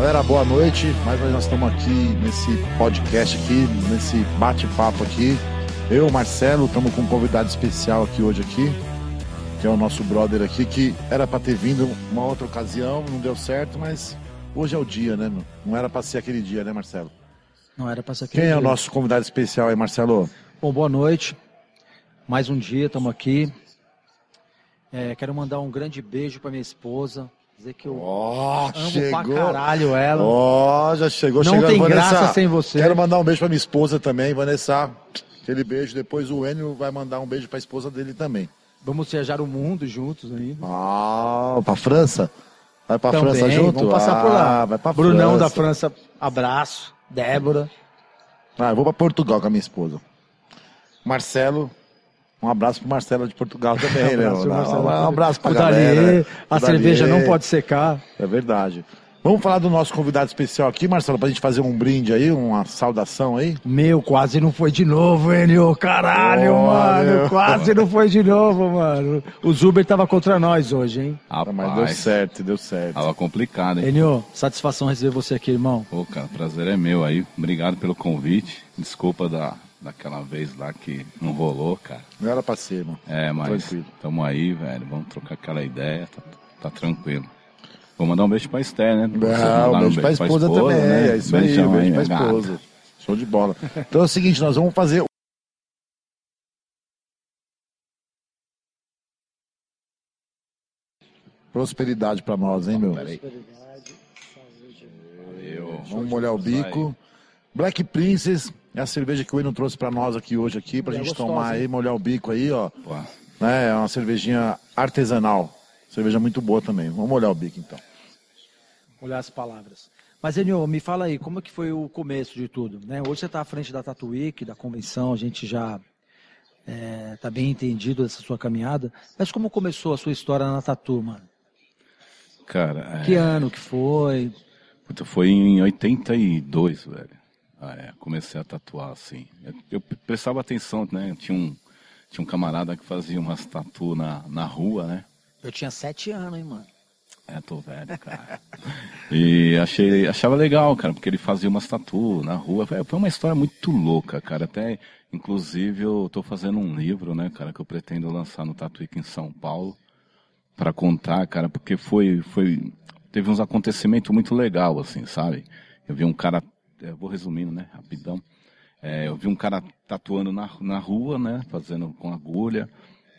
Galera, boa noite. Mais nós estamos aqui nesse podcast aqui, nesse bate-papo aqui. Eu, Marcelo, estamos com um convidado especial aqui hoje aqui, que é o nosso brother aqui, que era para ter vindo uma outra ocasião, não deu certo, mas hoje é o dia, né? Não era para ser aquele dia, né, Marcelo? Não era para ser aquele Quem dia. é o nosso convidado especial aí, Marcelo? Bom, boa noite. Mais um dia, estamos aqui. É, quero mandar um grande beijo para minha esposa. Dizer que eu Ó, amo chegou. pra caralho ela. Ó, já chegou, Não chegando. tem Vanessa, graça sem você. Quero mandar um beijo pra minha esposa também, Vanessa. Aquele beijo. Depois o Enio vai mandar um beijo pra esposa dele também. Vamos viajar o mundo juntos ainda. Ah, pra França? Vai pra Também, França junto? vamos passar por Ah, lá. vai pra Brunão França. da França, abraço. Débora. Ah, eu vou pra Portugal com a minha esposa. Marcelo. Um abraço pro Marcelo de Portugal também, né? Abraço, Um Marcelo. um abraço pra O galera. A O Dalier. cerveja não pode secar. É verdade. Vamos falar do nosso convidado especial aqui, Marcelo, pra gente fazer um brinde aí, uma saudação aí. Meu, quase não foi de novo, Enio. Caralho, Olha. mano. Quase não foi de novo, mano. O Zuber tava contra nós hoje, hein? Ah, mas deu certo, deu certo. Tava complicado, hein? Enio, satisfação receber você aqui, irmão. Pô, cara, prazer é meu aí. Obrigado pelo convite. Desculpa da, daquela vez lá que não rolou, cara. Não era pra ser, mano. É, mas Tranquilo. tamo aí, velho. Vamos trocar aquela ideia. Tá, tá tranquilo. Vou mandar um beijo pra Esther, né? Ah, mandar um beijo pra esposa, também, né? é isso aí, Beijão um beijo pra minha gata. esposa. Show de bola. Então é o seguinte, nós vamos fazer prosperidade pra nós, hein, meu? Peraí. Vamos molhar o bico. Black Princess é a cerveja que o Eno trouxe pra nós aqui hoje aqui, pra É gente gostosa, tomar aí, molhar o bico aí, ó. Pô, Né, É uma cervejinha artesanal. Cerveja muito boa também. Vamos molhar o bico então. olhar as palavras. Mas, Enio, me fala aí, como é que foi o começo de tudo? Né? Hoje você está à frente da Tatuíque, da convenção, a gente já está bem entendido dessa sua caminhada. Mas como começou a sua história na Tatu, mano? cara, é, Que ano que foi? puta, foi em 82, velho. Ah, é, comecei a tatuar assim. Eu, prestava atenção, né? Tinha um, tinha um camarada que fazia umas tatu na, na rua, né? Eu tinha sete anos, hein, mano? É, tô velho, cara. E achei, achava legal, cara, porque ele fazia umas tatu na rua. Foi foi uma história muito louca, cara. Até, inclusive, eu tô fazendo um livro, né, cara, que eu pretendo lançar no Tatuíque em São Paulo para contar, cara, porque foi, foi, teve uns acontecimentos muito legal, assim, sabe? Eu vi um cara, eu vou resumindo, né, rapidão. É, eu vi um cara tatuando na, na rua, né, fazendo com agulha.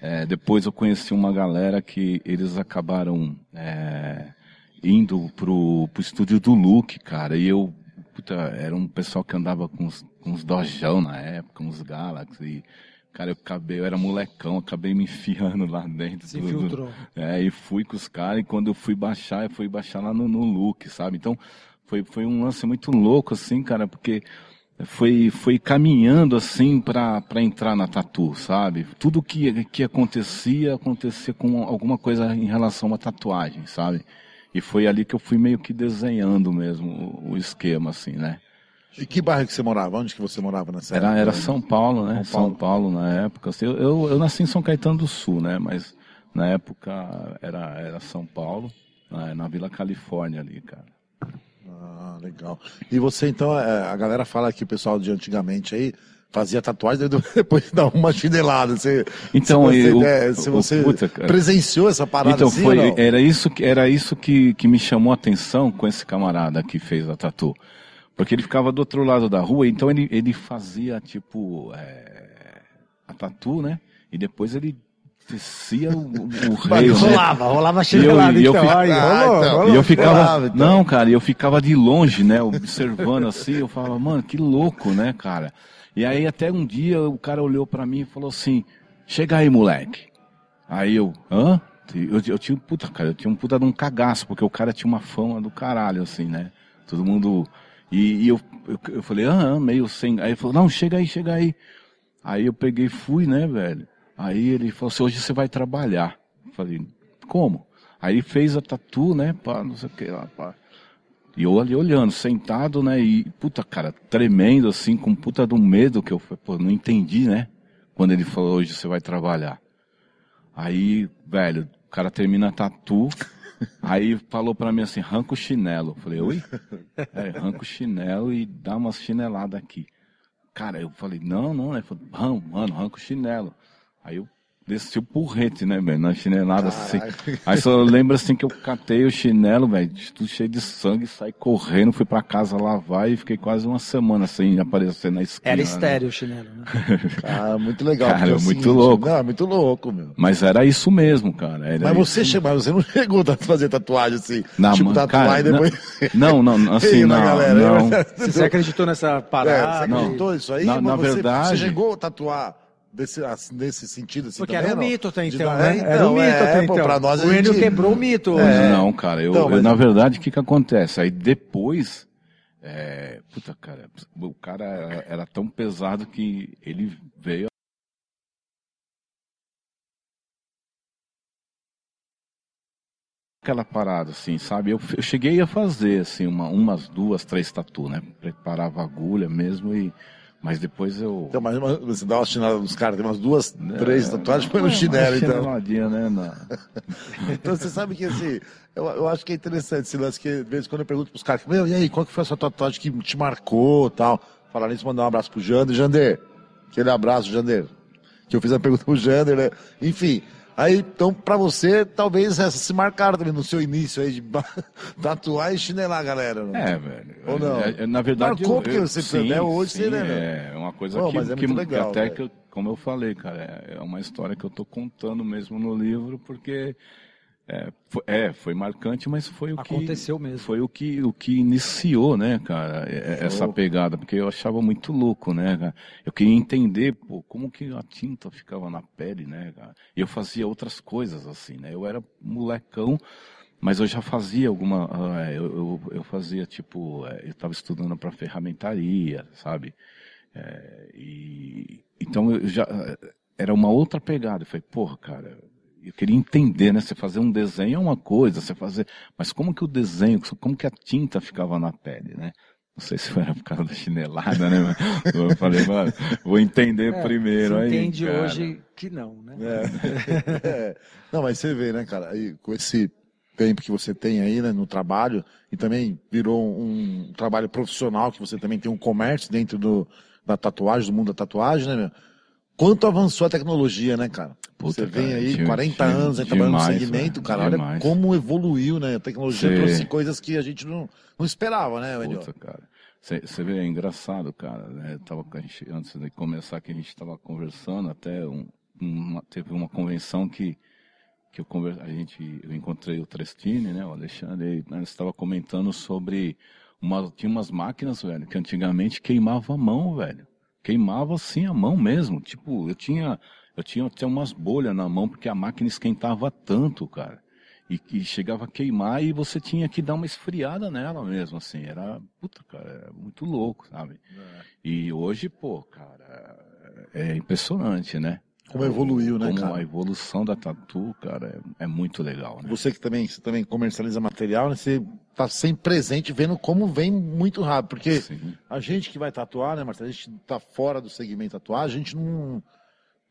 É, depois eu conheci uma galera que eles acabaram é, indo pro, pro estúdio do Luke, cara, e eu, puta, era um pessoal que andava com uns, com uns dojão na época, uns Galaxy, e, cara, eu acabei, eu era molecão, acabei me enfiando lá dentro. Se do- do- infiltrou. é, e fui com os caras, e quando eu fui baixar, eu fui baixar lá no, no Look, sabe? Então, foi, foi um lance muito louco, assim, cara, porque foi, foi caminhando, assim, pra, pra entrar na tatu, sabe? Tudo que, que acontecia, acontecia com alguma coisa em relação uma tatuagem, sabe? E foi ali que eu fui meio que desenhando mesmo o, o esquema, assim, né? E que bairro que você morava? Onde que você morava nessa Era, época? era São Paulo, né? São São Paulo, na época. assim, Eu, eu, eu nasci em São Caetano do Sul, né? Mas na época era, era São Paulo, na, na Vila Califórnia ali, cara. Ah, legal. E você, então, é, a galera fala que o pessoal de antigamente aí fazia tatuagem depois dá uma chinelada. Você, Então, se você, eu- se você puta, presenciou essa parada então assim, foi, era isso, que- era isso que, que me chamou a atenção com esse camarada que fez a tatu. Porque ele ficava do outro lado da rua, então ele, ele fazia tipo é, a tatu, né? E depois ele descia o, o reio, né? Rolava, rolava E eu- chinelada, e eu então. fico- Aí, Ah, rolou, então. rolou. E eu ficava. Rolava, então. Não, cara, e eu ficava de longe, né? Observando assim, eu falava, mano, que louco, né, cara? E aí até um dia o cara olhou pra mim e falou assim, chega aí, moleque. Aí eu, hã? Eu, eu tinha, puta, cara, eu tinha um puta de um cagaço, porque o cara tinha uma fama do caralho, assim, né? Todo mundo. E, e eu, eu, eu falei, ah, meio sem. Aí ele falou, não, chega aí, chega aí. Aí eu peguei e fui, né, velho? Aí ele falou assim, hoje você vai trabalhar. Eu falei, como? Aí ele fez a tatu, né, pá, não sei o que lá, pá. E eu ali olhando, sentado, né, e puta, cara, tremendo assim, com puta de um medo que eu, pô, não entendi, né? Quando ele falou, hoje você vai trabalhar. Aí, velho, o cara termina a tatu, Aí falou pra mim assim, arranca o chinelo. Eu falei, oi? É, arranca o chinelo e dá umas chineladas aqui. Cara, eu falei, não, não, né? Falei, mano, arranca o chinelo. Aí eu desci o porrete, né, velho, na chinelada assim. Aí só lembro assim que eu catei o chinelo, velho, tudo cheio de sangue, saí correndo, fui pra casa lavar e fiquei quase uma semana sem aparecer na esquina. Era né? estéreo o chinelo, né? Ah, muito legal. Cara, porque é o muito louco. Não, é muito louco, meu. Mas era isso mesmo, cara. Era Mas você, isso. chegou, mas você não chegou a fazer tatuagem assim. Não, tipo, mano, tatuar cara, e depois. Não, não, não, assim, na não, galera, não. Você acreditou nessa É, parada? você acreditou isso aí? Na- Mas na você, verdade- Você chegou a tatuar desse, assim, nesse sentido assim Porque também, era um não? mito até então, dar- né? é, Era um então, mito é, até pô, então. Pra nós, o Enio gente- quebrou o mito hoje. É. Não, cara, eu, Então, mas- eu, na verdade, o que que acontece? Aí depois, é, puta, cara, o cara era, era tão pesado que ele veio aquela parada, assim, sabe? Eu, eu cheguei a fazer, assim, uma, umas duas, três tatu, né? Preparava a agulha mesmo e... Mas depois eu... Então, mas você dá uma chinela nos caras, tem umas duas, três tatuagens, põe no chinelo, então. né? Então você sabe que assim, eu, eu acho que é interessante esse lance que, às vezes, quando eu pergunto pros caras, meu, e aí, qual que foi a sua tatuagem que te marcou tal? Falar nisso, mandar um abraço pro Jander. Jander, aquele abraço, Jander. Que eu fiz a pergunta pro Jander, né? Enfim. Aí, então, pra você, talvez essa se marcaram também no seu início aí de tatuar e chinelar galera. Não? É, velho. Ou não? É, é, na verdade, Marcou eu, porque eu, você sim, né, hoje sim, você, né, É uma coisa Pô, que, é que, legal, que até velho. que, eu- como eu falei, cara, é, é uma história que eu tô contando mesmo no livro, porque é, foi, é, foi marcante, mas foi o que Aconteceu mesmo. foi o que o que iniciou, né, cara, é- é- essa Louco. pegada, porque eu achava muito louco, né, cara? Eu queria entender, pô, como que a tinta ficava na pele, né, cara? E eu fazia outras coisas assim, né? Eu era molecão, mas eu já fazia alguma, ah, eu, eu, eu fazia tipo, eh, eu estava estudando para ferramentaria, sabe? Eh, e então eu já era uma outra pegada. Eu falei, porra, cara, eu queria entender, né? Você fazer um desenho é uma coisa, você fazer, mas como que o desenho, como que a tinta ficava na pele, né? Não sei se era por causa da chinelada, né? Mas Eu falei, mano, vou entender É, primeiro você aí. entende cara. hoje que não, né? É. É. Não, mas você vê, né, cara, aí, com esse tempo que você tem aí, né, no trabalho, e também virou um trabalho profissional, que você também tem um comércio dentro do, da tatuagem, do mundo da tatuagem, né, meu? Quanto avançou a tecnologia, né, cara? Puta, você vem cara, aí, de- 40 de- anos aí trabalhando no demais, segmento, velho, cara, olha demais. como evoluiu, né? A tecnologia trouxe coisas que a gente não, não esperava, né? Puta, cara. Você vê, é engraçado, cara. Né? Tava, a gente, antes de começar, que a gente estava conversando, até um, uma- teve uma convenção que, que eu, conver, a gente, eu encontrei o Trestini, né, o Alexandre, e estava comentando sobre uma, tinha umas máquinas, velho, que antigamente queimava a mão, velho. Queimava assim a mão mesmo. Tipo, eu tinha, eu tinha até umas bolhas na mão, porque a máquina esquentava tanto, cara e que chegava a queimar e você tinha que dar uma esfriada nela mesmo, assim, era, puta, cara, era muito louco, sabe? E hoje, pô, cara, é impressionante, né? Como evoluiu, né, Como cara? a evolução da tatu, cara, é, é muito legal, né? Você que também, você também comercializa material, né? Você tá sempre presente, vendo como vem muito rápido. Porque Sim. a gente que vai tatuar, né, Marcelo? A gente tá fora do segmento tatuagem, a gente não,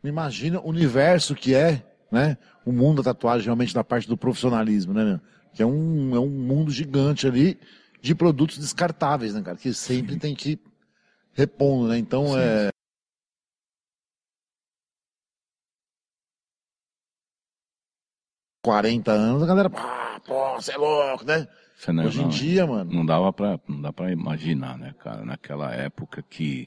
não imagina o universo que é, né? O mundo da tatuagem, realmente, da parte do profissionalismo, né, meu? Que é um, é um mundo gigante ali de produtos descartáveis, né, cara? Que sempre tem que repondo, né? Então, Sim, é. 40 anos, a galera, ah, pô, você é louco, né? Não- Hoje em não- dia, mano. Não dava pra, não dá pra imaginar, né, cara, naquela época que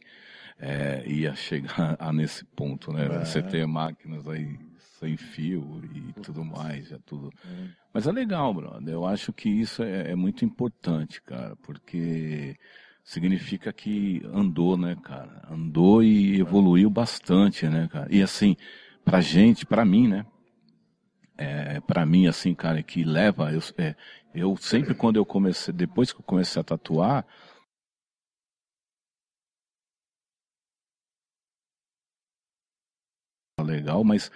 é, ia chegar a nesse ponto, né? É. Você ter máquinas aí sem fio e tudo mais, já tudo. Hum. Mas é legal, brother. Eu acho que isso é, é muito importante, cara, porque significa que andou, né, cara? Andou e evoluiu bastante, né, cara? E assim, pra gente, pra mim, né? É, para mim, assim, cara, que leva, eu, é, eu sempre quando eu comecei, depois que eu comecei a tatuar, legal, mas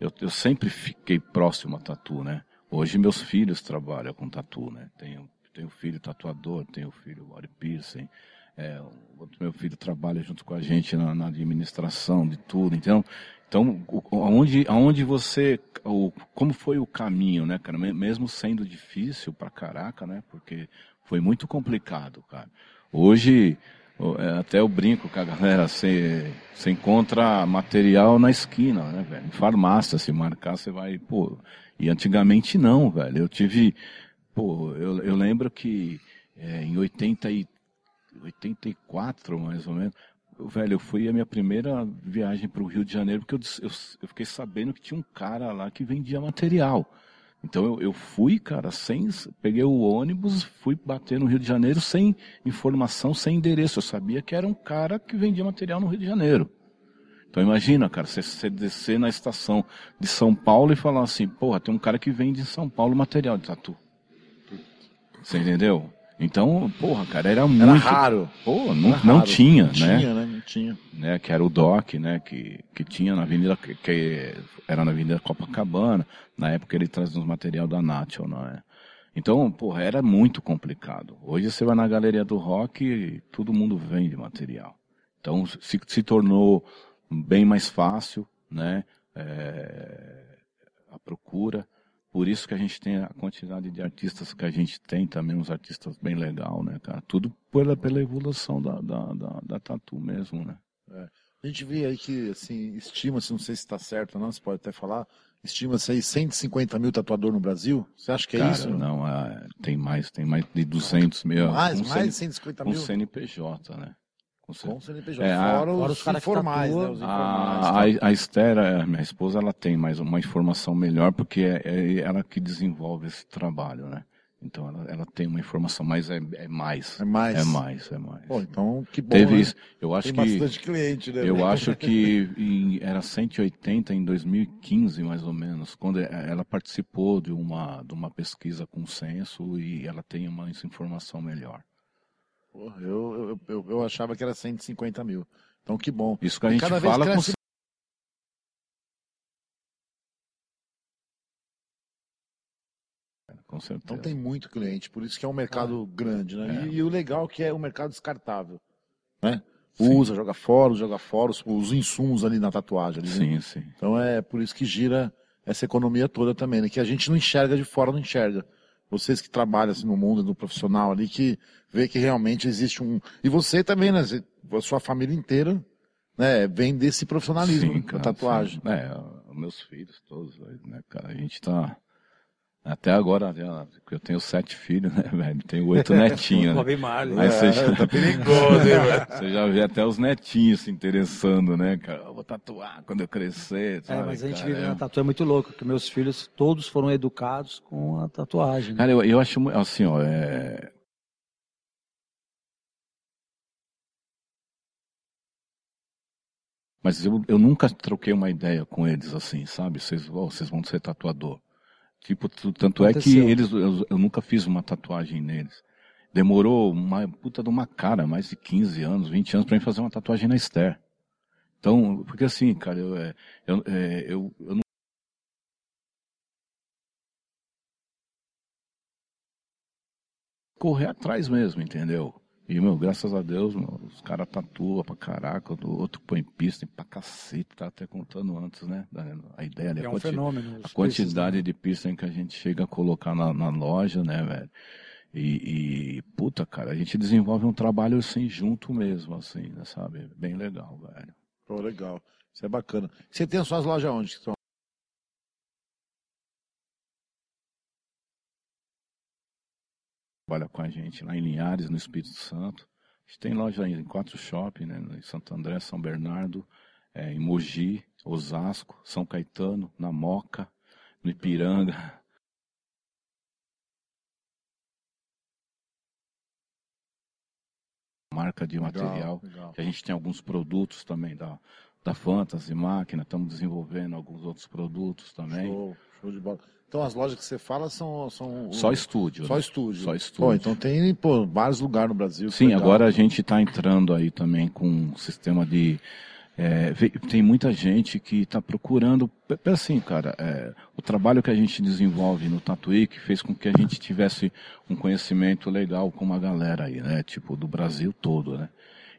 eu, eu sempre fiquei próximo a tatu, né? Hoje meus filhos trabalham com tatu, né? Tenho, tenho filho tatuador, tenho filho body piercing, é, outro meu filho trabalha junto com a gente na, na administração de tudo, então, Então, aonde, aonde você, o, como foi o caminho, né, cara? Mesmo sendo difícil pra caraca, né? Porque foi muito complicado, cara. Hoje, é, até eu brinco com a galera, você, você encontra material na esquina, né, velho? Em farmácia, se marcar, você vai, pô. E antigamente não, velho. Eu tive, pô, eu, eu lembro que é, em 80 e, 84, mais ou menos, velho, eu fui a minha primeira viagem para o Rio de Janeiro porque eu, eu, eu, fiquei sabendo que tinha um cara lá que vendia material. Então eu, eu fui, cara, sem. Peguei o ônibus, fui bater no Rio de Janeiro sem informação, sem endereço. Eu sabia que era um cara que vendia material no Rio de Janeiro. Então imagina, cara, você, você descer na estação de São Paulo e falar assim, porra, tem um cara que vende em São Paulo material de tatu. Você entendeu? Então, porra, cara, era muito. Era raro. Pô, não, era não tinha, não né? Tinha, né? Né, que era o DOC, né? Que, que tinha na Avenida. Que, que era na Avenida Copacabana. Na época ele trazia uns material da National, é? Então, porra, era muito complicado. Hoje você vai na galeria do rock e todo mundo vende material. Então se, se tornou bem mais fácil, né? É, a procura. Por isso que a gente tem a quantidade de artistas que a gente tem também, uns artistas bem legal, né, cara? Tudo pela, pela evolução da, da, da, da tatu mesmo, né? É. A gente vê aí que, assim, estima-se, não sei se está certo ou não, você pode até falar, estima-se aí 150 mil tatuador no Brasil? Você acha que é cara, isso? Não, é, tem mais, tem mais de 200 mil. Mais, mais de 150 mil? Com CNPJ, né? Com CNPJ. É, fora, os, os caras informais, né? Os informais, a, a, a Esther, minha esposa, ela tem mais uma informação melhor porque é, é ela que desenvolve esse trabalho, né? Então ela, ela tem uma informação, mas é, é mais. É mais. É mais, é mais. Bom, então que bom. Teve né? isso. Eu acho tem que. bastante cliente, né? Eu acho que em, era 180 em 2015, mais ou menos, quando ela participou de uma, de uma pesquisa com censo e ela tem uma informação melhor. Porra, eu, eu, eu, eu, achava que era 150 mil. Então que bom. Isso que a gente fala com Com certeza. Então tem muito cliente, por isso que é um mercado ah, grande, né? É. E, e, o legal é que é um mercado descartável, né? Sim. Usa, joga fora, joga fora os, os insumos ali na tatuagem. Ali, sim, né? sim. Então é por isso que gira essa economia toda também, né? Que a gente não enxerga de fora, não enxerga. Vocês que trabalham assim, no mundo do profissional ali, que vê que realmente existe um... E você também, né? A sua família inteira né, vem desse profissionalismo sim, cara, da tatuagem. Sim. É, meus filhos todos, né, cara? A gente tá até agora, eu tenho sete filhos, né, velho? Tenho oito netinhos. Né? Aí é, você já... Tá perigoso, hein, velho? Você já vê até os netinhos se interessando, né, cara? Eu vou tatuar quando eu crescer. Sabe, é, mas a gente cara, vive é... na tatuagem muito louco, que meus filhos todos foram educados com a tatuagem. Né? Cara, eu, eu acho assim, ó, é... Mas eu, eu nunca troquei uma ideia com eles assim, sabe? Vocês, oh, vocês vão ser tatuador. Tipo, tanto Aconteceu. é que eles, eu, eu, nunca fiz uma tatuagem neles. Demorou uma puta de uma cara, mais de 15 anos, 20 anos, para mim fazer uma tatuagem na Esther. Então, porque assim, cara, eu, é, eu, é, eu, eu não. Correr atrás mesmo, entendeu? E, meu, graças a Deus, meu, os caras tatuam pra caraca, o outro põe pista pra cacete, tá até contando antes, né? A ideia ali, é a, um quanti fenômeno, a quantidade pistas, né? de pista que a gente chega a colocar na, na loja, né, velho? E, e, puta, cara, a gente desenvolve um trabalho assim, junto mesmo, assim, né, sabe? Bem legal, velho. Pô, legal. Isso é bacana. Você tem as suas lojas onde? Trabalha com a gente lá em Linhares, no Espírito Santo. A gente tem loja em quatro shopping, né? Em Santo André, São Bernardo, é, em Mogi, Osasco, São Caetano, na Moca, no Ipiranga. Marca de material. Legal, legal. A gente tem alguns produtos também da, da Fantasy Máquina, estamos desenvolvendo alguns outros produtos também. Show, show de bola. Então as lojas que você fala são. são só estúdio. Só né? estúdio. Só estúdio. Pô, então tem pô, vários lugares no Brasil. Sim, agora a gente está entrando aí também com um sistema de. É, tem muita gente que está procurando. Assim, cara, é, o trabalho que a gente desenvolve no Tatuí que fez com que a gente tivesse um conhecimento legal com uma galera aí, né? Tipo, do Brasil todo, né?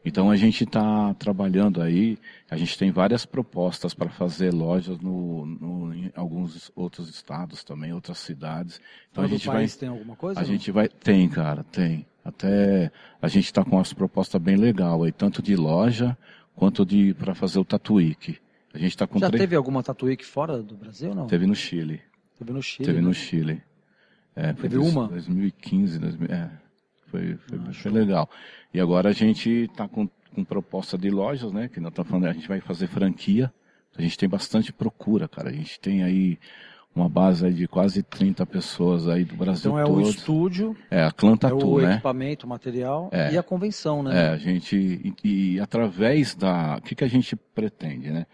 Então a gente está trabalhando aí, a gente tem várias propostas para fazer lojas no, no, em alguns outros estados também, outras cidades. Então Todo a gente país vai, tem alguma coisa? a não? gente vai, tem, cara, tem. Até a gente está com umas propostas bem legal aí, tanto de loja quanto de para fazer o Tatuíque. A gente está com Já três. teve alguma Tatuíque fora do Brasil, não? Teve no Chile. Teve no Chile. Teve né? no Chile. É, Teve dois- uma? 2015, 2000, é, foi, foi, Ah, foi legal. E agora a gente está com, com proposta de lojas, né? Que nós estamos falando, a gente vai fazer franquia. A gente tem bastante procura, cara. A gente tem aí uma base de quase 30 pessoas aí do Brasil Então é todo. o estúdio, É, a Clã é o né? equipamento, o material É. e a convenção, É, né? a gente e, e através da, o que que a gente pretende, né?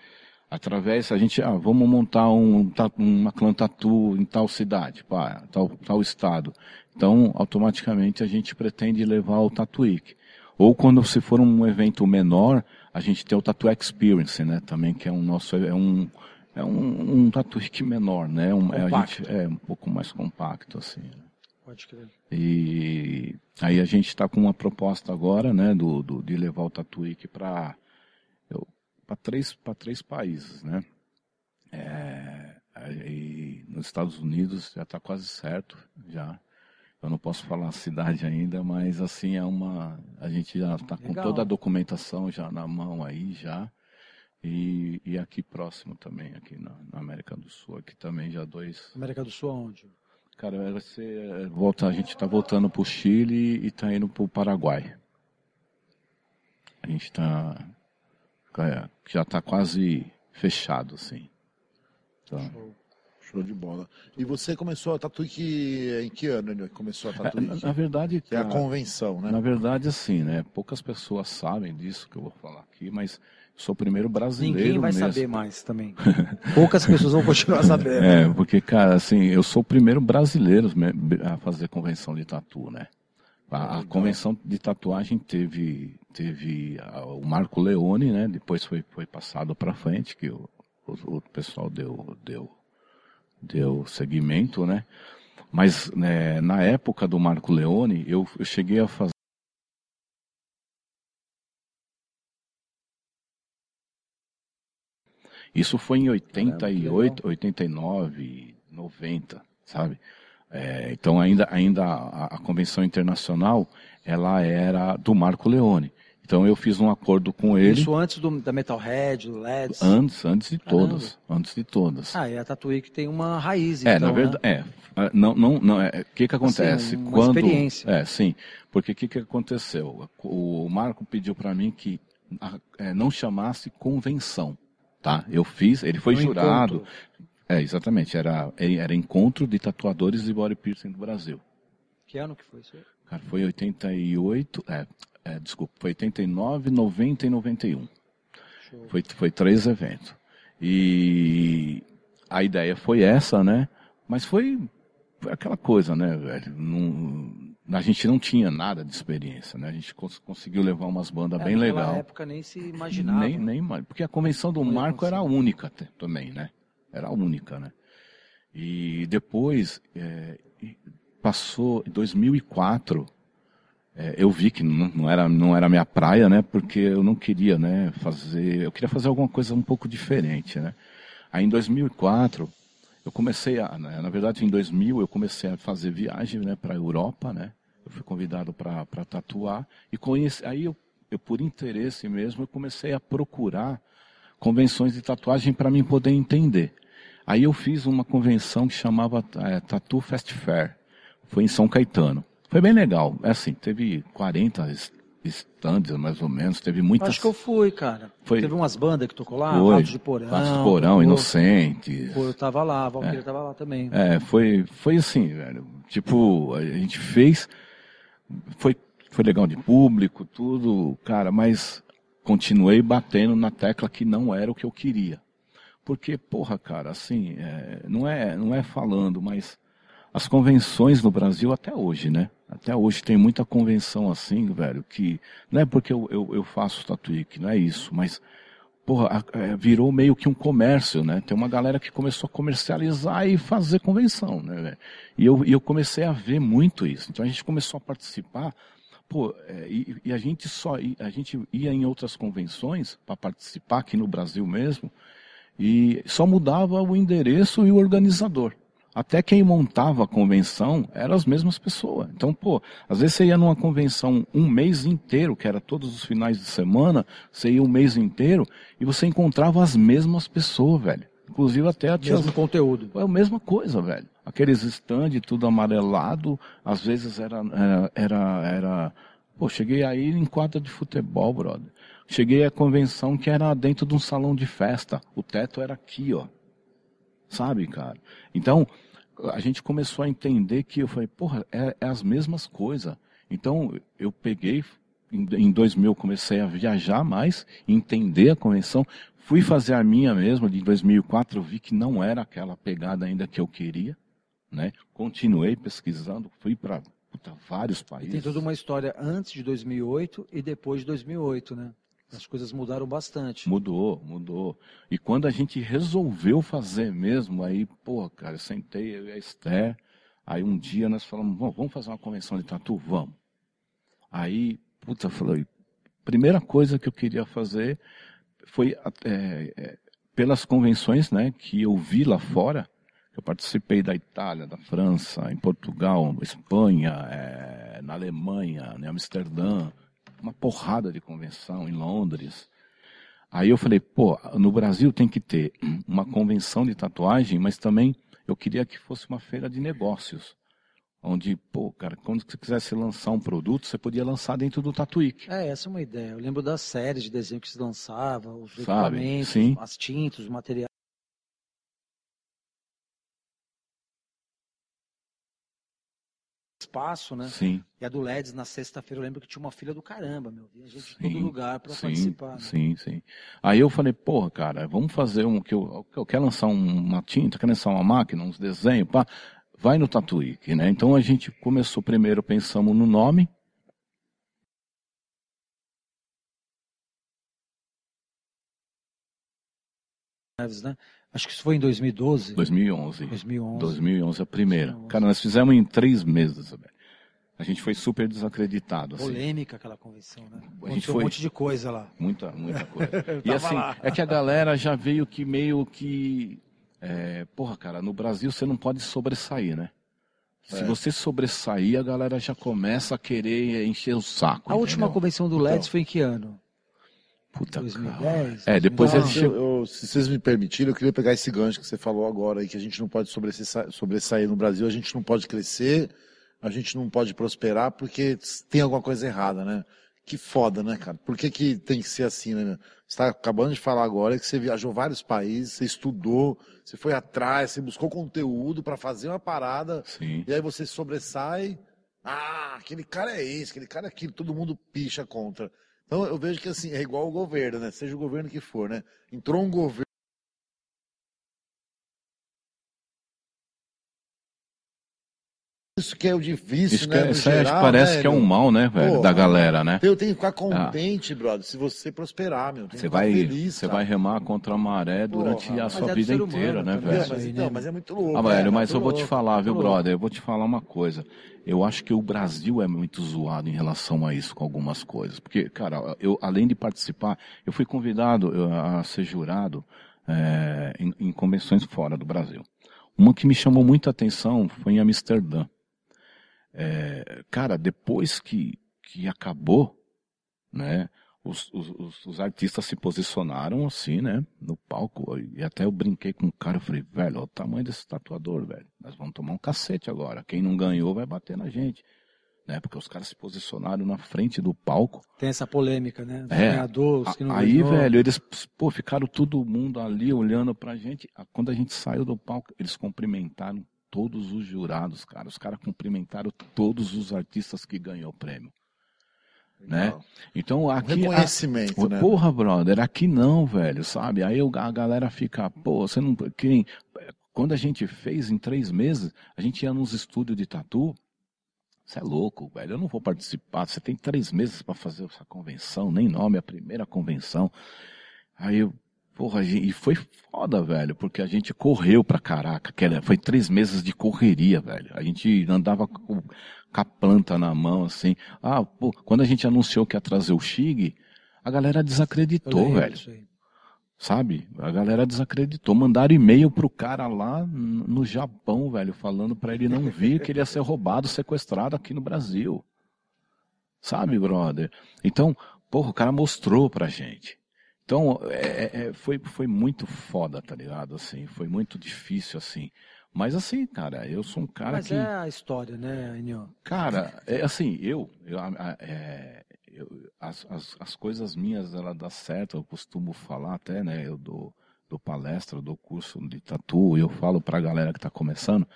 Através a gente, ah, vamos montar um uma clã tatu em tal cidade, pá, tal tal estado. Então, automaticamente a gente pretende levar o Tatu Week. Ou quando se for um evento menor, a gente tem o Tatu Experience, né? Também que é um nosso é um é um, um menor, né? Um, é, a gente, é um pouco mais compacto assim. né? Pode crer. E aí a gente está com uma proposta agora, né, do, do- de levar o Tatuíque para para três três países, né? É, aí nos Estados Unidos já está quase certo, já. Eu não posso falar a cidade ainda, mas assim é uma a gente já está com toda a documentação já na mão aí já. E, e aqui próximo também, aqui na, na América do Sul, aqui também já dois América do Sul aonde? Cara, vai ser, é, volta, a gente está voltando para o Chile e está indo para o Paraguai. A gente está já está quase fechado, assim. Então, Show. Show de bola. E você começou a Tatuíque em que ano ele começou a é, na, Tatuíque? na verdade, Que é a cara, convenção, né? na verdade, assim, né? Poucas pessoas sabem disso que eu vou falar aqui, mas sou o primeiro brasileiro Ninguém vai mesmo. saber mais também. Poucas pessoas vão continuar sabendo. É, porque, cara, assim, eu sou o primeiro brasileiro a fazer convenção de tatu, né? A, a convenção de tatuagem teve, teve ah, o Marco Leone, né? Depois foi, foi passado para frente, que o, o, o pessoal deu, deu, deu seguimento, né? Mas né, na época do Marco Leone, eu, eu cheguei a fazer. Isso foi em 88, 89, 90, sabe? É, então ainda, ainda a, a convenção internacional ela era do Marco Leone. Então eu fiz um acordo com ele Isso antes do, da Metalhead, do LEDs. antes, antes de Caramba. todas, antes de todas. Ah, e a Tatuíque tem uma raiz, É, então, na verdade, é. Ah, Não, não, não. É, o que que acontece? Assim, uma Quando, experiência. É, sim. Porque o que que aconteceu? O Marco pediu para mim que ah, é, não chamasse convenção, tá? Eu fiz, ele foi Um jurado. encontro. É, exatamente. Era, era encontro de tatuadores de body piercing do Brasil. Que ano que foi isso aí? Cara, foi 88, é, é, desculpa, foi 89, 90 e 91. Show. Foi, foi três eventos. E a ideia foi essa, né? Mas foi, aquela coisa, né, velho? Não, a gente não tinha nada de experiência, né? A gente cons- conseguiu levar umas bandas É, bem naquela legal. época nem se imaginava. Nem, nem, porque a convenção do Marco era única também, né? Era a única, né? E depois, é, passou, em 2004, é, eu vi que não, não era não era minha praia, né? Porque eu não queria, né? Fazer, eu queria fazer alguma coisa um pouco diferente, né? Aí em 2004 eu comecei a, né, na verdade em 2000 eu comecei a fazer viagem, né? Para Europa, né? Eu fui convidado para para tatuar e conheci, aí eu, eu por interesse mesmo eu comecei a procurar convenções de tatuagem para mim poder entender. Aí eu fiz uma convenção que chamava é, Tattoo Fest Fair. Foi em São Caetano. Foi bem legal. É assim, teve 40 es- stands, mais ou menos. Teve muitas. Acho que eu fui, cara. Foi. Teve umas bandas que tocou lá, Foi. Ratos de Porão. Ratos de Porão. Foi, eu tava lá, a Valkyria tava lá também. É, foi, foi assim, velho. Tipo, a gente fez. Foi, foi legal de público, tudo, cara, mas continuei batendo na tecla que não era o que eu queria. Porque, porra, cara, assim, é, não, é, não é falando, mas as convenções no Brasil até hoje, né? Até hoje tem muita convenção assim, velho, que não é porque eu, eu, eu faço tatuíque, não é isso, mas porra, é, virou meio que um comércio, né? Tem uma galera que começou a comercializar e fazer convenção, né? E eu, e eu comecei a ver muito isso. Então a gente começou a participar pô, é, e, e, a gente só a gente ia em outras convenções para participar aqui no Brasil mesmo e só mudava o endereço e o organizador. Até quem montava a convenção eram as mesmas pessoas. Então, pô, às vezes você ia numa convenção um mês inteiro, que era todos os finais de semana, você ia um mês inteiro e você encontrava as mesmas pessoas, velho. Inclusive até a mesmo conteúdo. É a mesma coisa, velho. Aqueles stand tudo amarelado, às vezes era era era, era... pô, cheguei aí em quadra de futebol, brother. Cheguei à convenção que era dentro de um salão de festa. O teto era aqui, ó. Sabe, cara? Então, a gente começou a entender que eu falei, porra, é, é as mesmas coisas. Então, eu peguei, em, em 2000 comecei a viajar mais, entender a convenção, fui fazer a minha mesma, de 2004 eu vi que não era aquela pegada ainda que eu queria, né? Continuei pesquisando, fui para vários países. E tem toda uma história antes de 2008 e depois de 2008, né? As coisas mudaram bastante. Mudou, mudou. E quando a gente resolveu fazer mesmo, aí, pô, cara, eu sentei, eu e a Esther, aí um dia nós falamos, vamos fazer uma convenção de tatu? Vamos. Aí, puta, falei, primeira coisa que eu queria fazer foi é, é, pelas convenções, né, que eu vi lá fora, eu participei da Itália, da França, em Portugal, Espanha, é, na Alemanha, em Amsterdã, uma porrada de convenção em Londres. Aí eu falei, pô, no Brasil tem que ter uma convenção de tatuagem, mas também eu queria que fosse uma feira de negócios. Onde, pô, cara, quando você quisesse lançar um produto, você podia lançar dentro do Tatuíque. É, essa é uma ideia. Eu lembro das séries de desenho que se lançava, os Sabe? equipamentos, Sim. as tintas, os materiais. Espaço, né? Sim. E a do LEDs na sexta-feira, eu lembro que tinha uma fila do caramba, meu. Vinha gente sim, de todo lugar para participar. Né? Sim, sim. Aí eu falei, porra, cara, vamos fazer um que eu, eu quero lançar uma tinta, quero lançar uma máquina, uns desenhos, pá. Vai no Tatuíque, né? Então a gente começou primeiro, pensamos no nome, né? Acho que isso foi em 2012. 2011. 2011. 2011 a primeira. 2011. Cara, nós fizemos em três meses, velho. A gente foi super desacreditado. Assim. Polêmica aquela convenção, né? A gente foi um monte de coisa lá. Muita, muita coisa. e assim, lá. é que a galera já veio que meio que. É, porra, cara, no Brasil você não pode sobressair, né? Se é. você sobressair, a galera já começa a querer encher o saco. A entendeu? última convenção do LEDs então, foi em que ano? Puta 2010? É, depois não, eu, eu, Se vocês me permitirem, eu queria pegar esse gancho que você falou agora aí, que a gente não pode sobressair, sobressair no Brasil, a gente não pode crescer, a gente não pode prosperar porque tem alguma coisa errada, né? Que foda, né, cara? Por que, que tem que ser assim, né? Você está acabando de falar agora que você viajou vários países, você estudou, você foi atrás, você buscou conteúdo para fazer uma parada, Sim. e aí você sobressai. Ah, aquele cara é esse, aquele cara é aquilo, todo mundo picha contra. Então eu vejo que assim, é igual o governo, né? Seja o governo que for, né? Entrou um governo. Isso que é o difícil, Isso né? Que é, geral, parece que é um mal, né, velho, da galera, né? Eu tenho que ficar contente, ah. brother, se você prosperar, meu. Você vai, feliz, você vai remar contra a maré durante Porra, a sua vida é inteira, né, velho? Mas, então, mas é muito louco. Ah, velho, é, mas eu vou te falar, viu, brother? Eu vou te falar uma coisa. Eu acho que o Brasil é muito zoado em relação a isso com algumas coisas. Porque, cara, eu, além de participar, eu fui convidado a ser jurado é, em, em convenções fora do Brasil. Uma que me chamou muita atenção foi em Amsterdã. É, cara, depois que, que acabou, né, os, os, os, artistas se posicionaram assim, né, no palco, e até eu brinquei com o cara, eu falei, velho, olha o tamanho desse tatuador, velho, nós vamos tomar um cacete agora, quem não ganhou vai bater na gente, né, porque os caras se posicionaram na frente do palco. Tem essa polêmica, né, é, ganhadores que não Aí, ganhou. velho, eles, pô, ficaram todo mundo ali olhando pra gente, quando a gente saiu do palco, eles cumprimentaram todos os jurados, cara. Os caras cumprimentaram todos os artistas que ganhou o prêmio. Né? Então aqui. Um reconhecimento, a, né? Porra, brother, aqui não, velho, sabe? Aí a galera fica, pô, você não. Quem, quando a gente fez em três meses, a gente ia nos estúdios de tatu. Você é louco, velho. Eu não vou participar. Você tem três meses para fazer essa convenção, nem nome, é a primeira convenção. Aí eu Porra, e foi foda, velho, porque a gente correu pra caraca. Foi três meses de correria, velho. A gente andava com, com a planta na mão, assim. Ah, pô, quando a gente anunciou que ia trazer o Xig, a galera desacreditou, velho. Sabe? A galera desacreditou. Mandaram e-mail pro cara lá no Japão, velho, falando para ele não vir, que ele ia ser roubado, sequestrado aqui no Brasil. Sabe, brother? Então, porra, o cara mostrou pra gente. Então, é, é, é, foi, foi muito foda, tá ligado? Assim, foi muito difícil, assim. Mas assim, cara, eu sou um cara Mas que... é a história, né, Enio? Cara, é assim, eu... eu, é, eu as, as, as, coisas minhas, ela dá certo, eu costumo falar até, né, eu dou, dou palestra, dou curso de tatu, e eu falo pra galera que tá começando,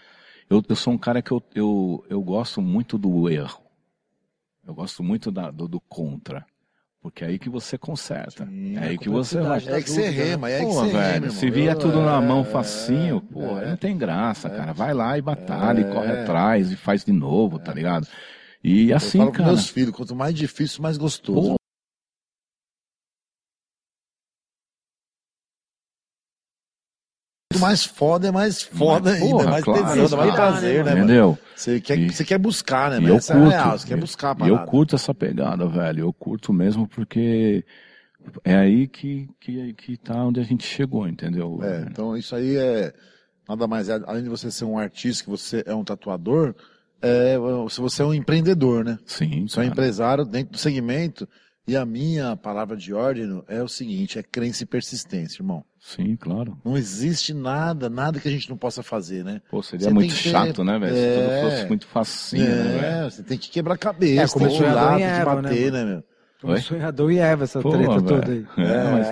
eu, eu sou um cara que eu, eu, eu gosto muito do erro. Eu gosto muito da, do, do contra. Porque é aí que você conserta. Sim, é aí que você vai. É que você rema, é que você velho, rema, Se vier tudo na mão facinho, é, pô, é, não tem graça, é, cara. Vai lá e batalha, e corre atrás, e faz de novo, tá ligado? E assim, eu falo cara. Com meus filhos, quanto mais difícil, mais gostoso. Pô, Quanto mais foda, é mais foda ainda, porra, mais claro, tesão, mais prazer, né, Entendeu? Você quer, e, você quer buscar, né? Mas eu essa curto, é real, você quer buscar E eu curto essa pegada, velho. Eu curto mesmo porque é aí que, que, que tá onde a gente chegou, entendeu? É, então isso aí é nada mais, é, além de você ser um artista, que você é um tatuador, é, se você é um empreendedor, né? Sim. Você é um empresário dentro do segmento. E a minha palavra de ordem é o seguinte: é crença e persistência, irmão. Sim, claro. Não existe nada, nada que a gente não possa fazer, né? Pô, seria você muito chato, ter... né, velho? É... Se tudo é. fosse muito facinho, é, né, velho? Você tem que quebrar a cabeça, é, tem que estudar, tem que bater, né, né meu? Como Oi? sonhador e Eva, essa Pô, treta véio. toda aí. É, é mas...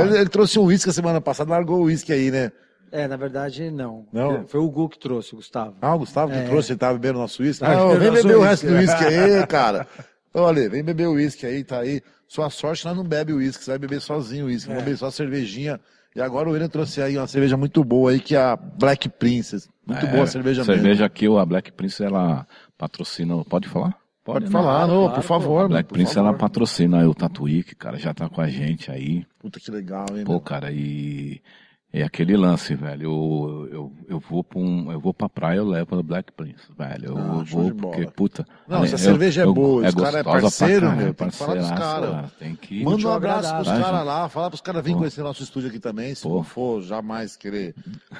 Ele, ele, trouxe um uísque a semana passada, largou o uísque aí, né? É, na verdade, não. Não? Foi o Gu que trouxe, o Gustavo. Ah, o Gustavo que é. trouxe, ele tava bebendo nosso uísque? Ah, vem beber o resto do uísque aí, cara. Olha, vem beber o uísque aí, tá aí. Sua sorte, nós não bebe o uísque, você vai beber sozinho o uísque, é. beber só cervejinha. E agora o William trouxe aí uma cerveja muito boa aí, que é a Black Princess. Muito é, boa a cerveja, cerveja mesmo. Cerveja aqui, a Black Princess, ela patrocina, pode falar? Pode, Pode falar, não, claro, por favor. Black Prince, ela patrocina o Tatuíque, cara, já tá com a gente aí. Puta que legal, hein? Pô, meu? cara, e é aquele lance, velho. Eu, eu, eu vou pra um, eu vou pra praia, eu levo a Black Prince, velho. Eu ah, vou porque, puta. Não, essa cerveja é boa, os caras é parceiro, meu. Tem que falar pros caras. Tem que Manda um abraço pros caras lá, fala pros caras virem conhecer nosso estúdio aqui também, se Pô. não for jamais querer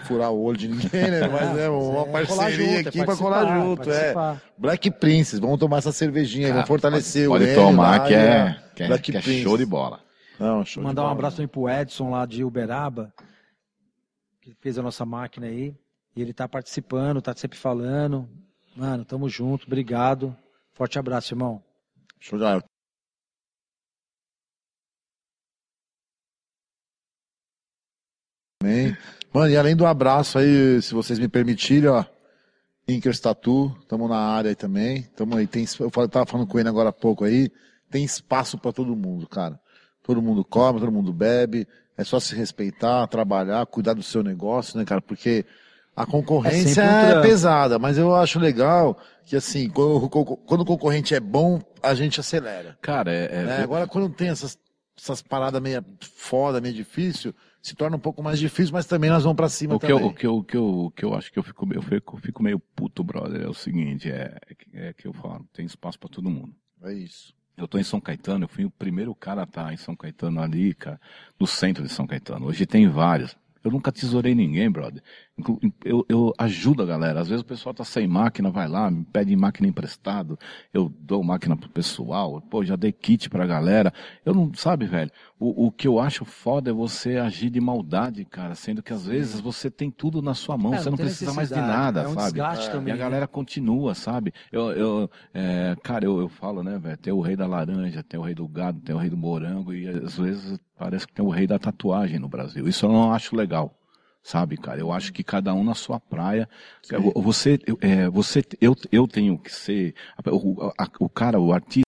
furar o olho de ninguém, né? Mas é uma é, parceria junto, aqui é pra colar junto, é. Black Princess, vamos tomar essa cervejinha, vamos fortalecer pode, o Pode tomar, lá, que, é, que, é, que é show de bola. Não, show Mandar um abraço aí pro Edson lá de Uberaba que fez a nossa máquina aí. E ele está participando, está sempre falando. Mano, tamo junto, obrigado. Forte abraço, irmão. Show de Amém. Mano, e além do abraço aí, se vocês me permitirem, ó. Inkers Tatu, estamos na área aí também. Tamo aí, tem, eu tava falando com ele agora há pouco aí. Tem espaço para todo mundo, cara. Todo mundo come, todo mundo bebe. É só se respeitar, trabalhar, cuidar do seu negócio, né, cara? Porque a concorrência é, um é pesada, mas eu acho legal que, assim, quando, quando, o concorrente é bom, a gente acelera. Cara, é. é... Né? Agora, quando tem essas, essas paradas meio foda, meio difícil, se torna um pouco mais difícil, mas também nós vamos para cima o que também. Eu, o, que eu, o, que eu, o que eu acho que eu fico, eu fico, eu fico meio puto, brother, é o seguinte, é, é que eu falo, tem espaço para todo mundo. É isso. Eu estou em São Caetano, eu fui o primeiro cara a estar tá em São Caetano ali, cara, no centro de São Caetano. Hoje tem vários. Eu nunca tesourei ninguém, brother. Eu, eu ajudo a galera. Às vezes o pessoal tá sem máquina, vai lá, me pede máquina emprestado. Eu dou máquina pro pessoal. Pô, já dei kit pra galera. Eu não, sabe, velho? O, o que eu acho foda é você agir de maldade, cara. Sendo que às vezes você tem tudo na sua mão. É, você não, precisa mais de nada, é um sabe? É. Também, e a galera né? continua, sabe? Eu, eu é, cara, eu, eu falo, né, velho? Tem o rei da laranja, tem o rei do gado, tem o rei do morango. E às vezes Parece que tem o rei da tatuagem no Brasil. Isso eu não acho legal. Sabe, cara? Eu acho que cada um na sua praia. Sim. Você, é, você, eu, eu tenho que ser o, a, o cara, o artista.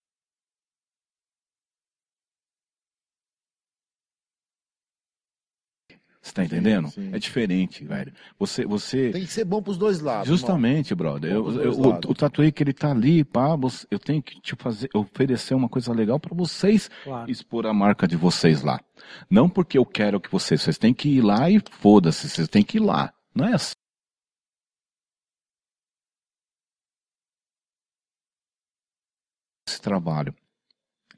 Você tá entendendo? sim. É diferente, velho. Você, você. Tem que ser bom pros dois lados. Justamente, brother. Eu, eu, o, o Tatuí que ele tá ali, pá, você- eu tenho que te fazer, oferecer uma coisa legal pra vocês Claro. expor a marca de vocês lá. Não porque eu quero que vocês, vocês têm que ir lá e foda-se, vocês têm que ir lá. Não é assim. Esse trabalho.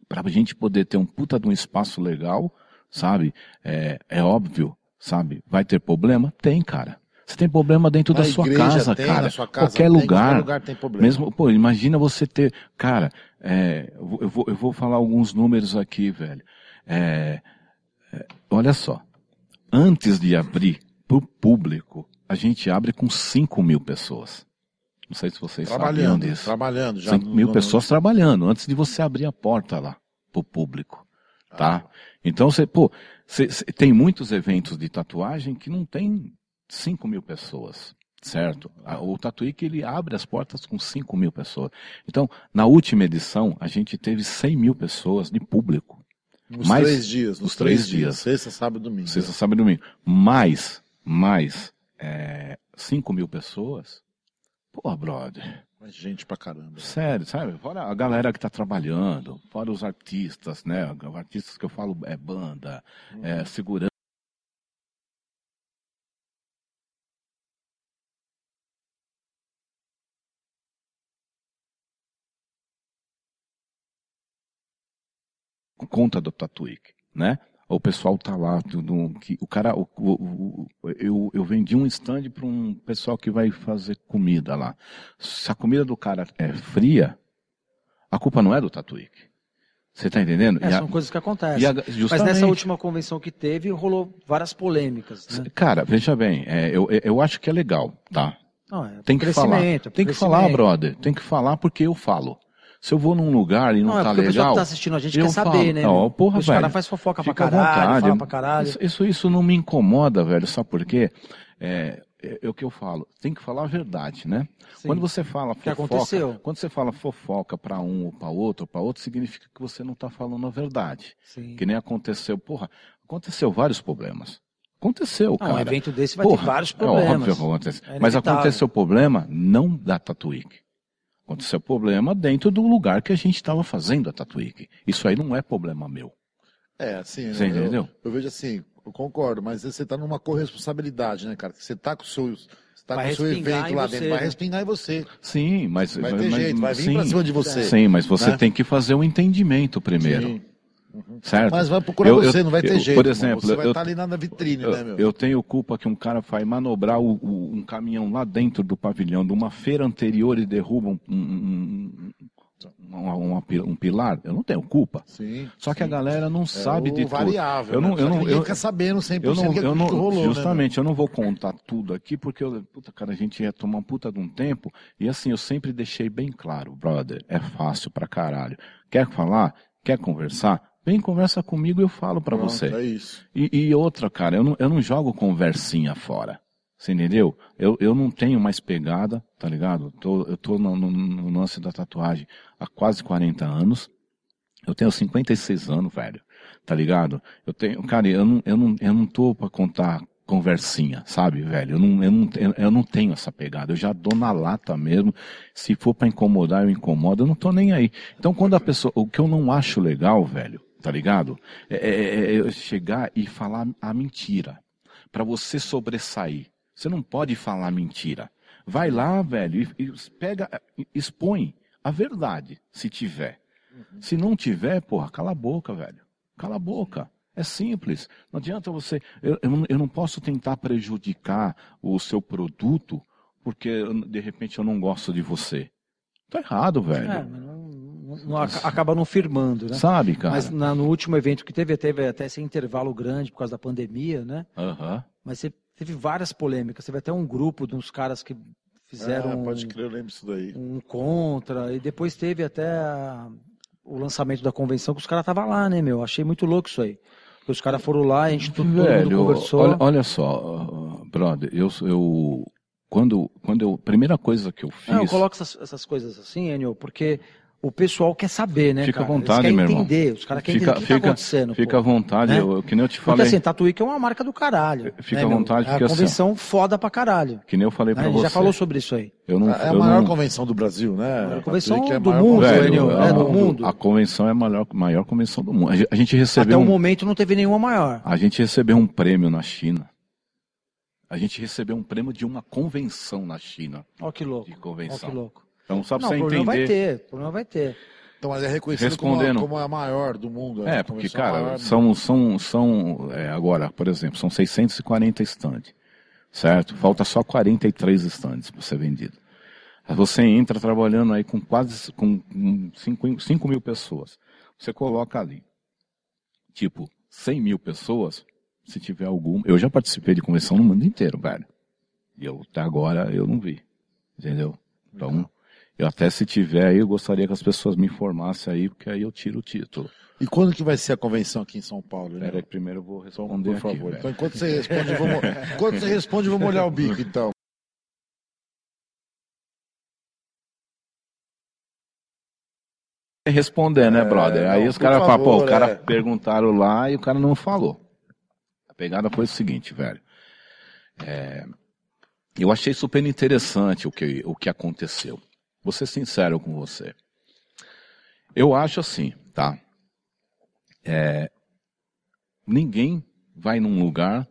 Pra gente poder ter um puta de um espaço legal, sabe? É, é óbvio, sabe? Vai ter problema? Tem, cara. Você tem problema dentro Na da sua casa, tem, cara. sua casa qualquer tem, lugar. qualquer lugar tem problema. Mesmo, pô, imagina você ter. Cara, é, eu, vou- eu vou, falar alguns números aqui, velho. É, é, olha só. Antes de abrir pro público, a gente abre com 5 mil pessoas. Não sei se vocês sabiam trabalhando, disso. trabalhando já. 5 no- mil pessoas trabalhando antes de você abrir a porta lá pro público, tá? Então você, pô, cê- cê- tem muitos eventos de tatuagem que não tem 5 mil pessoas, certo? O Tatuí que ele abre as portas com 5 mil pessoas. Então, na última edição, a gente teve 100 mil pessoas de público. Nos mais- três dias. Nos três três dias. dias. Sexta, sábado e domingo. Sexta, sábado e domingo. Mais, mais é, 5 mil pessoas. Pô, brother. Mas gente pra caramba. Sério, sabe? Fora a galera que tá trabalhando, fora os artistas, né? Artistas que eu falo é banda, é segurança. Conta do Tatuíque, né? O pessoal tá lá, tudo, que, o cara, o, o- o- eu, eu vendi um stand para um pessoal que vai fazer comida lá. Se a comida do cara é fria, a culpa não é do Tatuíque. Você tá entendendo? É, E a- são coisas que acontecem. a- Mas nessa última convenção que teve, rolou várias polêmicas. Né? Cara, veja bem, é, eu, eu acho que é legal, tá? Não, é Tem que falar. é Tem que falar, brother. Tem que falar porque eu falo. Se eu vou num lugar e não, Não, é tá porque o pessoal legal. que tá assistindo a gente eu quer saber, falo. né? Não, porra, Os velho. caras fazem fofoca pra caralho, fala pra caralho. Isso, isso, isso não me incomoda, velho. Sabe por quê? É, é, é o que eu falo. Tem que falar a verdade, né? Sim. Quando você fala que fofoca, aconteceu. quando você fala fofoca para um ou para outro, para outro, significa que você não tá falando a verdade. Sim. Que nem aconteceu, porra, aconteceu vários problemas. Aconteceu, Não, cara. um evento desse vai Porra, ter vários É problemas. óbvio que acontece. É Mas aconteceu problema não da Tatuíque. Aconteceu problema dentro do lugar que a gente estava fazendo a Tatuíque. Isso aí não é problema meu. É, assim, né, Você eu- entendeu? Eu, vejo assim, eu concordo, mas você tá numa corresponsabilidade, né, cara? Você tá com o seu, você tá Vai com o seu respingar evento lá você, dentro, vai respingar em você. Sim, mas. Vai ter mas- jeito, vai vir sim, pra cima de você. Sim, mas você né? tem que fazer o entendimento primeiro. Sim. Certo? Mas vai procurar Eu- eu- você, não vai ter eu- jeito. Por exemplo, você vai eu- estar ali na vitrine, Eu, né, meu? eu tenho culpa que um cara vai manobrar o- o- um caminhão lá dentro do pavilhão de uma feira anterior e derruba um, um, um, um pilar. Eu não tenho culpa. Sim. Só que a galera não É sabe de tudo. variável. Eu né? não, Só eu que não, ninguém eu, fica sabendo 100% eu não, que, eu que não, rolou, justamente, eu não vou contar tudo aqui porque eu, puta, cara, a gente ia tomar um puta de um tempo e assim eu sempre deixei bem claro, brother, é fácil pra caralho. Quer falar? Quer conversar? Vem conversa comigo e eu falo pra? Pronto, você. É isso. E, e outra, cara, eu não, eu não jogo conversinha fora. Você entendeu? Eu, eu não tenho mais pegada, tá ligado? Tô, eu tô no, no, no lance da tatuagem há quase 40 anos. Eu tenho 56 anos, velho. Tá ligado? Eu tenho, cara, eu não, eu não, eu não tô pra contar conversinha, sabe, velho? Eu não, eu, não, eu, eu não tenho essa pegada. Eu já dou na lata mesmo. Se for pra incomodar, eu incomodo. Eu não tô nem aí. Então, quando a pessoa, o que eu não acho legal, velho, tá ligado? É, é- é eu chegar e falar a mentira. Pra você sobressair. Você não pode falar mentira. Vai lá, velho, e, e pega, expõe a verdade, se tiver. Se não tiver, porra, cala a boca, velho. Cala a boca. É simples. Não adianta você. Eu, eu, não- eu não posso tentar prejudicar o seu produto porque de repente eu não gosto de você. Tá errado, velho. É, não, não- não aca- acaba não firmando, né? Sabe, cara? Mas na- no último evento que teve, teve até esse intervalo grande por causa da pandemia, né? Aham. Mas você teve várias polêmicas. Teve até um grupo de uns caras que fizeram Ah, um- pode crer, eu lembro isso daí. um contra. E depois teve até a- o lançamento da convenção que os caras estavam lá, né, meu? Achei muito louco isso aí. Porque os caras foram lá, a gente todo, todo mundo Velho, conversou. olha, olha só, uh, brother, eu, eu quando, quando eu, primeira coisa que eu fiz, Não, eu coloco essas, essas coisas assim, Enio, porque o pessoal quer saber, né, Fica à cara? vontade, Eles meu querem irmão. entender, os caras querem Fica, entender o que fica, tá acontecendo. fica pô. à vontade, né? eu, que nem eu te Porque falei. assim, Tatuíque é uma marca do caralho. Fica né, à meu? vontade, É porque, uma assim, convenção foda pra caralho. Que nem eu falei né? pra A gente você. já falou sobre isso aí. Eu não, É a eu maior não, convenção do Brasil, né? A convenção é a do maior mundo, convenção Velho, Enio, a, é, do mundo. a convenção é a maior, maior convenção do mundo. A gente, a gente Até recebeu o um, momento não teve nenhuma maior. a gente recebeu um prêmio na China. A gente recebeu um prêmio de uma convenção na China. Ó que louco. De Ó convenção. que louco. Então, só pra Não, você problema vai entender. ter, problema vai ter. Então, mas é reconhecido como, a- Respondendo. como a maior do mundo. É, a porque, convenção cara, são, são, são é, agora, por exemplo, são 640 stands, certo? Falta só 43 stands para ser vendido. Aí Você entra trabalhando aí com quase com 5 mil pessoas. Você coloca ali, tipo, 100 mil pessoas, se tiver algum. Eu já participei de convenção no mundo inteiro, velho. E eu, até agora, eu não vi. Entendeu? Então, eu até se tiver aí, eu gostaria que as pessoas me informassem aí, porque aí eu tiro o título. E quando que vai ser a convenção aqui em São Paulo? né? Pera primeiro eu vou Então, responder por aqui, favor. velho. Então, enquanto você responde, vamos, enquanto você responde, vamos olhar o bico, então. responder, né, brother? Aí não, os caras falam, pô, o cara é. perguntaram lá e o cara não falou. A pegada foi o seguinte, velho. É, eu achei super interessante o que, o que aconteceu. Vou ser sincero com você. Eu acho assim, tá? É, ninguém vai num lugar.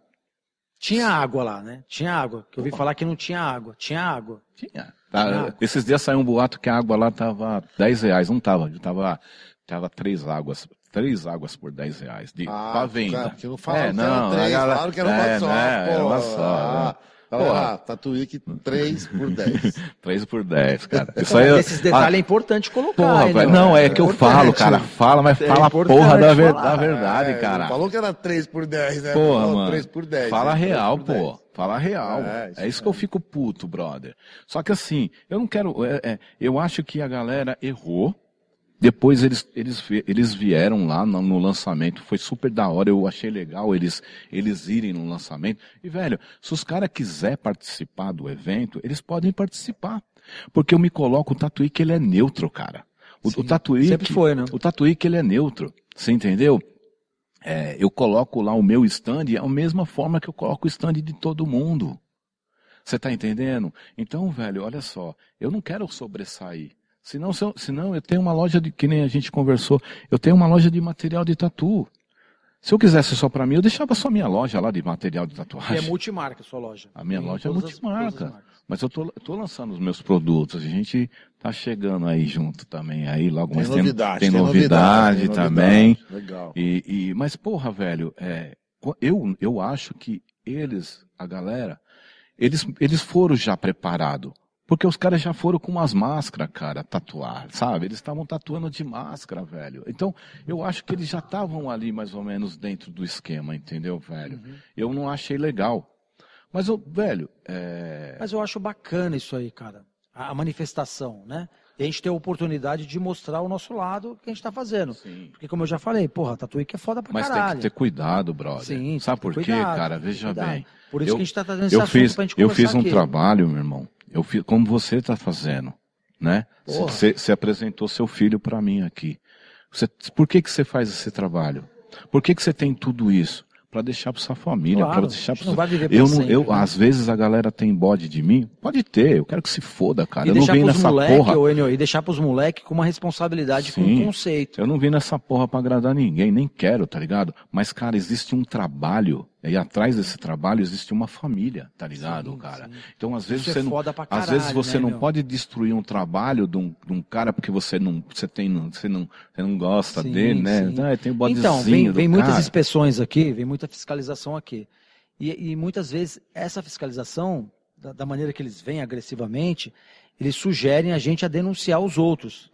Tinha água lá, né? Tinha água. Que eu ouvi falar que não tinha água. Tinha água. Tinha. tá? Ah. Esses dias saiu um boato que a água lá tava 10 reais. Não tava, tava, tava três águas. Três águas por 10 reais. De, pra venda. cara, não falaram É, que não, eram três, a galera- falaram que era uma é, só. né, era pô. uma só, Ah, né? Galera, Porra. Tatuíque 3 por 10. 3 por 10, cara. Isso aí, Esses detalhes é importante colocar. Porra, hein, velho. Não, é que eu falo, cara. Fala, mas É fala porra da, ver- da verdade, É, cara. Falou que era 3 por 10, né? Porra, Falou mano. 3 por 10. Fala né? real, 3 por 10. pô. Fala real. É, É, isso isso que eu fico puto, brother. Só que assim, eu não quero. é, é, eu acho que a galera errou. Depois eles, eles, eles vieram lá no, no lançamento, foi super da hora, eu achei legal eles, eles irem no lançamento. E, velho, se os caras quiserem participar do evento, eles podem participar. Porque eu me coloco o Tatuí que ele é neutro, cara. O, o Tatuí. sempre foi, né? O Tatuí que ele é neutro. Você entendeu? É, eu coloco lá o meu stand, é a mesma forma que eu coloco o stand de todo mundo. Você tá entendendo? Então, velho, olha só, eu não quero sobressair. Senão, se eu, senão eu tenho uma loja de, que nem a gente conversou, eu tenho uma loja de material de tatu. Se eu quisesse só pra mim, eu deixava só minha loja lá de material de E tatuagem. é multimarca a sua loja. A minha Tem loja é as- multimarca. as. Mas eu tô, tô lançando os meus produtos, a gente tá chegando aí junto também, aí logo Tem novidade, tem, tem novidade, novidade, também. novidade. Legal. E, e- mas, porra, velho, é, eu, eu acho que eles, a galera, eles, eles foram já preparados. Porque os caras já foram com umas máscaras, cara, tatuar, sabe? Eles estavam tatuando de máscara, velho. Então, eu acho que eles já estavam ali mais ou menos dentro do esquema, entendeu, velho? Eu não achei legal. Mas, eu, velho, é... Mas eu acho bacana isso aí, cara. A manifestação, né? E a gente ter a oportunidade de mostrar o nosso lado que a gente tá fazendo. Sim. Porque como eu já falei, porra, tatuí que é foda pra Mas tem caralho. que ter cuidado, brother. Sim, Sabe tem por quê, cara? tem Veja bem. Por isso Eu- que a gente tá trazendo esse Eu assunto fiz, pra gente eu fiz um aqui. trabalho, meu irmão. Eu fiz, como você está fazendo, né? Você apresentou seu filho para mim aqui. Você, por que que você faz esse trabalho? Por que que você tem tudo isso? Para deixar para sua família, Claro, para deixar a gente pra não vai viver pra eu não, eu né? às vezes a galera tem bode de mim. Pode ter, eu quero que se foda, cara. E eu não vim nessa moleque, porra. ô, e deixar pros moleques com uma responsabilidade, com Sim. um conceito. Eu não vim nessa porra pra agradar ninguém, nem quero, tá ligado? Mas, cara, existe um trabalho, e atrás desse trabalho existe uma família, tá ligado, Sim, cara? sim. Então, às vezes Isso é você não, foda pra às vezes caralho, você né, não meu? pode destruir um trabalho de um, de um cara porque você não, você tem, não- você não, você não gosta Sim, dele, né? Ah, tem bodezinho Então, vem, do vem muitas cara. inspeções aqui, vem muita fiscalização aqui. E, e muitas vezes essa fiscalização, da, da maneira que eles vêm agressivamente, eles sugerem a gente a denunciar os outros.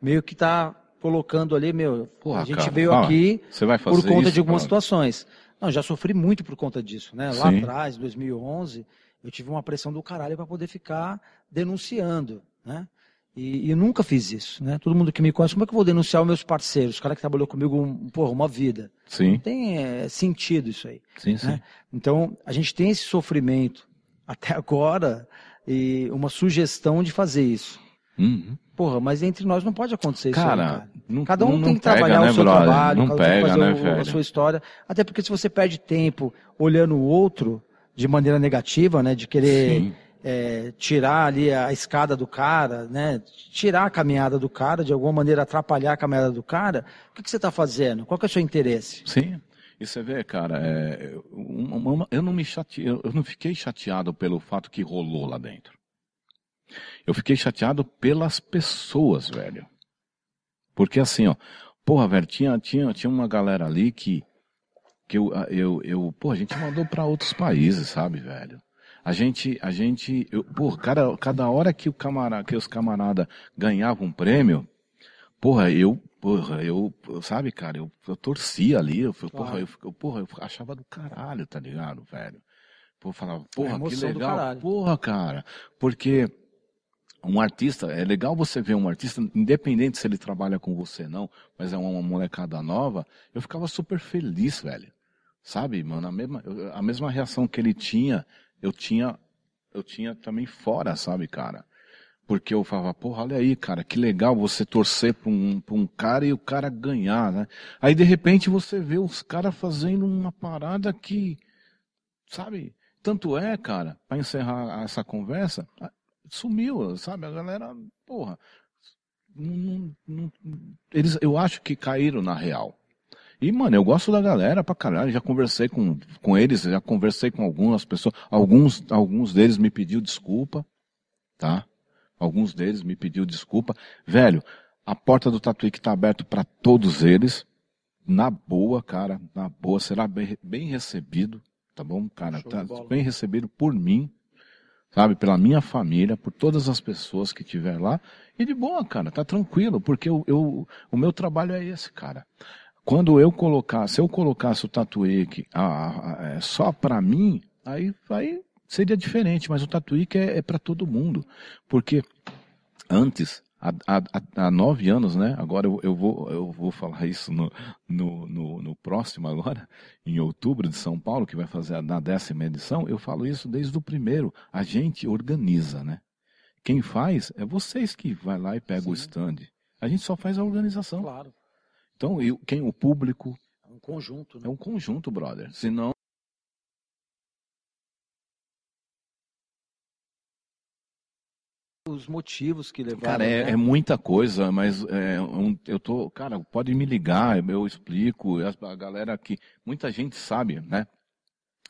Meio que tá colocando ali, meu, Porra, a gente cara, veio fala. aqui por conta isso, de algumas brother? situações. Não, já sofri muito por conta disso, né? Lá Sim. atrás, 2011, eu tive uma pressão do caralho para poder ficar denunciando, né? E, e nunca fiz isso, né? Todo mundo que me conhece, como é que eu vou denunciar os meus parceiros, os caras que trabalhou comigo, um, porra, uma vida? Não Sim, tem é, sentido isso aí. sim, sim. Né? Então, a gente tem esse sofrimento até agora e uma sugestão de fazer isso. Uhum. Porra, mas entre nós não pode acontecer isso. Cara, aí, cara. não- cada um não- tem que trabalhar pega, o né, seu brother? trabalho, Não cada um tem que pega, fazer né, o- a sua história. Até porque se você perde tempo olhando o outro de maneira negativa, né, de querer é, tirar ali a escada do cara, né, tirar a caminhada do cara, de alguma maneira atrapalhar a caminhada do cara, o que, que você está fazendo? Qual que é o seu interesse? Sim. E você vê, cara, é, uma- uma- eu não me chate, eu eu não fiquei chateado pelo fato que rolou lá dentro. Eu fiquei chateado pelas pessoas, velho. Porque assim, ó, porra, velho, tinha, tinha, tinha uma galera ali que, que eu, eu, eu, pô, a gente mandou pra outros países, sabe, velho? A gente, a gente, eu, pô, cada, cada hora que o camarada, que os camarada ganhavam um prêmio, porra, eu, porra, eu, sabe, cara, eu, eu torcia ali, eu, porra, Claro. eu, eu, porra, eu achava do caralho, tá ligado, velho? Pô, eu falava, porra, que legal, porra, cara, porque um artista, é legal você ver um artista, independente se ele trabalha com você não, mas é uma molecada nova, eu ficava super feliz, velho. Sabe, mano, a mesma, a mesma reação que ele tinha, eu tinha, eu tinha também fora, sabe, cara? Porque eu falava, porra, olha aí, cara, que legal você torcer pra um, pra um cara e o cara ganhar, né? Aí de repente você vê os caras fazendo uma parada que, sabe? Tanto é, cara, pra encerrar essa conversa, sumiu, sabe? A galera, porra, não- não- eles, eu acho que caíram na real. E, mano, eu gosto da galera pra caralho. Já conversei com, com eles, já conversei com algumas pessoas. Alguns, alguns deles me pediu desculpa, tá? Alguns deles me pediu desculpa. Velho, a porta do Tatuí que tá aberta pra todos eles. Na boa, cara, na boa. Será bem, bem recebido, tá bom, cara? Tá bem recebido por mim, sabe? Pela minha família, por todas as pessoas que tiver lá. E de boa, cara, tá tranquilo, porque eu, eu, o meu trabalho é esse, cara. Quando eu colocasse, se eu colocasse o Tatuí que, ah, só pra mim, aí, aí seria diferente, mas o Tatuí que é, é para todo mundo. Porque antes, há, há, há- nove anos, né? Agora eu, eu, vou, eu vou falar isso no, no, no, no próximo agora, em outubro de São Paulo, que vai fazer a, na décima edição, eu falo isso desde o primeiro. A gente organiza, né? Quem faz é vocês que vai lá e pega o Sim. stand. A gente só faz a organização. Claro, Então, eu, quem o público é um conjunto, né? é um conjunto, brother. Senão Os motivos que levaram. Cara, é, né? é muita coisa, mas é, um- eu tô, cara, pode me ligar, eu explico, a, a galera que muita gente sabe, né?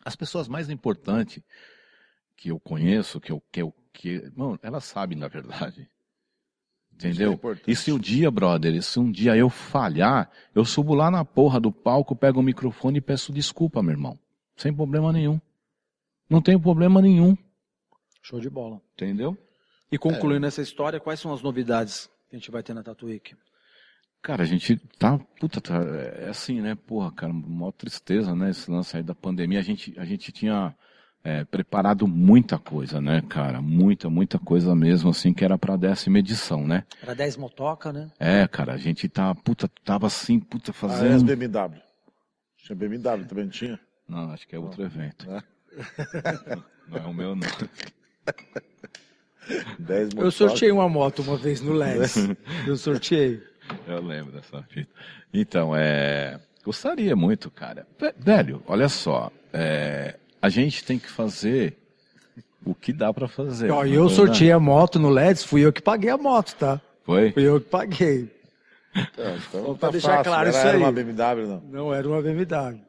As pessoas mais importantes que eu conheço, que eu que eu que, mano, elas sabem na verdade. É Entendeu? importante. E se um dia, brother, se um dia eu falhar, eu subo lá na porra do palco, pego o microfone e peço desculpa, meu irmão. Sem problema nenhum. Não tem problema nenhum, Show de bola. entendeu? E concluindo essa história, quais são as novidades que a gente vai ter na Tatuíque? Cara, a gente tá, puta, tá, é assim, né, porra, cara, maior tristeza, né, esse lance aí da pandemia, a gente, a gente tinha é, preparado muita coisa, né, cara, muita, muita coisa mesmo, assim, que era pra décima edição, né. Era 10 motoca, né? É, cara, a gente tá, puta, tava assim, puta, Ah, é as fazendo... BMW. Tinha BMW também, não tinha? Não, acho que é outro evento. É. Não é o meu, não. 10 Eu sorteei uma moto uma vez no LEDs. Eu sorteei. Eu lembro dessa fita. Então, é. Gostaria muito, cara. Ve- Velho, olha só. é, A gente tem que fazer o que dá pra fazer. Ó, não e é eu verdade? sorteei a moto no LEDs, fui eu que paguei a moto, tá? Foi? Fui eu que paguei. Então, então Só tá pra deixar fácil. claro Era- isso era aí. uma BMW, não. Não era uma BMW.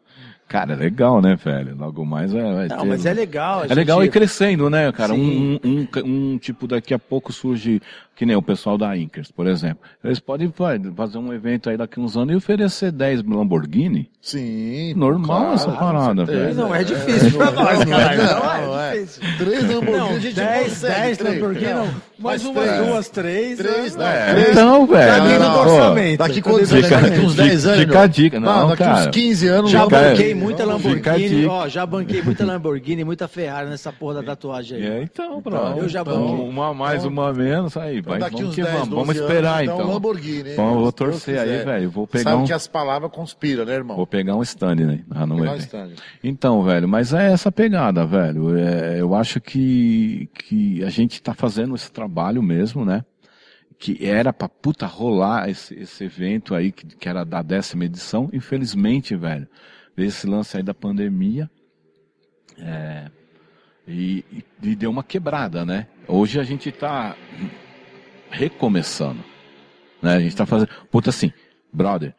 Cara, é legal, né, velho? Logo mais vai, Não, ter- mas é legal. É legal ir gente- crescendo, né, cara? Um, um, um, um tipo, daqui a pouco surge, que nem o pessoal da Inkers, por exemplo. Eles podem fazer um evento aí daqui uns anos e oferecer 10 Lamborghini. Sim. Normal claro, essa parada, velho. Não, é difícil pra nós, cara. Não, Não, é. é difícil. Três Lamborghini Não, a gente 10, consegue. 10 três. Lamborghini, não. Mais Mas umas três. duas, três. Três, né? não. É, Três. então, velho. Tá dentro do orçamento. Daqui Tá quantos anos? Daqui uns Fica- 10 anos? fica a dica. Não, daqui cara. uns 15 anos. Já banquei muita Lamborghini, ó, já banquei muita Lamborghini, muita Ferrari nessa porra da tatuagem aí. É, então, pronto. eu já Então, banquei. uma a mais, uma a menos, aí, Então, vai, vamos uns que 10, vamos. 12 Vamos esperar, então. um Lamborghini, hein? Bom, vou torcer aí, velho. Vou pegar Sabe um, que as palavras conspiram, né, irmão? vou pegar um stand, né? Ah, não Pegar um stand. Então, velho, mas é essa pegada, velho. É, eu acho que, que a gente tá fazendo esse trabalho mesmo, né? que era pra puta rolar esse, esse evento aí, que, que era da décima edição. Infelizmente, velho, veio esse lance aí da pandemia. É, e, e, e deu uma quebrada, né? Hoje a gente tá recomeçando. Né? A gente tá fazendo. Puta assim, brother,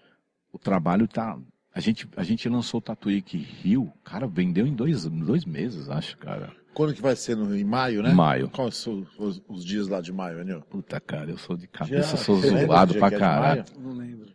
o trabalho tá. A gente, a gente lançou o Tatuíque Rio, cara, vendeu em dois, dois meses, acho, cara. Quando que vai ser? No, em maio, né? Em maio. Quais são os, os dias lá de maio, Enio? Puta, cara, eu sou de cabeça, Já- sou zoado pra é caralho. Não lembro.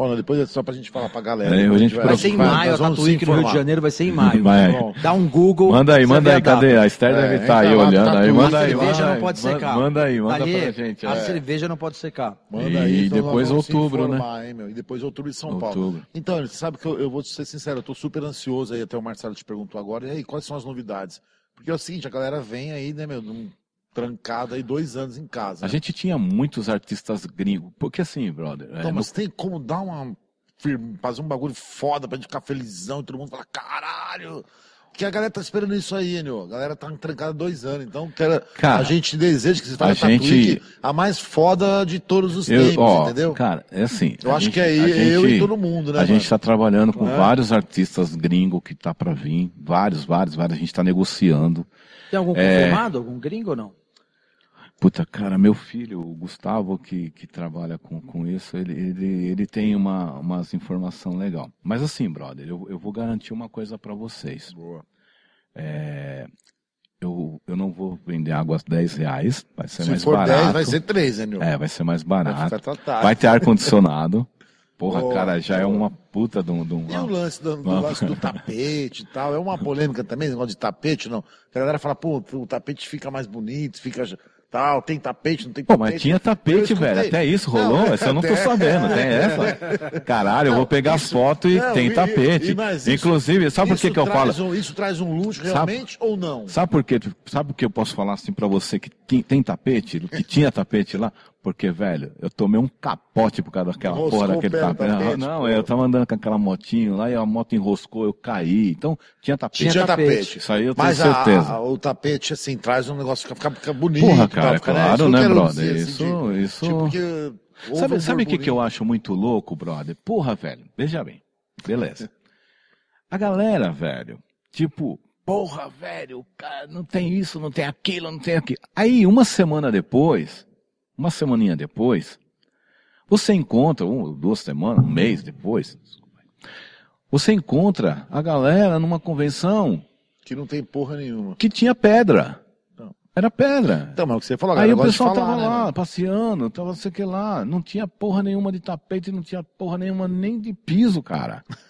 Bom, não, depois é só pra gente falar pra galera. É, a gente vai- Vai ser em maio, a Tatuíque no Rio de. Janeiro vai ser em maio. Vai. Bom, Dá um Google. Manda aí, manda aí, cadê? A Esther É, deve estar aí no olhando aí. Manda A aí, cerveja não aí. pode secar. Manda aí, manda Dali, pra gente. A é. cerveja não pode secar. Manda E aí. então nós depois outubro, né? informar, hein, meu? E depois outubro em São Paulo. Então, você sabe que eu, eu vou ser sincero, eu tô super ansioso aí, até o Marcelo te perguntou agora, e aí, quais são as novidades? Porque é o seguinte, a galera vem aí, né, meu, num trancado aí dois anos em casa. A né? gente tinha muitos artistas gringos. Porque assim, brother. é, Então, no- mas tem como dar uma. fazer um bagulho foda pra gente ficar felizão e todo mundo falar, caralho! Porque a galera tá esperando isso aí, Enio. A galera tá trancada há dois anos. Então, quero, Cara, a gente deseja que você faça a a gente- gente... a mais foda de todos os eu, tempos, ó, entendeu? Cara, é assim. eu acho gente- que é eu gente- e todo mundo, né? A gente mano? está trabalhando com É. vários artistas gringos que tá para vir. Vários, vários, vários. A gente está negociando. Tem algum É. confirmado? Algum gringo ou não? Puta, cara, meu filho, o Gustavo, que, que trabalha com, com isso, ele, ele, ele tem uma, umas informação legal. Mas assim, brother, eu, eu vou garantir uma coisa para vocês. Boa. É, eu, eu não vou vender água a 10 reais, vai ser Se mais for barato. 10, vai ser 3, né, Enio? É, vai ser mais Vai barato. tratado. Vai ter ar-condicionado. Porra, cara, já é uma puta de um. de um- E o lance do, do lance do tapete e tal? É uma polêmica também, negócio de tapete, não? A galera fala, pô, o tapete fica mais bonito, fica tal, tem tapete, não tem Pô, tapete. mas tinha tapete, velho. Até isso rolou? Não, Essa eu não tô sabendo. Tem essa? Caralho, eu vou pegar as fotos e Não, tem tapete. e- mas isso- Inclusive, sabe por que, isso que eu falo? Um, isso traz um luxo Sabe- realmente ou não? Sabe por quê? Sabe por que eu posso falar assim pra você que tem, tem tapete? Que tinha tapete lá? Porque, velho, eu tomei um capote por causa daquela Enroscou porra o daquele tapete. tapete, não, pô. eu tava andando com aquela motinho lá e a moto enroscou, eu caí. Então, tinha tapete. Tinha tapete. tapete. Isso aí eu tenho Mas a- certeza. a- o tapete, assim, traz um negócio que fica, fica bonito. Porra, tal, cara, fica, claro, Isso que eu né, brother? dizer, assim, Isso- de- isso- Tipo, que Sabe, um sabe o que, que eu acho muito louco, brother? Porra, velho, veja bem. Beleza. A galera, velho, tipo, porra, velho, cara, não tem isso, não tem aquilo, não tem aquilo. Aí, uma semana depois, uma semaninha depois, você encontra, um, duas semanas, um mês depois, você encontra a galera numa convenção Que não tem porra nenhuma. que tinha pedra. Não. Era pedra. Então, mas o que você falou, Aí o pessoal falar, tava né, lá, mano? passeando, tava sei que lá. Não tinha porra nenhuma de tapete, não tinha porra nenhuma nem de piso, cara.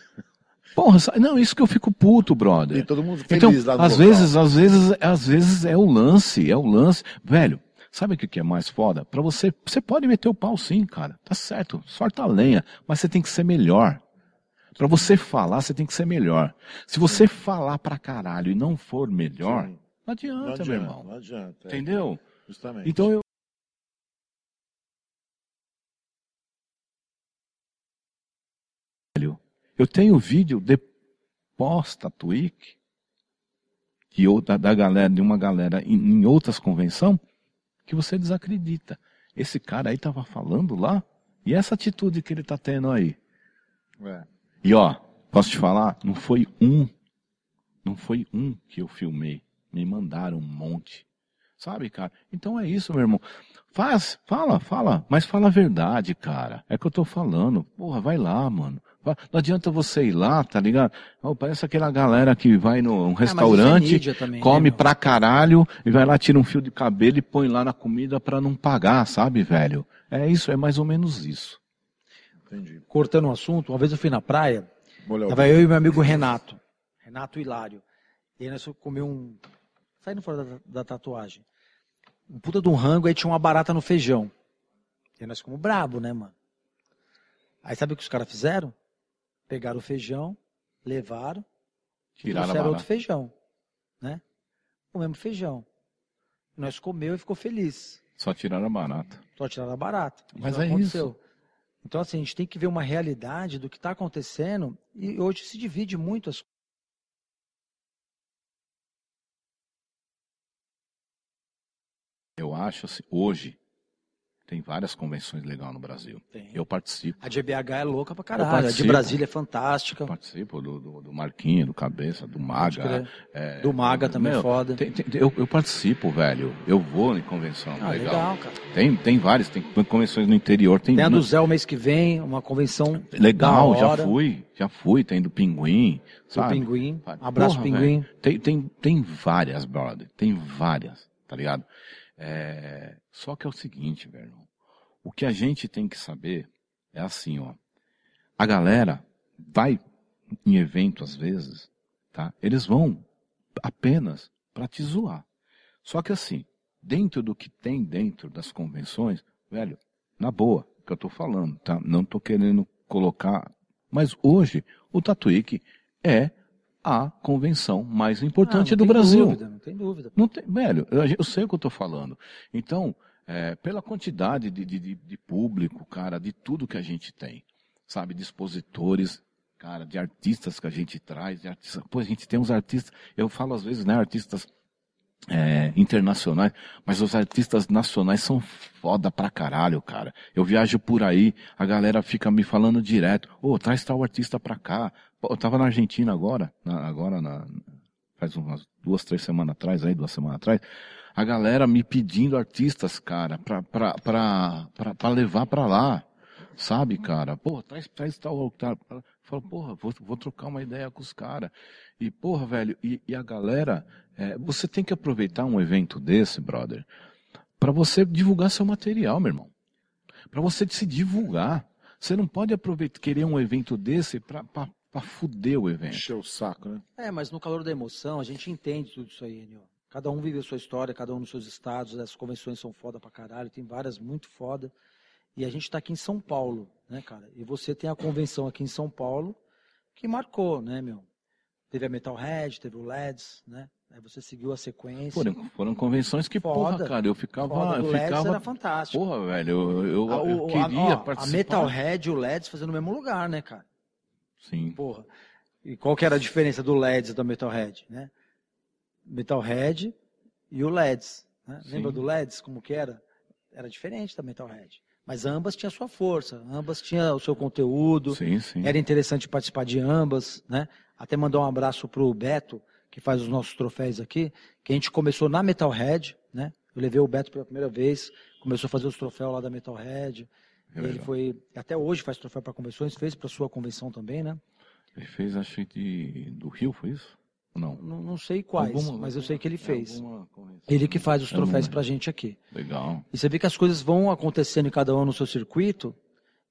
Porra, não, isso que eu fico puto, E brother. todo mundo Então, feliz lá no às local. vezes, às vezes, às vezes é o lance, é o lance. Velho, sabe o que é mais foda? Pra você, você pode meter o pau sim, cara. Tá certo, sorta a lenha, mas você tem que ser melhor. Pra você falar, você tem que ser melhor. Se você falar pra caralho e não for melhor, Sim. não adianta, Não meu adianta, irmão. não adianta. é, Entendeu? Justamente. Então eu. Eu tenho vídeo de pós-Tatuíque da, da galera, de uma galera em, em outras convenções que você desacredita. Esse cara aí tava falando lá e essa atitude que ele tá tendo aí. É. E ó, posso te falar? Não foi um, não foi um que eu filmei. Me mandaram um monte. Sabe, cara? Então é isso, meu irmão. Faz, fala, fala, mas fala a verdade, cara. É que eu tô falando. Porra, vai lá, mano. Não adianta você ir lá, tá ligado? Oh, parece aquela galera que vai num Ah, é restaurante, mídia também, né, come meu? pra caralho e vai lá, tira um fio de cabelo e põe lá na comida pra não pagar, sabe, velho? É isso, é mais ou menos isso. Entendi. Cortando o assunto, uma vez eu fui na praia, Olha, tava eu e meu amigo Renato, Renato Hilário. E aí nós comer um. Saindo fora da, da tatuagem. Um puta de um rango, aí tinha uma barata no feijão. E aí nós ficamos brabo, né, mano? Aí sabe o que os caras fizeram? Pegaram o feijão, levaram, Tiraram trouxeram outro feijão, né? Comemos feijão. Nós comeu e ficou feliz. Só tiraram a barata. Só tiraram a barata. Isso Mas é aconteceu. Então, assim, a gente tem que ver uma realidade do que está acontecendo e hoje se divide muito as Eu acho assim, hoje, Tem várias convenções legais no Brasil. Tem. Eu participo. A de BH é louca pra caralho. A de. Brasília é fantástica. Eu participo do, do, do Marquinho, do Cabeça, do Maga. é, Do Maga também meu, foda. tem- tem- eu, eu participo, velho. Eu vou em convenção. Ah, legal. legal, cara. Tem, tem várias, tem convenções no interior. Tem, Tem a do Zé o mês que vem, uma convenção Legal, já fui, já fui. Tem do Pinguim, do sabe? Pinguim. Porra, Abraço, Pinguim. velho. Tem, tem, tem várias, brother. Tem várias, tá ligado? É, Só que é o seguinte, velho. O que a gente tem que saber é assim, ó. A galera vai em evento às vezes, tá? Eles vão apenas para te zoar. Só que assim, dentro do que tem dentro das convenções, velho, na boa, que eu tô falando, tá? Não tô querendo colocar, mas hoje o Tatuíque é a convenção mais importante Ah, do Brasil. Dúvida, não tem dúvida. Não tem, velho, eu, eu sei o que eu tô falando. Então, é, pela quantidade de, de, de- público, cara, de tudo que a gente tem, sabe, de expositores, cara, de artistas que a gente traz, de artistas, pô, a gente tem uns artistas, eu falo às vezes, né, artistas é, internacionais, mas os artistas nacionais são foda pra caralho, cara. Eu viajo por aí, a galera fica me falando direto, ô, traz tal artista pra cá. Eu tava na Argentina agora, na- agora na, faz umas duas, três semanas atrás, aí, duas semanas atrás, a galera me pedindo artistas, cara, pra, pra, pra, pra, pra levar pra lá. Sabe, cara? Porra, traz, traz tal. tal. Fala, porra, vou, vou trocar uma ideia com os caras. E, porra, velho, e, e a galera, é, você tem que aproveitar um evento desse, brother, pra você divulgar seu material, meu irmão. Pra você se divulgar. Você não pode aproveitar, querer um evento desse pra, pra, fuder o evento. Encher o saco, né? É, mas no calor da emoção, a gente entende tudo isso aí, Enio. Cada um vive a sua história, cada um nos seus estados, as convenções são foda pra caralho, tem várias muito foda. E a gente tá aqui em São Paulo, né, cara? E você tem a convenção aqui em São Paulo que marcou, né, meu? Teve a Metalhead, teve o LEDs, né? Aí você seguiu a sequência. Foram, foram convenções que, Foda. porra, cara, eu ficava. Foda, eu o LEDs ficava era fantástico. Porra, velho, eu, eu, A- eu o- a- queria ó, participar. A Metalhead e o LEDs fazendo no mesmo lugar, né, cara? Sim. Porra. E qual que era a diferença do LEDs e da Metalhead, né? Metalhead e o LEDs. Né? Lembra do LEDs como que era? Era diferente da Metalhead. Mas ambas tinham sua força, ambas tinham o seu conteúdo. Sim, sim. Era interessante participar de ambas, né? Até mandar um abraço pro Beto, que faz os nossos troféus aqui, que a gente começou na Metalhead, né? Eu levei o Beto pela primeira vez, começou a fazer os troféus lá da Metalhead. É ele foi, até hoje faz troféu para convenções, fez para sua convenção também, né? Ele fez, acho que do Rio, foi isso? Não. Não, não sei quais, Alguma- mas eu sei que ele fez. alguma convenção. Ele que faz os troféus lembro. pra gente aqui. Legal. E você vê que as coisas vão acontecendo em cada um no seu circuito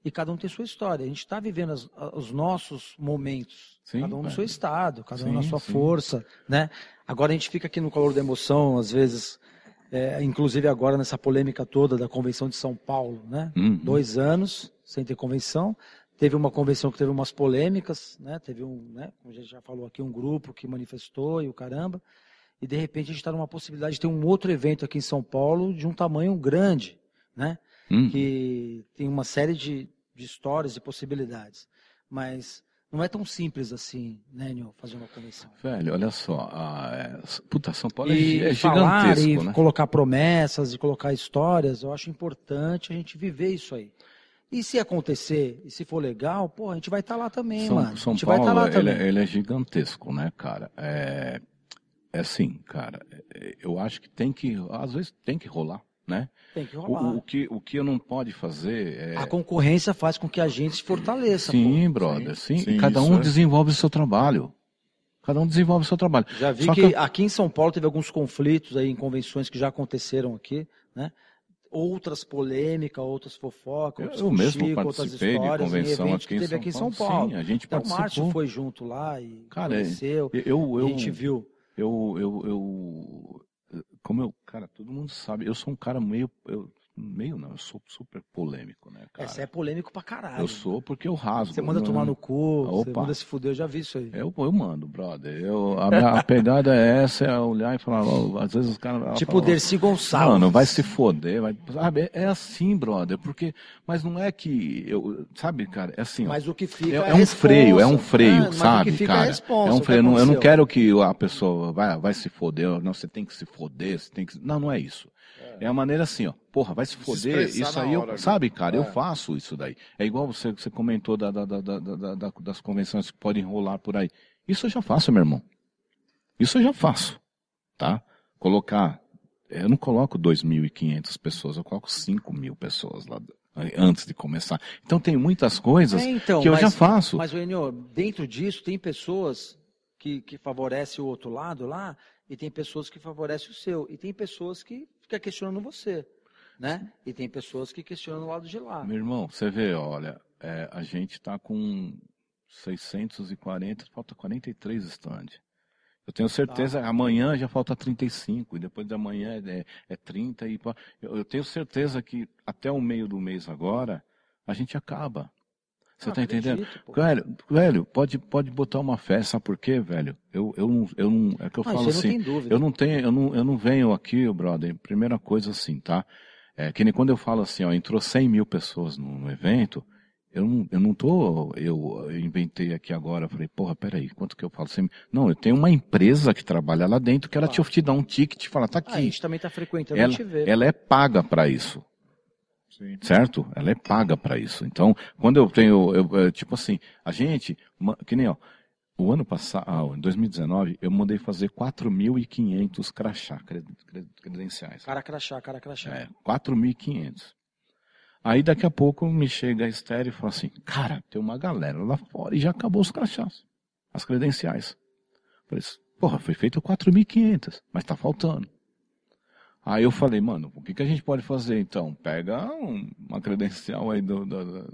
e cada um tem sua história. A gente está vivendo as- os nossos momentos, Sim, cada um no velho. seu estado, cada um Sim, na sua sim. força, né? Agora a gente fica aqui no calor da emoção, às vezes, é, inclusive agora nessa polêmica toda da convenção de São Paulo, né? Uhum. Dois anos sem ter convenção. Teve uma convenção que teve umas polêmicas, né? Teve um, né? Como a gente já falou aqui, um grupo que manifestou e o caramba. E de repente a gente está numa possibilidade de ter um outro evento aqui em São Paulo de um tamanho grande, né? Hum. que tem uma série de, de histórias e possibilidades. Mas não é tão simples assim, né, Nil, fazer uma convenção. Velho, olha só. a- é- puta, São Paulo é, E é falar gigantesco, e né? colocar promessas e colocar histórias, eu acho importante a gente viver isso aí. E se acontecer, e se for legal, pô, a gente vai estar lá também, São, mano. São vai Paulo, lá ele, é- ele é gigantesco, né, cara? É, é assim, cara. é- Eu acho que tem que, às vezes tem que rolar, né? Tem que O, rolar. o que, o que eu não pode fazer é... A concorrência faz com que a gente se fortaleça. Sim, pô. brother, sim. sim, e cada um é. desenvolve o seu trabalho. Cada um desenvolve o seu trabalho. Já vi Só que, que eu- aqui em São Paulo teve alguns conflitos aí em convenções que já aconteceram aqui, né? Outras polêmicas, outras fofocas, Eu, outros eu mesmo outras participei de histórias, em convenção eventos aqui que em teve São aqui em Paulo. São Paulo. Sim, a gente Até o participou. Márcio foi junto lá e Cara, conheceu. Eu, eu, a gente viu. eu, eu, eu, como eu, cara, todo mundo sabe, eu sou um cara meio, eu, meio não, eu sou super polêmico, né, cara? Essa é polêmico pra caralho. eu sou porque eu rasgo. Você manda não- tomar no cu, você manda se fuder, eu já vi isso aí. Eu, eu mando, brother. Eu, a, minha, a pegada é essa, é olhar e falar, ó, às vezes os caras... tipo o falam, Dercy Gonçalves. Mano, vai se foder, vai, sabe? É, é assim, brother, porque, mas não é que, eu, sabe, cara, é assim, ó. Mas o que fica É, é, é um responsa. freio, é um freio, É, mas sabe, cara? é responsa. é um freio. Eu não, eu não quero que a pessoa vai, vai se foder, não, você tem que se foder, você tem que. Não, não é isso. É a maneira assim, ó. Porra, vai se foder. expressar Isso aí, eu, hora, né? sabe, cara, eu É. faço isso daí. É igual você, você comentou da, da- da- da- da- da- das convenções que podem rolar por aí. Isso eu já faço, meu irmão. Isso eu já faço. Tá? Colocar. Eu não coloco 2.500 pessoas, eu coloco 5 mil pessoas lá antes de começar. Então tem muitas coisas É, então, que eu mas- já faço. Mas, Enio, dentro disso tem pessoas que, que favorecem o outro lado lá e tem pessoas que favorecem o seu. E tem pessoas que ficam questionando você. Né? E tem pessoas que questionam o lado de lá. Meu irmão, você vê, olha, é, a gente está com 640, falta 43 stands. Eu tenho certeza, amanhã já falta 35, e depois de amanhã é, é 30. E, pá. eu, eu tenho certeza que até o meio do mês agora, a gente acaba. Você Ah, tá entendendo? pô. Velho, velho, pode, pode botar uma festa, sabe por quê, velho? Eu, eu, não, eu não. É que eu Ah, falo assim. Eu não tenho, eu não, eu não venho aqui, brother. Primeira coisa assim, tá? É que nem quando eu falo assim, ó, entrou 100 mil pessoas no, no evento, eu não, eu não tô, eu, eu inventei aqui agora, falei, porra, peraí, quanto que eu falo? 100 mil? Não, eu tenho uma empresa que trabalha lá dentro que ela te, te dá um ticket e fala, tá Ah, a aqui. gente também está frequentando, ela, a gente vê. ela é paga para isso Sim. certo? Ela é paga para isso. Então, quando eu tenho, eu, é, tipo assim, a gente, que nem ó, o ano passado, ah, em 2019, eu mandei fazer 4.500 crachá, cred- cred- credenciais. Cara crachá, cara crachá. É, 4.500. Aí daqui a pouco me chega a estéreo e fala assim, cara, tem uma galera lá fora e já acabou os crachás, as credenciais. Eu Falei, porra, foi feito 4.500, mas tá faltando. Aí eu falei, mano, o que, que a gente pode fazer então? Pega um- uma credencial aí do, da- da-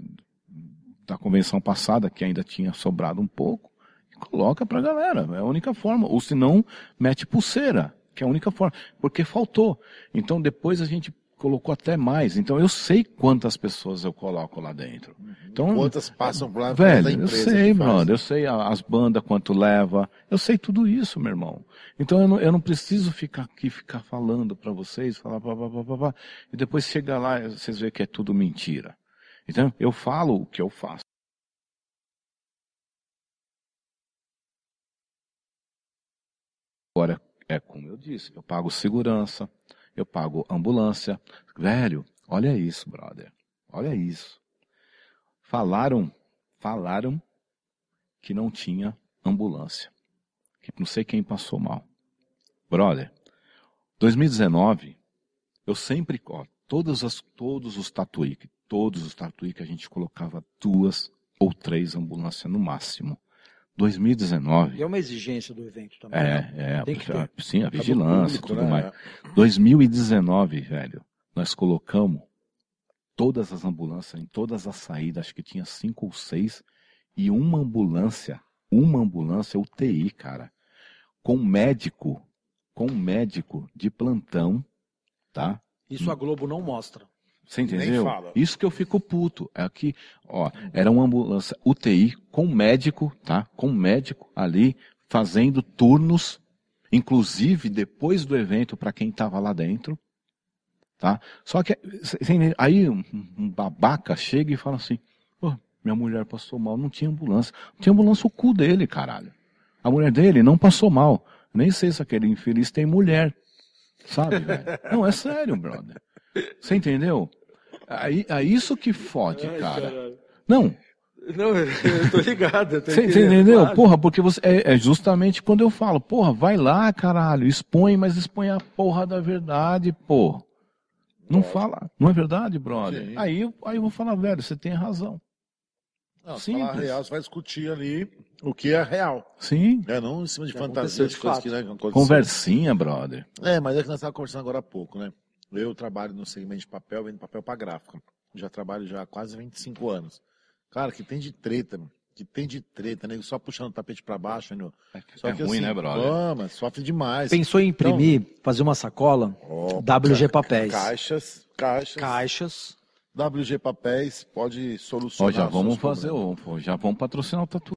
da convenção passada, que ainda tinha sobrado um pouco, e coloca pra galera. É a única forma. Ou se não, mete pulseira, que é a única forma. Porque faltou. Então depois a gente colocou até mais. Então eu sei quantas pessoas eu coloco lá dentro. Então, Quantas passam por lá? Velho, da eu sei, brother, eu sei as bandas, quanto leva, eu sei tudo isso, meu irmão. Então eu não, eu não preciso ficar aqui, ficar falando pra vocês, falar pá, pá, pá, pá, pá, e depois chegar lá e vocês verem que é tudo mentira. Então eu falo o que eu faço. Agora, é como eu disse, eu pago segurança, eu pago ambulância. Velho, olha isso, brother. Olha isso. Falaram, falaram que não tinha ambulância. Que não sei quem passou mal. Brother, 2019, eu sempre, ó, todos, as, todos os tatuí, todos os tatuí que a gente colocava duas ou três ambulâncias no máximo. 2019, E é uma exigência do evento também. né? é, é, Tem que ter. sim, a Tá vigilância e tudo né? mais. 2019, velho, nós colocamos todas as ambulâncias em todas as saídas, acho que tinha cinco ou seis, e uma ambulância, uma ambulância UTI, cara, com médico, com médico de plantão, tá? Isso a Globo não mostra. Você entendeu? Isso que eu fico puto. É que, ó, era uma ambulância UTI com médico, tá? Com médico ali fazendo turnos, inclusive depois do evento para quem estava lá dentro, tá? Só que aí um, babaca chega e fala assim: minha mulher passou mal, não tinha ambulância. Não tinha ambulância o cu dele, caralho. A mulher dele não passou mal. Nem sei se aquele infeliz tem mulher. Sabe, velho? Não, é sério, brother. Você entendeu? Aí, é isso que fode, cara. Não, Não, eu tô ligado. Eu tô você entendeu? claro. Porra, porque você. É, é justamente quando eu falo, porra, vai lá, caralho, expõe, mas expõe a porra da verdade, pô. Não fala, não é verdade, brother? Sim. Aí, eu- aí eu vou falar, velho, você tem razão. Não, Simples. falar real, você vai discutir ali o que é real. Sim. É, não em cima de Que fantasia, de coisas que né, aconteceu. Conversinha, brother. É, mas é que nós estávamos conversando agora há pouco, né? Eu trabalho no segmento de papel, vendo papel para gráfica. Já trabalho já há quase 25 anos. Cara, que tem de treta, mano. que tem de treta, né? Só puxando o tapete para baixo, né? Só é que, ruim, assim, né, brother? Vamos, sofre demais. Pensou em imprimir, fazer uma sacola? Ó, WG Papéis. Caixas, caixas. Caixas. WG Papéis pode Ó, solucionar. já vamos fazer, ó, já vamos patrocinar o tatu.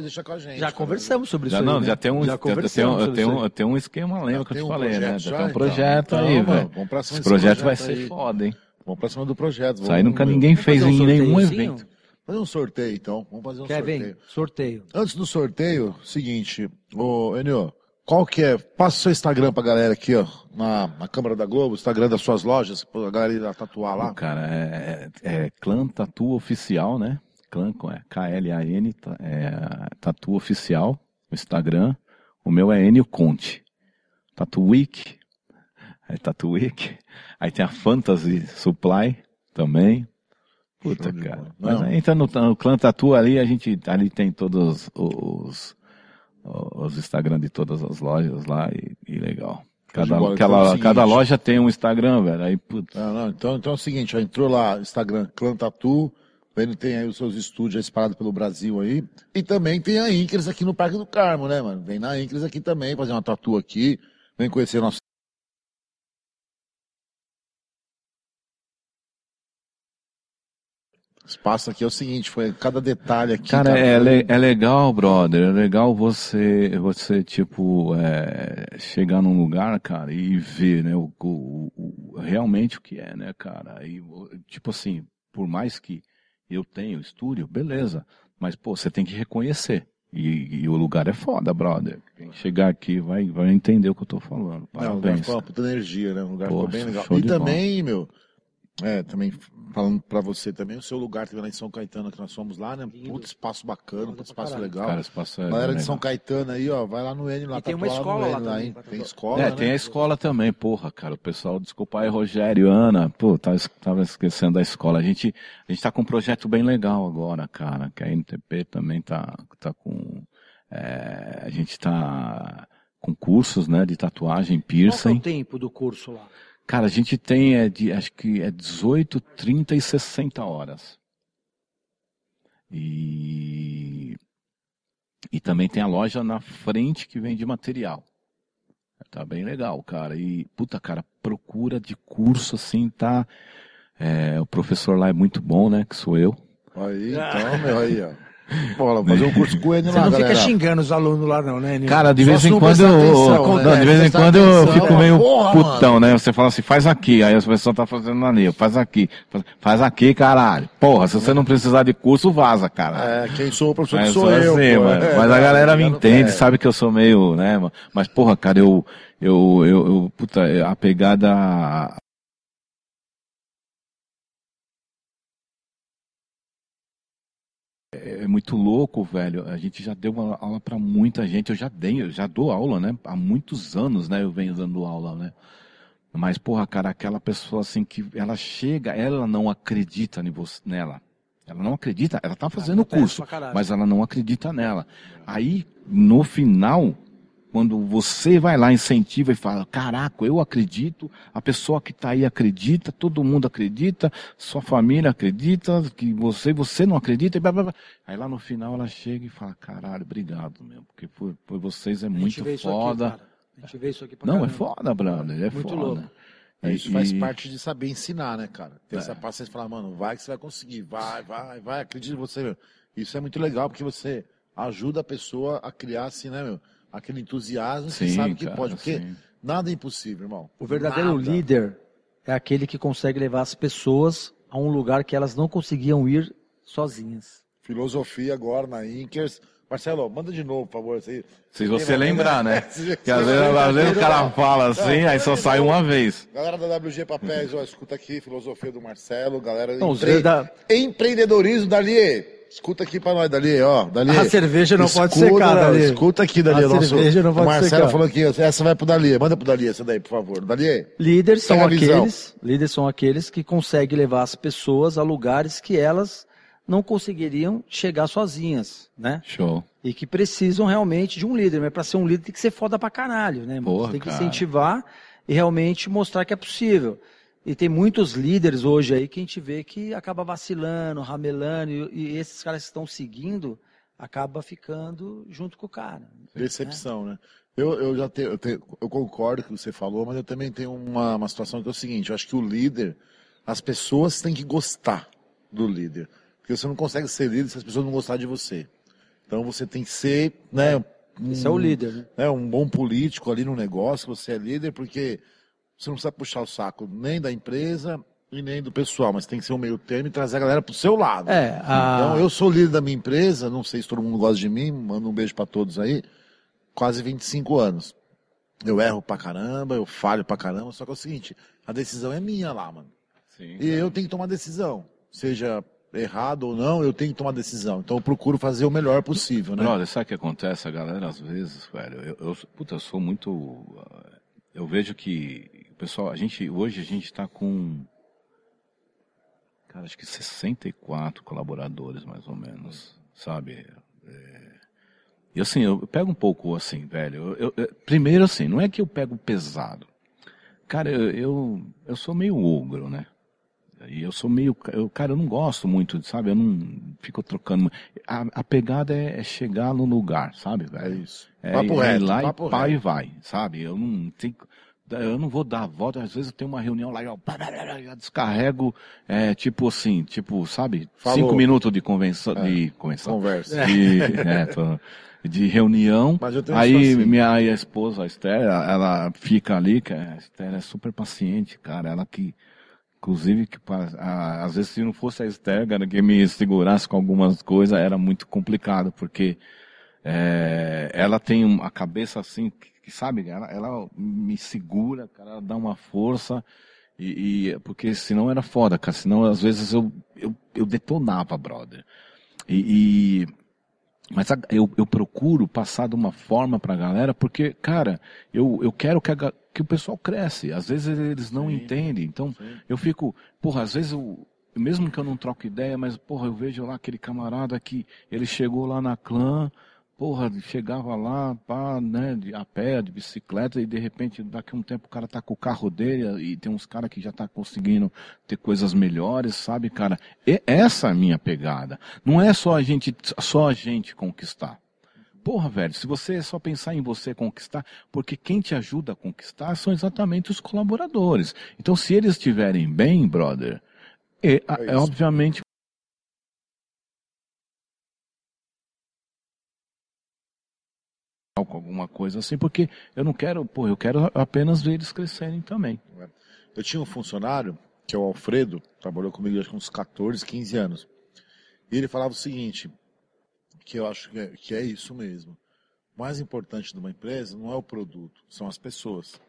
Deixa com a gente. Já cara. conversamos sobre Já isso. não, aí, já né? tem um, Já já tem, conversamos um- tem isso um, aí. tem um esquema, lembra Já que eu tem te um falei, né? projeto Já já, tem um então. projeto Então, aí, mano, velho. vamos pra cima Esse desse projeto vai projeto ser aí. foda, hein? Vamos pra cima do projeto. Isso aí nunca vamos- ninguém fez um em nenhum evento. Fazer um sorteio, então. Vamos fazer um Kevin, sorteio. sorteio. Antes do sorteio, seguinte, ô Enio, qual que é? Passa o seu Instagram pra galera aqui, ó, na, na Câmara da Globo, Instagram das suas lojas, pra galera ir lá tatuar lá. Cara, é, é, é Clã Tatu Oficial, né? Clã, é K-L-A-N, é, Tatu Oficial, o Instagram. O meu é Enio Conte. Tatu Week, é Tatu Week. Aí tem a Fantasy Supply também. Puta, Show cara. Mas aí entra no, no Clã Tatu ali, a gente ali tem todos os, os Instagram de todas as lojas lá e, e legal. Cada, bola. cada, Então é cada loja tem um Instagram, velho. Aí, puta. Não, não, então, então é o seguinte, ó, entrou lá, Instagram, Clã Tatu, ele tem aí os seus estúdios espalhados pelo Brasil aí, e também tem a Inkers aqui no Parque do Carmo, né, mano? Vem na Inkers aqui também, fazer uma tatu aqui, vem conhecer nosso espaço aqui é o seguinte, foi cada detalhe aqui. Cara, é, foi- é legal, brother. É legal você, você tipo, é, chegar num lugar, cara, e ver, né, o, o- o- realmente o que é, né, cara. E, tipo assim, por mais que eu tenha o estúdio, beleza. Mas, pô, você tem que reconhecer. E, e o lugar é foda, brother. Quem chegar aqui vai, vai entender o que eu tô falando. Não, o lugar Parabéns. uma puta energia, né? Um lugar Pô, ficou bem legal. E também, meu, é, também falando pra você também, o seu lugar também lá em São Caetano, que nós fomos lá, né? Lindo. Puta espaço bacana, pra espaço caralho. legal. Cara, esse passo é Galera de. São Caetano aí, ó, vai lá no N lá, E tem uma escola lá N hein? pra Tem tatuar. escola, É, né? tem a escola também, porra, cara. O pessoal, desculpa aí, Rogério, Ana, pô, tá, tava esquecendo da escola. A gente, a gente tá com um projeto bem legal agora, cara, que a NTP também tá, tá com, é, a gente tá com cursos, né, de tatuagem, Qual que é piercing. o tempo do curso lá? Cara, a gente tem, é de, acho que é 18, 30 e 60 horas. E, e também tem a loja na frente que vende material. Tá bem legal, cara. E, puta, cara, procura de curso, assim, tá... é, o professor lá é muito bom, né, que sou eu. Aí, então, meu, aí, ó. Lá, fazer um curso com o N Você lá, não galera. fica xingando os alunos lá não, né? Cara, de Só vez em não quando eu, atenção, não, né? de vez em quando eu atenção. fico meio Porra, putão, mano. né? Você fala assim, faz aqui, aí a pessoa tá fazendo ali, faz aqui, faz, aqui, caralho. Porra, se você não precisar de curso, vaza, cara. É, quem sou o professor que Mas, sou eu, assim, mano, É, mas a galera me entende, sabe que eu sou meio, né, mano? Mas, porra, cara, eu, eu, eu, eu puta, a pegada é muito louco, velho. A gente já deu uma aula pra muita gente. Eu já dei, eu já dou aula, né? Há muitos anos, né? Eu venho dando aula, né? Mas, porra, cara, aquela pessoa assim que ela chega, ela não acredita você, nela. Ela não acredita, ela tá fazendo o curso, mas ela não acredita nela. Aí, no final, quando você vai lá, incentiva e fala, caraca, eu acredito, a pessoa que tá aí acredita, todo mundo acredita, sua família acredita, que você, você não acredita, e blá, blá, blá. Aí lá no final ela chega e fala, caralho, obrigado mesmo, porque por, por vocês é muito aqui, foda. cara. A gente vê isso aqui pra não, é caramba. foda, brother, é Muito foda. louco. É, E- isso faz e- parte de saber ensinar, né, cara? Ter essa paciência de falar, mano, vai que você vai conseguir, vai, vai, vai, acredite em você, meu. Isso é muito legal, porque você ajuda a pessoa a criar, assim, né, meu? Aquele entusiasmo que Sim, sabe que cara, pode, porque sim. nada é impossível, irmão. O verdadeiro Nada. líder é aquele que consegue levar as pessoas a um lugar que elas não conseguiam ir sozinhas. Filosofia agora na Inkers. Marcelo, manda de novo, por favor. Se, Se você lembrar, né? Que às vezes, às vezes o cara fala assim, aí só sai uma vez. Galera da WG Papéis, ó, escuta aqui, filosofia do Marcelo, galera Não, empre... verda- empreendedorismo, Dali. Escuta aqui pra nós, Dali, ó. Dali. A cerveja não pode Escuta, secar, Dali. Escuta aqui, Dali. A o nosso... cerveja não pode o Marcelo secar. falou aqui, essa vai pro Dali. Manda pro Dali essa daí, por favor. Dali. Líderes são aqueles, líderes são aqueles que conseguem levar as pessoas a lugares que elas não conseguiriam chegar sozinhas, né? Show. E que precisam realmente de um líder, mas para ser um líder tem que ser foda pra caralho, né? Porra, Você tem que cara. incentivar e realmente mostrar que é possível. E tem muitos líderes hoje aí que a gente vê que acaba vacilando, ramelando, e, e esses caras que estão seguindo acaba ficando junto com o cara. Decepção, né? Eu, eu já tenho, eu, tenho- eu concordo com o que você falou, mas eu também tenho uma, uma situação que é o seguinte, eu acho que o líder, as pessoas têm que gostar do líder. Porque você não consegue ser líder se as pessoas não gostarem de você. Então você tem que ser, né? Esse é o líder, né? né, um bom político ali no negócio, você é líder, porque você não precisa puxar o saco nem da empresa e nem do pessoal, mas tem que ser um meio termo e trazer a galera pro seu lado. É, a... Então, eu sou líder da minha empresa, não sei se todo mundo gosta de mim, mando um beijo para todos aí, quase 25 anos. Eu erro pra caramba, eu falho pra caramba, só que é o seguinte, a decisão é minha lá, mano. Sim, E eu tenho que tomar decisão. Seja errado ou não, eu tenho que tomar decisão. Então eu procuro fazer o melhor possível, né? Brother, sabe o que acontece? A galera, às vezes, velho, eu, eu, puta, eu sou muito. uh, Eu vejo que, pessoal, a gente, hoje a gente tá com. Cara, acho que 64 colaboradores, mais ou menos, sabe? É, E assim, eu pego um pouco assim, velho. Eu, eu- primeiro, assim, não é que eu pego pesado. Cara, eu, eu, eu sou meio ogro, né? E eu sou meio. Eu, cara, eu não gosto muito, sabe? Eu não fico trocando. A, a pegada é, é chegar no lugar, sabe, É isso. É, papo ir reto, lá papo e pá e vai, sabe? Eu não tenho. Eu não vou dar a volta, às vezes eu tenho uma reunião lá e eu já descarrego, é, tipo assim, tipo, sabe? Falou. Cinco minutos de convenção, É. de convenção, Conversa. de, é, tô- de reunião. Aí assim. minha esposa, a Esther, ela, ela fica ali, que a Esther é super paciente, cara. Ela que, inclusive, que a- às vezes se não fosse a Esther, que me segurasse com algumas coisas, era muito complicado, porque é, ela tem a cabeça assim, que, sabe, ela, ela me segura, cara, ela dá uma força. E, e- porque senão era foda, cara. Senão às vezes eu, eu, eu detonava, brother. E, e- mas a- eu, eu procuro passar de uma forma pra galera, porque, cara, eu, eu quero que, a que o pessoal cresce. Às vezes eles não Sim. entendem. Então, Sim. eu fico, porra, às vezes eu, mesmo que eu não troque ideia, mas, porra, eu vejo lá aquele camarada que ele chegou lá na clã, porra, chegava lá, pá, né, de, a pé, de bicicleta, e de repente, daqui a um tempo, o cara tá com o carro dele, e tem uns caras que já tá conseguindo ter coisas melhores, sabe, cara? E essa é a minha pegada. Não é só a gente, só a gente conquistar. Porra, velho, se você é só pensar em você conquistar, porque quem te ajuda a conquistar são exatamente os colaboradores. Então, se eles estiverem bem, brother, é, É é obviamente com alguma coisa assim, porque eu não quero, pô, eu quero apenas ver eles crescerem também. Eu tinha um funcionário, que é o Alfredo, trabalhou comigo acho que uns 14, 15 anos. E ele falava o seguinte, que eu acho que é, que é isso mesmo. O mais importante de uma empresa não é o produto, são as pessoas.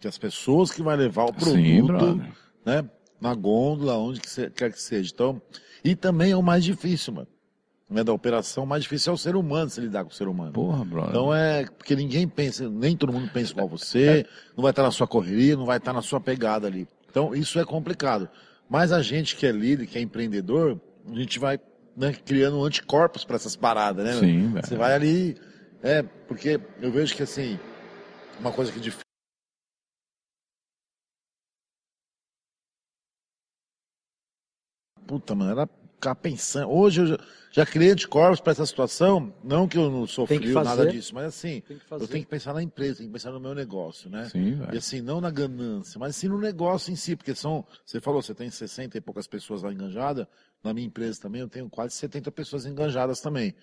Que as pessoas que vai levar o Sim, produto, brother. né, na gôndola, onde que quer que seja. Então, e também é o mais difícil, mano. Né, da operação, o mais difícil é o ser humano se lidar com o ser humano. Porra, brother. Então é porque ninguém pensa, nem todo mundo pensa igual você, não vai estar na sua correria, não vai estar na sua pegada ali. Então isso é complicado. Mas a gente que é líder, que é empreendedor, a gente vai né, criando anticorpos para essas paradas, né? Sim, velho. Você vai ali, é, porque eu vejo que assim, uma coisa que difícil. Puta, mano, era ficar pensando. Hoje eu já, já criei anticorpos para essa situação. Não que eu não sofri nada disso, mas assim, Tem eu tenho que pensar na empresa, tenho que pensar no meu negócio, né? Sim, E assim, não na ganância, mas sim no negócio em si, porque são, você falou, você tem 60 e poucas pessoas lá enganjadas, na minha empresa também eu tenho quase 70 pessoas enganjadas também.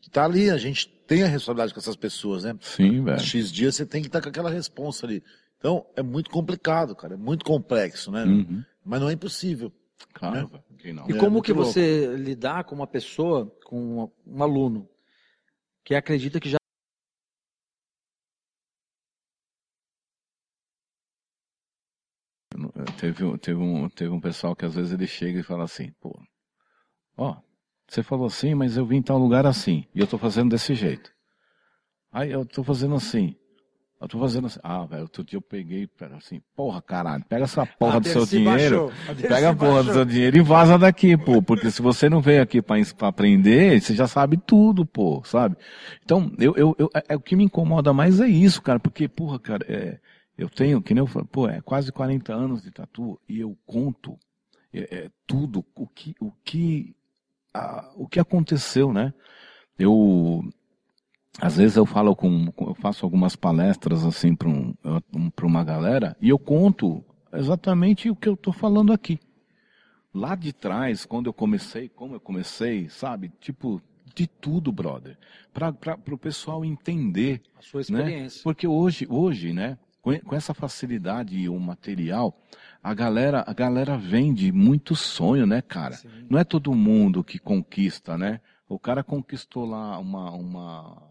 Que tá ali, a gente tem a responsabilidade com essas pessoas, né? Sim, velho. X dias você tem que estar com aquela responsa ali. Então, é muito complicado, cara, é muito complexo, né? Uhum. Mas não é impossível. Claro, Né? E É, como muito que louco. você lidar com uma pessoa, com um aluno, que acredita que já Teve, um- teve, um, teve um pessoal que às vezes ele chega e fala assim, pô, ó, você falou assim, mas eu vim em tal lugar assim, e eu tô fazendo desse jeito. Aí eu tô fazendo assim. Eu tô fazendo assim. Ah, velho, outro dia eu peguei, assim, porra, caralho, pega essa porra do seu dinheiro. a Pega a porra do baixou. seu dinheiro e vaza daqui, pô. Porque se você não veio aqui pra, pra aprender, você já sabe tudo, pô, sabe? Então, eu, eu, eu, é, é o que me incomoda mais é isso, cara. Porque, porra, cara, é, eu tenho, que nem eu falo, pô, é quase 40 anos de tatu e eu conto é, é, tudo, o que, o que, a- o que aconteceu, né? Eu, às vezes eu falo com, eu faço algumas palestras assim para um, um, pra uma galera e eu conto exatamente o que eu estou falando aqui. Lá de trás, quando eu comecei, como eu comecei, sabe? Tipo, de tudo, brother. Para o pessoal entender a sua né? experiência. Porque hoje, hoje, né? com, com essa facilidade e o material, a galera, a galera vende muito sonho, né, cara? Sim. Não é todo mundo que conquista, né? O cara conquistou lá uma, uma,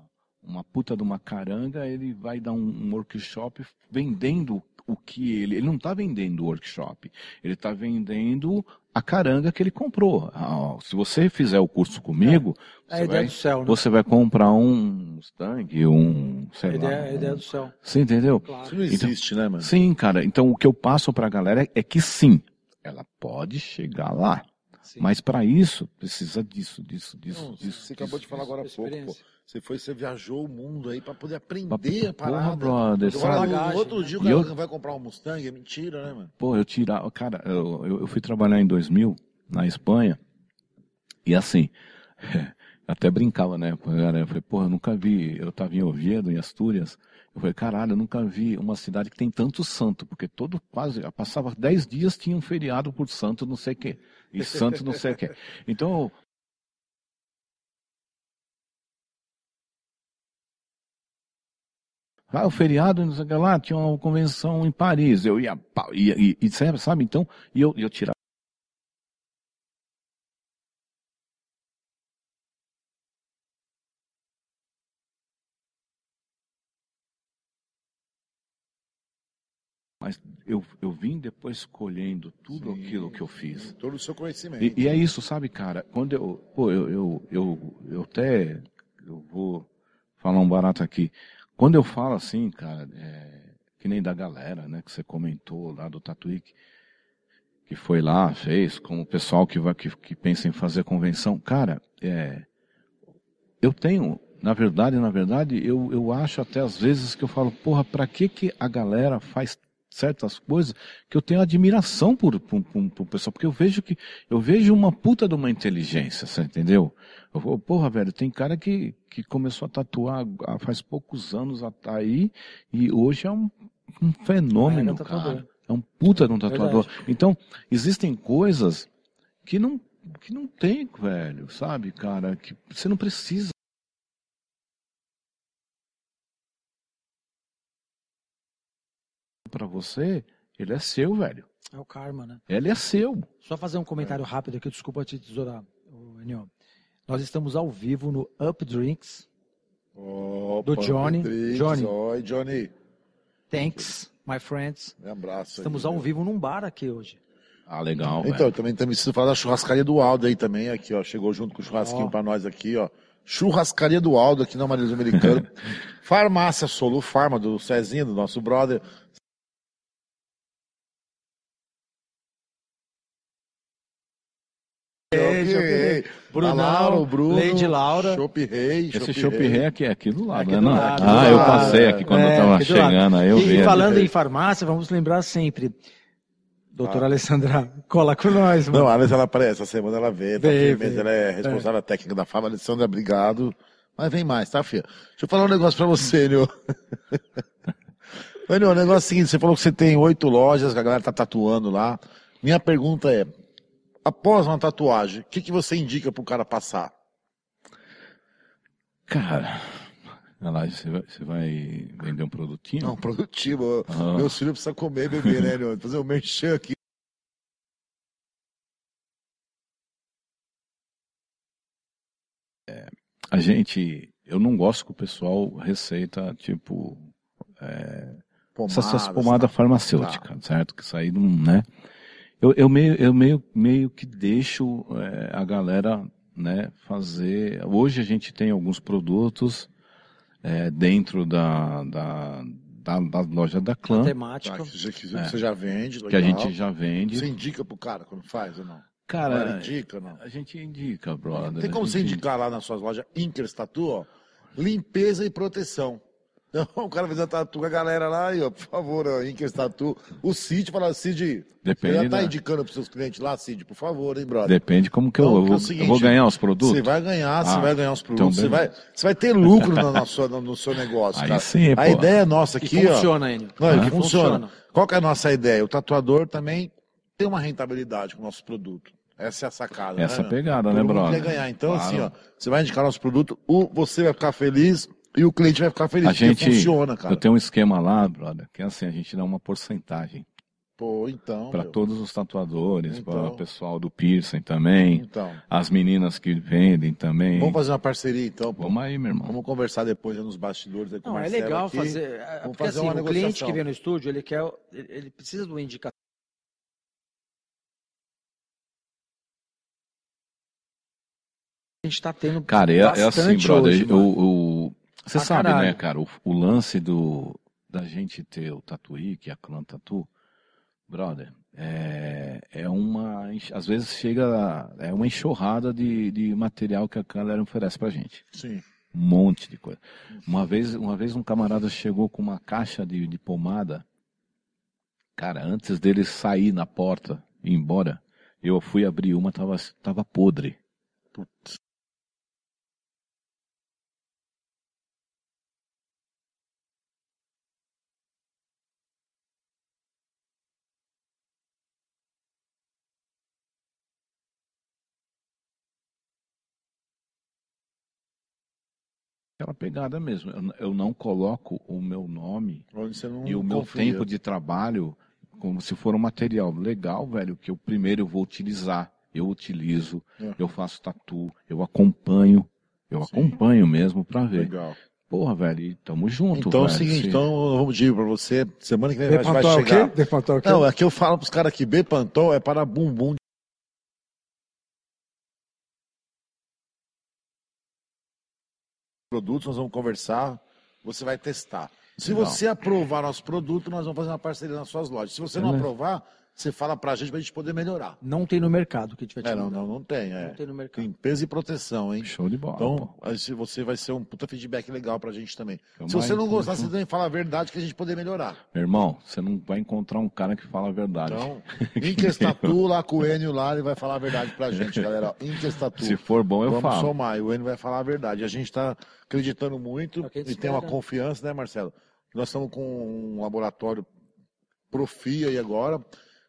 uma puta de uma caranga, ele vai dar um, um workshop vendendo o que ele. Ele não está vendendo o workshop, ele está vendendo a caranga que ele comprou. Ah, se você fizer o curso comigo, É a você, ideia vai, céu, né? você vai comprar um Mustang, um. Sei A lá. ideia, a ideia um- do céu. Você entendeu? Isso Claro. não existe, né, mano? Sim, cara. Então o que eu passo pra galera é, é que sim, ela pode chegar lá. Sim. Mas para isso, precisa disso, disso, disso, Não, disso. você acabou de disso, falar agora há pouco, pô. Você foi, você viajou o mundo aí pra poder aprender Pra- a porra, parada. brother, Agora, sabe? outro né? dia o E cara eu- vai comprar um Mustang, é mentira, né, mano? Pô, eu tirava. Cara, eu, eu, eu fui trabalhar em 2000 na Espanha. E assim, até brincava, né? com a galera. Eu falei, pô, eu nunca vi. Eu tava em Oviedo, em Astúrias. Eu falei, caralho, eu nunca vi uma cidade que tem tanto santo, porque todo quase, passava 10 dias tinha um feriado por santo, não sei o quê. E santo não sei o quê. Então, Ah, o feriado, não sei o que lá, tinha uma convenção em Paris. Eu ia, ia, ia, sabe, sabe? Então, e eu, eu tirava. Mas eu, eu vim depois colhendo tudo Sim, aquilo que eu fiz. Todo o seu conhecimento. E, e é isso, sabe, cara? Quando eu, pô, eu, eu, eu, eu até, eu vou falar um barato aqui. Quando eu falo assim, cara, é, que nem da galera, né, que você comentou lá do Tatuí, que, foi lá, fez, como o pessoal que vai, que, que pensa em fazer convenção, cara, é, eu tenho, na verdade, na verdade, eu, eu acho até às vezes que eu falo, porra, pra que que a galera faz certas coisas que eu tenho admiração por, por, por, por pessoal, porque eu vejo que eu vejo uma puta de uma inteligência, você entendeu? Eu vou, porra, velho, tem cara que, que começou a tatuar há- faz poucos anos aí e hoje é um, um fenômeno, É, é cara. É um puta de um tatuador. Então, existem coisas que não, que não tem, velho, sabe, cara, que você não precisa. Pra você, ele é seu, velho. É o karma, né? Ele é seu. Só fazer um comentário rápido aqui, desculpa te tesourar, Enio. Nós estamos ao vivo no Up Drinks. Opa, Do Johnny. Rodrigues. Johnny. Oi, Johnny. Thanks, my friends. Um abraço. aí, Estamos ao meu. vivo num bar aqui hoje. Ah, legal, Então, velho. também também preciso falar da churrascaria do Aldo aí também, aqui, ó. Chegou junto com o churrasquinho Ó. pra nós aqui, ó. Churrascaria do Aldo aqui na Maria Americano. Farmácia Solu Farma, do Cezinho, do nosso brother. Brunão, Laura, Bruno. Lady Laura. Chopp Rei. Esse Chopp Rei aqui é aqui do lado, Aqui né? do Não? lado, ah, eu lado. passei aqui quando É, eu tava aqui do lado. chegando, aí eu e, vi. e falando ali. em farmácia, vamos lembrar sempre. Doutora Alessandra, cola com nós, mano. Não, a Alessandra aparece, essa semana ela veio, tá Veio, ela é responsável técnica da Farma. Alessandra, obrigado. Mas vem mais, tá, filha? Deixa eu falar um negócio pra você, Nil. Ô, Nil, o negócio é o seguinte, você falou que você tem oito lojas, que a galera tá tatuando lá. Minha pergunta é, após uma tatuagem, o que, que você indica pro cara passar? Cara, lá, você vai, você vai vender um produtinho? Não, produtivo. Ah. Meu filho precisa comer e beber, né, Nil? Fazer um merchan aqui. A gente, eu não gosto que o pessoal receita, tipo, essas essas Pomadas, pomadas tá? farmacêuticas, certo? Que não, né? Eu, eu, meio, eu meio, meio que deixo é, a galera né, fazer. Hoje a gente tem alguns produtos é, dentro da, da, da, da loja da A Clã, temática. Tá, que você, que você já vende, que a legal. gente já vende. Você indica pro cara quando faz ou não? Cara, Cara, indica não? a gente indica, brother. Tem como você gente indicar lá nas suas lojas Inkers Tatu, ó, limpeza e proteção. Então, o cara fez a tatu com a galera lá, aí, ó, por favor, ó, Inkers Tatu. O Cid fala, Cid, Depende você já tá da- indicando pros seus clientes lá, Cid, por favor, hein, brother? Depende como que eu, Então, eu, que é seguinte, eu vou ganhar os produtos. Você vai ganhar, você Ah, vai ganhar os então produtos, você, vai, você vai ter lucro no, na sua- no, no seu negócio, Aí cara. sim, a pô. ideia nossa E aqui, ó. funciona, Enio. Não, E ele funciona. Qual que é a nossa ideia? O tatuador também tem uma rentabilidade com o nosso produto. Essa é a sacada, Essa né, meu? pegada, né, brother? quer ganhar. Então, Claro. assim, ó, você vai indicar nosso produto, o, você vai ficar feliz, E o cliente vai ficar feliz, A porque gente, funciona, cara. eu tenho um esquema lá, brother, que é assim, a gente dá uma porcentagem Pô, então. para todos os tatuadores, Então. para o pessoal do piercing também, Então. as meninas que vendem também. Vamos fazer uma parceria então, pô. Vamos aí, meu irmão. Vamos conversar depois nos bastidores aí com o Não, é legal aqui. fazer. é, Vamos Porque fazer assim, uma o cliente que vem no estúdio, ele quer. Ele precisa de uma indicação. A gente está tendo. Cara, é, é assim, bastante brother. hoje, o, mano. Você Pra sabe, caralho. né, cara, o, o lance do da gente ter o Tatuí, que é a Clã Tatu, brother, é, é uma. Às vezes chega. É uma enxurrada de, de material que a galera oferece pra gente. Sim. Um monte de coisa. Uma vez, uma vez um camarada chegou com uma caixa de, de pomada. Cara, antes dele sair na porta e ir embora, eu fui abrir uma, tava, tava podre. Putz. Aquela pegada mesmo. Eu, eu não coloco o meu nome e o meu confia. tempo de trabalho como se for um material legal, velho, que eu primeiro eu vou utilizar. Eu utilizo, É. eu faço tatu, eu acompanho, eu Sim. acompanho mesmo pra ver. Legal. Porra, velho, e tamo junto, Então é o velho. seguinte, Se- então vamos dizer pra você, semana que vem vai, é o chegar. quê? Bepantol é o quê? Não, é que eu falo pros caras que Bepantol é para bumbum. Produtos, nós vamos conversar, você vai testar. Se Legal. você aprovar nosso produto, nós vamos fazer uma parceria nas suas lojas. Se você não Beleza. aprovar, você fala pra gente pra gente poder melhorar. Não tem no mercado que a gente vai te É, não, não, não tem, é. Não tem no mercado. Tem peso e proteção, hein? Show de bola. Então, pô. aí você vai ser um puta feedback legal pra gente também. Tamo Se você não gostar, você também fala a verdade que a gente poder melhorar. Meu irmão, você não vai encontrar um cara que fala a verdade. Então, Inquestatu lá com o Enio lá, ele vai falar a verdade pra gente, galera. Inquestatu. Se for bom, eu Vamos falo. somar, e o Enio vai falar a verdade. A gente tá acreditando muito É a e gente tem uma espera. confiança, né, Marcelo? Nós estamos com um laboratório Profia aí agora.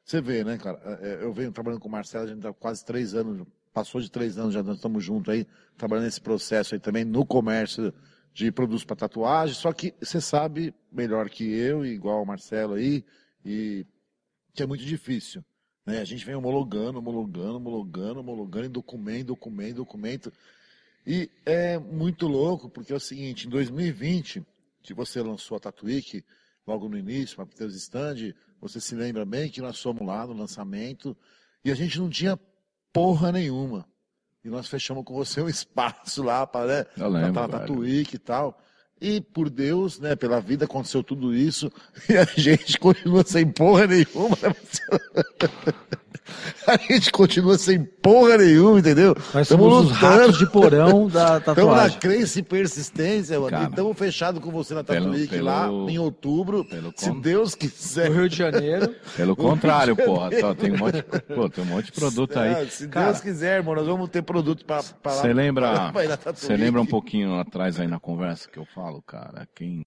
Você vê, né, cara? É, Eu venho trabalhando com o Marcelo, a gente tá quase três anos, passou de três anos, já nós estamos juntos aí, trabalhando nesse processo aí também no comércio de produtos para tatuagem. Só que você sabe melhor que eu, e igual o Marcelo aí, e que é muito difícil. Né? A gente vem homologando, homologando, homologando, homologando, em documento, documento, documento. E é muito louco, porque é o seguinte, em 2020, que você lançou a Tatuíque, logo no início, para ter os stand, você se lembra bem que nós fomos lá no lançamento e a gente não tinha porra nenhuma. E nós fechamos com você um espaço lá para né, lembro, pra. Tatuíque e tal. E por Deus, né, pela vida aconteceu tudo isso e a gente continua sem porra nenhuma. né? A gente continua sem porra nenhuma, entendeu? Nós Tamo somos os lutando. ratos de porão da Estamos na tatuagem. crença e persistência, mano. Cara. E estamos fechados com você na Tatuíque lá em outubro. pelo se con- Deus quiser. No Rio de Janeiro. Pelo contrário, porra. tá, tem, um monte, pô, tem um monte de produto É, aí. se Cara, Deus quiser, irmão, nós vamos ter produto para Você lembra, pra lembra um pouquinho atrás aí na conversa que eu falo, cara? Quem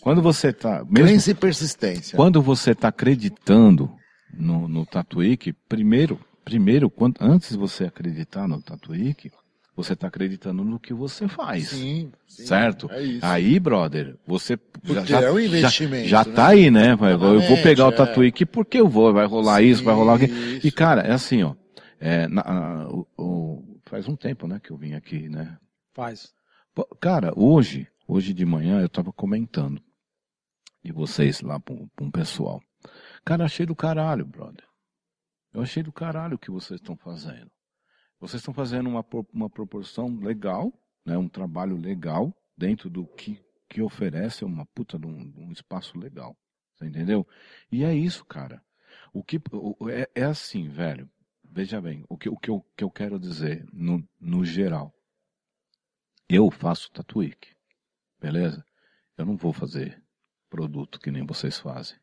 Quando você tá, mesmo Crença e persistência. quando você tá acreditando no, no Tatuíque, primeiro, primeiro, quando, antes de você acreditar no Tatuíque, você tá acreditando no que você faz. Sim, sim, Certo? É. Aí, brother, você já, Porque já, é um já- investimento, já, né? tá aí, né? Eu vou pegar o é. Tatuíque porque eu vou, vai rolar isso, vai rolar aquilo. E, cara, é assim, ó. É, na- a- o- o- faz um tempo, né, que eu vim aqui, né? Faz. Cara, hoje, hoje de manhã eu tava comentando. E vocês lá pra um, pessoal. Cara, achei do caralho, brother. Eu achei do caralho o que vocês estão fazendo. Vocês estão fazendo uma, uma proporção legal, né? Um trabalho legal dentro do que, que oferece uma puta de um, de um espaço legal. Você entendeu? E é isso, cara. O que é, é assim, velho. Veja bem, o que, o que, eu, que eu quero dizer no, no geral. Eu faço tatuíque, beleza? Eu não vou fazer produto que nem vocês fazem.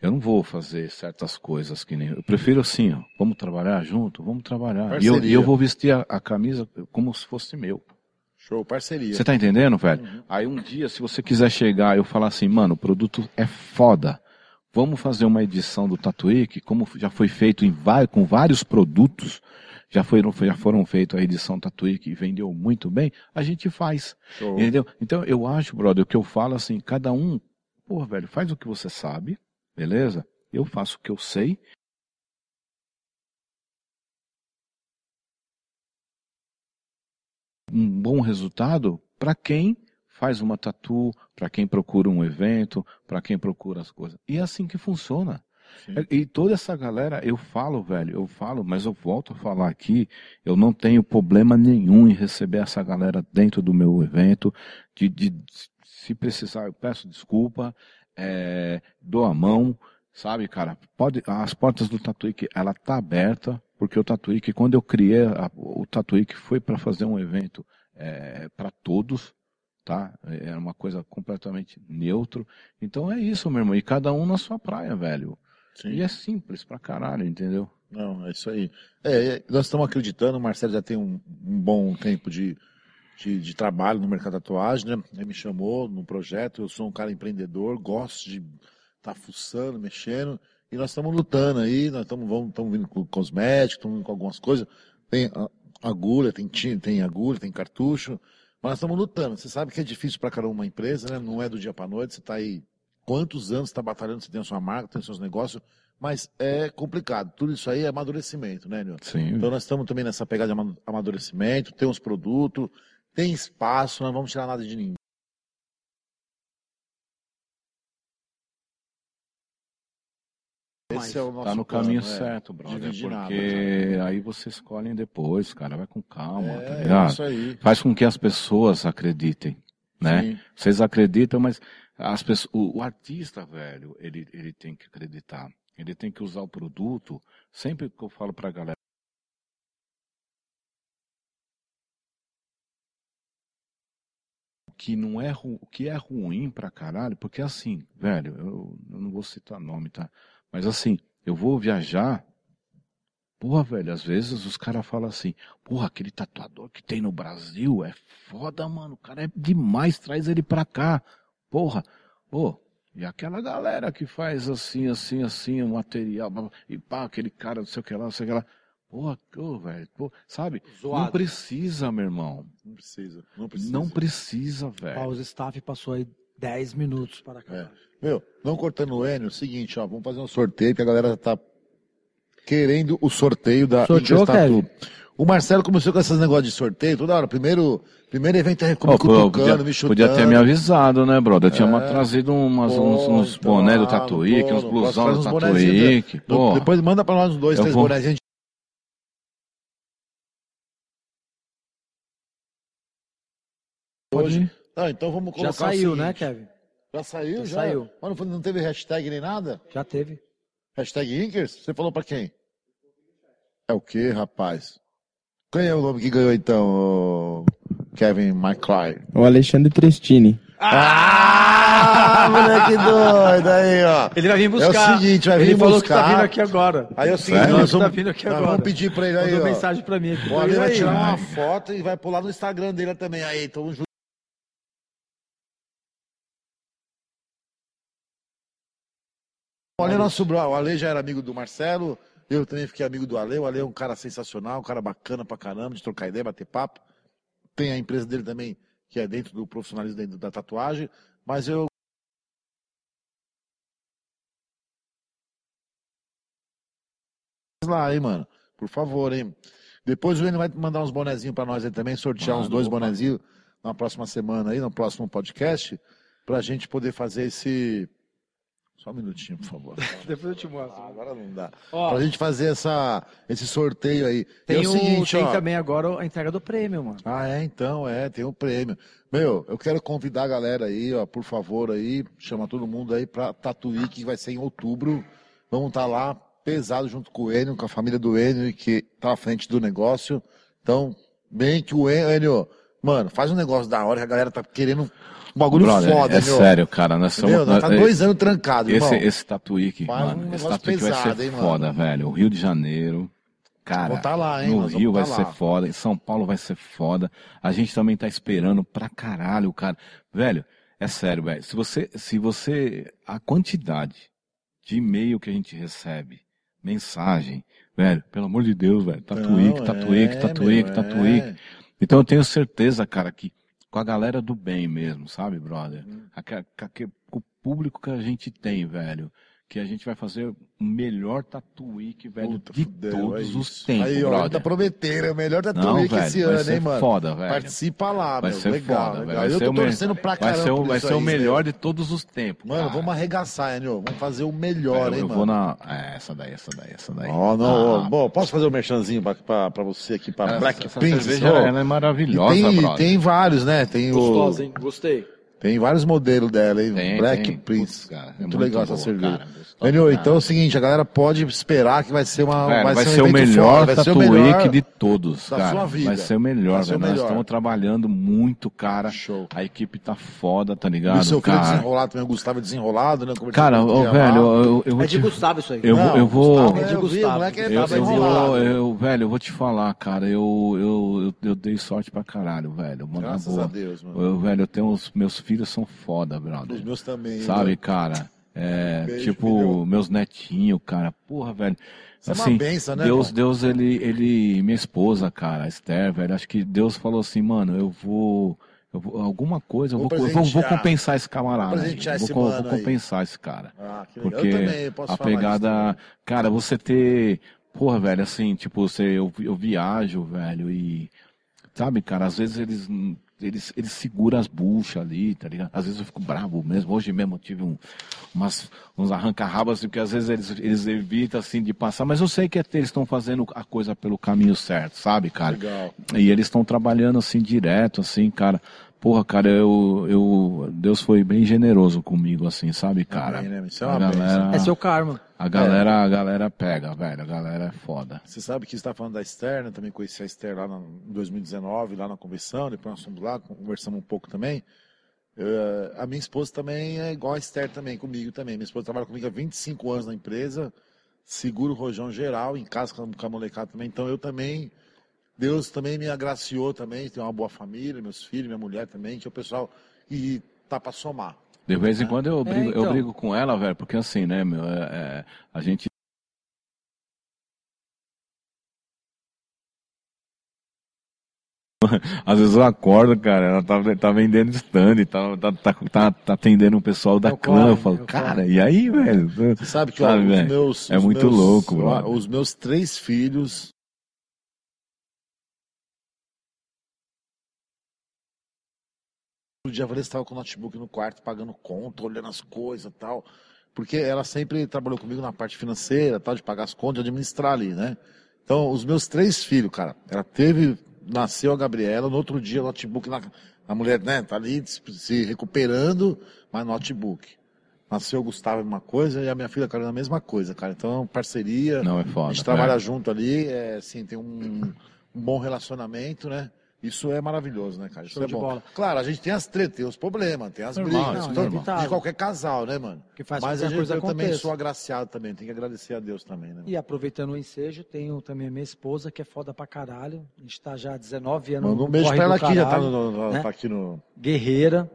Eu não vou fazer certas coisas que nem. Eu prefiro assim, ó. Vamos trabalhar junto? Vamos trabalhar. E eu, e eu vou vestir a, a camisa como se fosse meu. Show, parceria. Você tá entendendo, velho? Uhum. Aí um dia, se você quiser chegar e eu falar assim, mano, o produto é foda. Vamos fazer uma edição do Tatuí, como já foi feito em, com vários produtos, já foram, já foram feitos a edição Tatuí que vendeu muito bem, a gente faz. Show. Entendeu? Então eu acho, brother, o que eu falo assim, cada um, pô, velho, faz o que você sabe, beleza? Eu faço o que eu sei. Um bom resultado para quem faz uma tatu, para quem procura um evento, para quem procura as coisas. E é assim que funciona. E toda essa galera, eu falo, velho, eu falo, mas eu volto a falar aqui, eu não tenho problema nenhum em receber essa galera dentro do meu evento, de, de se precisar, eu peço desculpa, é, dou a mão, sabe, cara, pode, as portas do Tatuíque, ela tá aberta, porque o Tatuíque, quando eu criei a, o Tatuíque foi para fazer um evento é, para todos, tá? É uma coisa completamente neutro. Então é isso, meu irmão. E cada um na sua praia, velho. Sim. E é simples pra caralho, entendeu? Não, é isso aí. É, é nós estamos acreditando, o Marcelo já tem um, um bom tempo de, de, de, trabalho no mercado da tatuagem, né? Ele me chamou no projeto, eu sou um cara empreendedor, gosto de estar tá fuçando, mexendo, e nós estamos lutando aí, nós estamos vindo com cosméticos, estamos vindo com algumas coisas. Tem agulha, tem tinta, tem agulha, tem cartucho, mas nós estamos lutando. Você sabe que é difícil para caramba uma empresa, né? Não é do dia para noite, você está aí quantos anos está batalhando, você tem a sua marca, tem os seus negócios, mas é complicado. Tudo isso aí é amadurecimento, né, Nilton? Sim. Então nós estamos também nessa pegada de amadurecimento, tem os produtos, tem espaço, não vamos tirar nada de ninguém. Esse é o nosso tá no plano, caminho é. certo, brother. Porque nada, aí vocês escolhem depois, cara. Vai com calma, é, tá ligado? Isso aí. Faz com que as pessoas acreditem, né? Sim. Vocês acreditam, mas as pessoas, o, o, artista, velho, ele, ele tem que acreditar. Ele tem que usar o produto. Sempre que eu falo pra galera. Que não é o que é ruim pra caralho, porque assim, velho, eu, eu não vou citar nome, tá? Mas assim, eu vou viajar Porra, velho, às vezes os caras falam assim, porra, aquele tatuador que tem no Brasil é foda, mano, o cara é demais, traz ele pra cá. Porra, pô, e aquela galera que faz assim, assim, assim, o material, e pá, aquele cara, não sei o que lá, não sei o que lá. Porra, oh, velho, pô, sabe? Zoado. Não precisa, meu irmão. Não precisa, não precisa. Não precisa, velho. Pausa staff passou aí 10 minutos para cá. É. Meu, não cortando o Enio, é o seguinte, ó, vamos fazer um sorteio que a galera tá querendo o sorteio da Sorteou, Kevin? O Marcelo começou com esses negócios de sorteio toda hora. Primeiro, primeiro evento é como oh, cutucando, podia, me chutando. Podia ter me avisado, né, brother? Eu tinha é. trazido umas, pô, uns, uns então, boné do Tatuíque, uns blusão do Tatuíque. Depois manda pra nós uns dois, eu três vou... bonés. Gente... Hoje. Não, então vamos colocar Já saiu, né, Kevin? Já saiu? Já, já? saiu. Mas não teve hashtag nem nada? Já teve. Hashtag Inkers? Você falou pra quem? É o que, rapaz? Quem é o nome que ganhou então, Kevin McClay? O Alexandre Trestini. Ah, moleque doido aí, ó. Ele vai vir buscar. É o seguinte, vai vir ele buscar. falou que tá vindo aqui agora. Aí é o seguinte, nós vamos, tá vindo aqui agora. vamos pedir pra ele aí, Mandou ó. mensagem pra mim aqui. O Ale vai tirar uma foto e vai pular no Instagram dele também. Aí, tamo junto. O Ale, nosso, o Ale já era amigo do Marcelo, eu também fiquei amigo do Ale. O Ale é um cara sensacional, um cara bacana pra caramba, de trocar ideia, bater papo. Tem a empresa dele também, que é dentro do profissionalismo dentro da tatuagem. Mas eu. lá, hein, mano. Por favor, hein. Depois o Enio vai mandar uns bonezinhos para nós aí também, sortear Mano, uns dois bonezinhos na próxima semana aí, no próximo podcast, pra gente poder fazer esse só um minutinho, por favor. Depois eu te mostro. Ah, agora não dá. Ó, pra gente fazer essa, esse sorteio aí. Tem, é o, seguinte, tem ó, também agora a entrega do prêmio, mano. Ah, é, então, é, tem o um prêmio. Meu, eu quero convidar a galera aí, ó, por favor aí, chama todo mundo aí pra Tatuí, que vai ser em outubro. Vamos estar tá lá, pesado junto com o Enio, com a família do Enio, que tá à frente do negócio. Então, bem que o Enio, mano, faz um negócio da hora, que a galera tá querendo bagulho Brother, foda, É meu. sério, cara. Nós somos, nós, tá dois anos trancado, esse, irmão. Esse tatuíque, mano. Um esse tatuíque vai ser hein, foda, velho. O Rio de Janeiro. Cara, tá lá, hein, no Rio vai tá ser lá. foda, em São Paulo vai ser foda. A gente também tá esperando pra caralho, cara. Velho, é sério, velho. Se você, se você, a quantidade de e-mail que a gente recebe, mensagem, velho, pelo amor de Deus, velho, tatuíque, tatuíque, é, tatuíque, tatuíque. é. Então eu tenho certeza, cara, que com a galera do bem mesmo, sabe, brother? Hum. O público que a gente tem, velho, que a gente vai fazer o melhor tatuíque, velho, Puta, de fudeu, todos é os tempos, Aí, ó, tá prometendo, é o melhor Não, tatuíque velho, esse vai ano, ser hein, mano? foda, velho. Participa lá, Vai meu. ser legal, foda, legal. velho. Vai Eu ser tô o me- torcendo pra Vai caramba ser, o, vai ser o aí, melhor meu. de todos os tempos. Mano, cara. vamos arregaçar, Enio. Vamos fazer o melhor, eu, hein, eu mano? vou na. É, essa daí, essa daí, essa daí. Ó, não, ó, Ah, bom, posso fazer o um merchanzinho pra, pra, pra você aqui, pra essa- Black essa Princess? cerveja, ó. ela é maravilhosa, E tem, brother. tem vários, né? Tem, o, Gostosa, hein? Gostei. Tem vários modelos dela, hein? Tem, Black tem. Prince. Putz, cara, é muito, muito legal essa cerveja. cara, cara. então é o seguinte, a galera pode esperar que vai ser uma. Velho, vai, vai ser, ser, um o melhor foda, tatuíque melhor. de todos, da cara. sua vida. Vai ser o melhor, Vai ser o velho. Nós estamos trabalhando muito, cara. Show. A equipe tá foda, tá E ligado? o seu filho é cara, desenrolado também, o Gustavo é desenrolado, né? Conversando cara ô, velho, eu, eu vou É de te... Gustavo isso aí. Eu, Não, eu vou... Gustavo É de eu Gustavo. moleque é Eu, Tá eu vou, eu, velho, eu vou te falar, cara, eu, eu, eu, eu dei sorte pra caralho, velho. Mano, Graças boa. a Deus, mano. Eu, velho, eu tenho os meus filhos são foda, brother. Os meus também. Sabe, né? cara? É, Beijo, tipo, filhão. meus netinhos, cara. Porra, velho. Isso é uma assim, benção, né, Deus? Deus, ele, ele, minha esposa, cara, a Esther, velho, acho que Deus falou assim, mano, eu vou, eu vou alguma coisa, eu Vou eu vou, vou compensar esse camarada. Vou aí. Vou, esse vou aí. compensar esse cara. Ah. Porque eu também posso a falar isso pegada, também. cara, você ter, porra, velho, assim, tipo, você, eu, eu viajo, velho, e, sabe, cara, às vezes eles, eles, eles seguram as buchas ali, tá ligado? Às vezes eu fico bravo mesmo, hoje mesmo eu tive um, umas, uns arranca-rabas, porque às vezes eles, eles evitam, assim, de passar, mas eu sei que eles estão fazendo a coisa pelo caminho certo, sabe, cara? Legal. E eles estão trabalhando assim direto, assim, cara. Porra, cara, eu, eu, Deus foi bem generoso comigo, assim, sabe, cara? Amém, né? Isso é a uma galera, É seu karma. a galera, a galera pega, velho, a galera é foda. Você sabe que você está falando da Esther, né? Também conheci a Esther lá na- em 2019, lá na convenção, depois nós fomos lá, conversamos um pouco também. Eh, a minha esposa também é igual a Esther também, comigo também. Minha esposa trabalha comigo há 25 anos na empresa, seguro o rojão geral, em casa com a molecada também. Então eu também, Deus também me agraciou também, tenho uma boa família, meus filhos, minha mulher também, que é o pessoal, e tá para somar. De vez em quando eu brigo, eu então. brigo com ela, velho, porque assim, né, meu, é, é, a gente. Às vezes eu acordo, cara, ela tá, tá vendendo stand, tá, tá, tá, tá, tá atendendo o pessoal da Eu clã. Eu falo, eu cara, e aí, velho? Você sabe que Sabe, ó, os meus. É os muito meus- louco, ó. Os meus três filhos. O dia a Vanessa estava com o notebook no quarto, pagando conta, olhando as coisas tal. Porque ela sempre trabalhou comigo na parte financeira, tal, de pagar as contas, de administrar ali, né? Então, os meus três filhos, cara, ela teve, nasceu a Gabriela, no outro dia o notebook, na, a mulher, né, tá ali se, recuperando, mas notebook. Nasceu o Gustavo, a mesma coisa, e a minha filha, Carolina, a mesma coisa, cara. Então, parceria, Não, é foda. a gente trabalha é. junto ali, é, assim, tem um, um bom relacionamento, né? Isso é maravilhoso, né, cara? Isso Show é de bom. bola. Claro, a gente tem as tretas, tem os problemas, tem as Normal, brigas, isso é então, normal. de qualquer casal, né, mano? Que faz Mas que a gente, coisa eu também aconteça. sou agraciado também, tem que agradecer a Deus também, né? E aproveitando o ensejo, tenho também a minha esposa, que é foda pra caralho. A gente tá já há 19 anos Manda um beijo pra ela aqui, já tá, no, no- né? tá aqui no. Guerreira.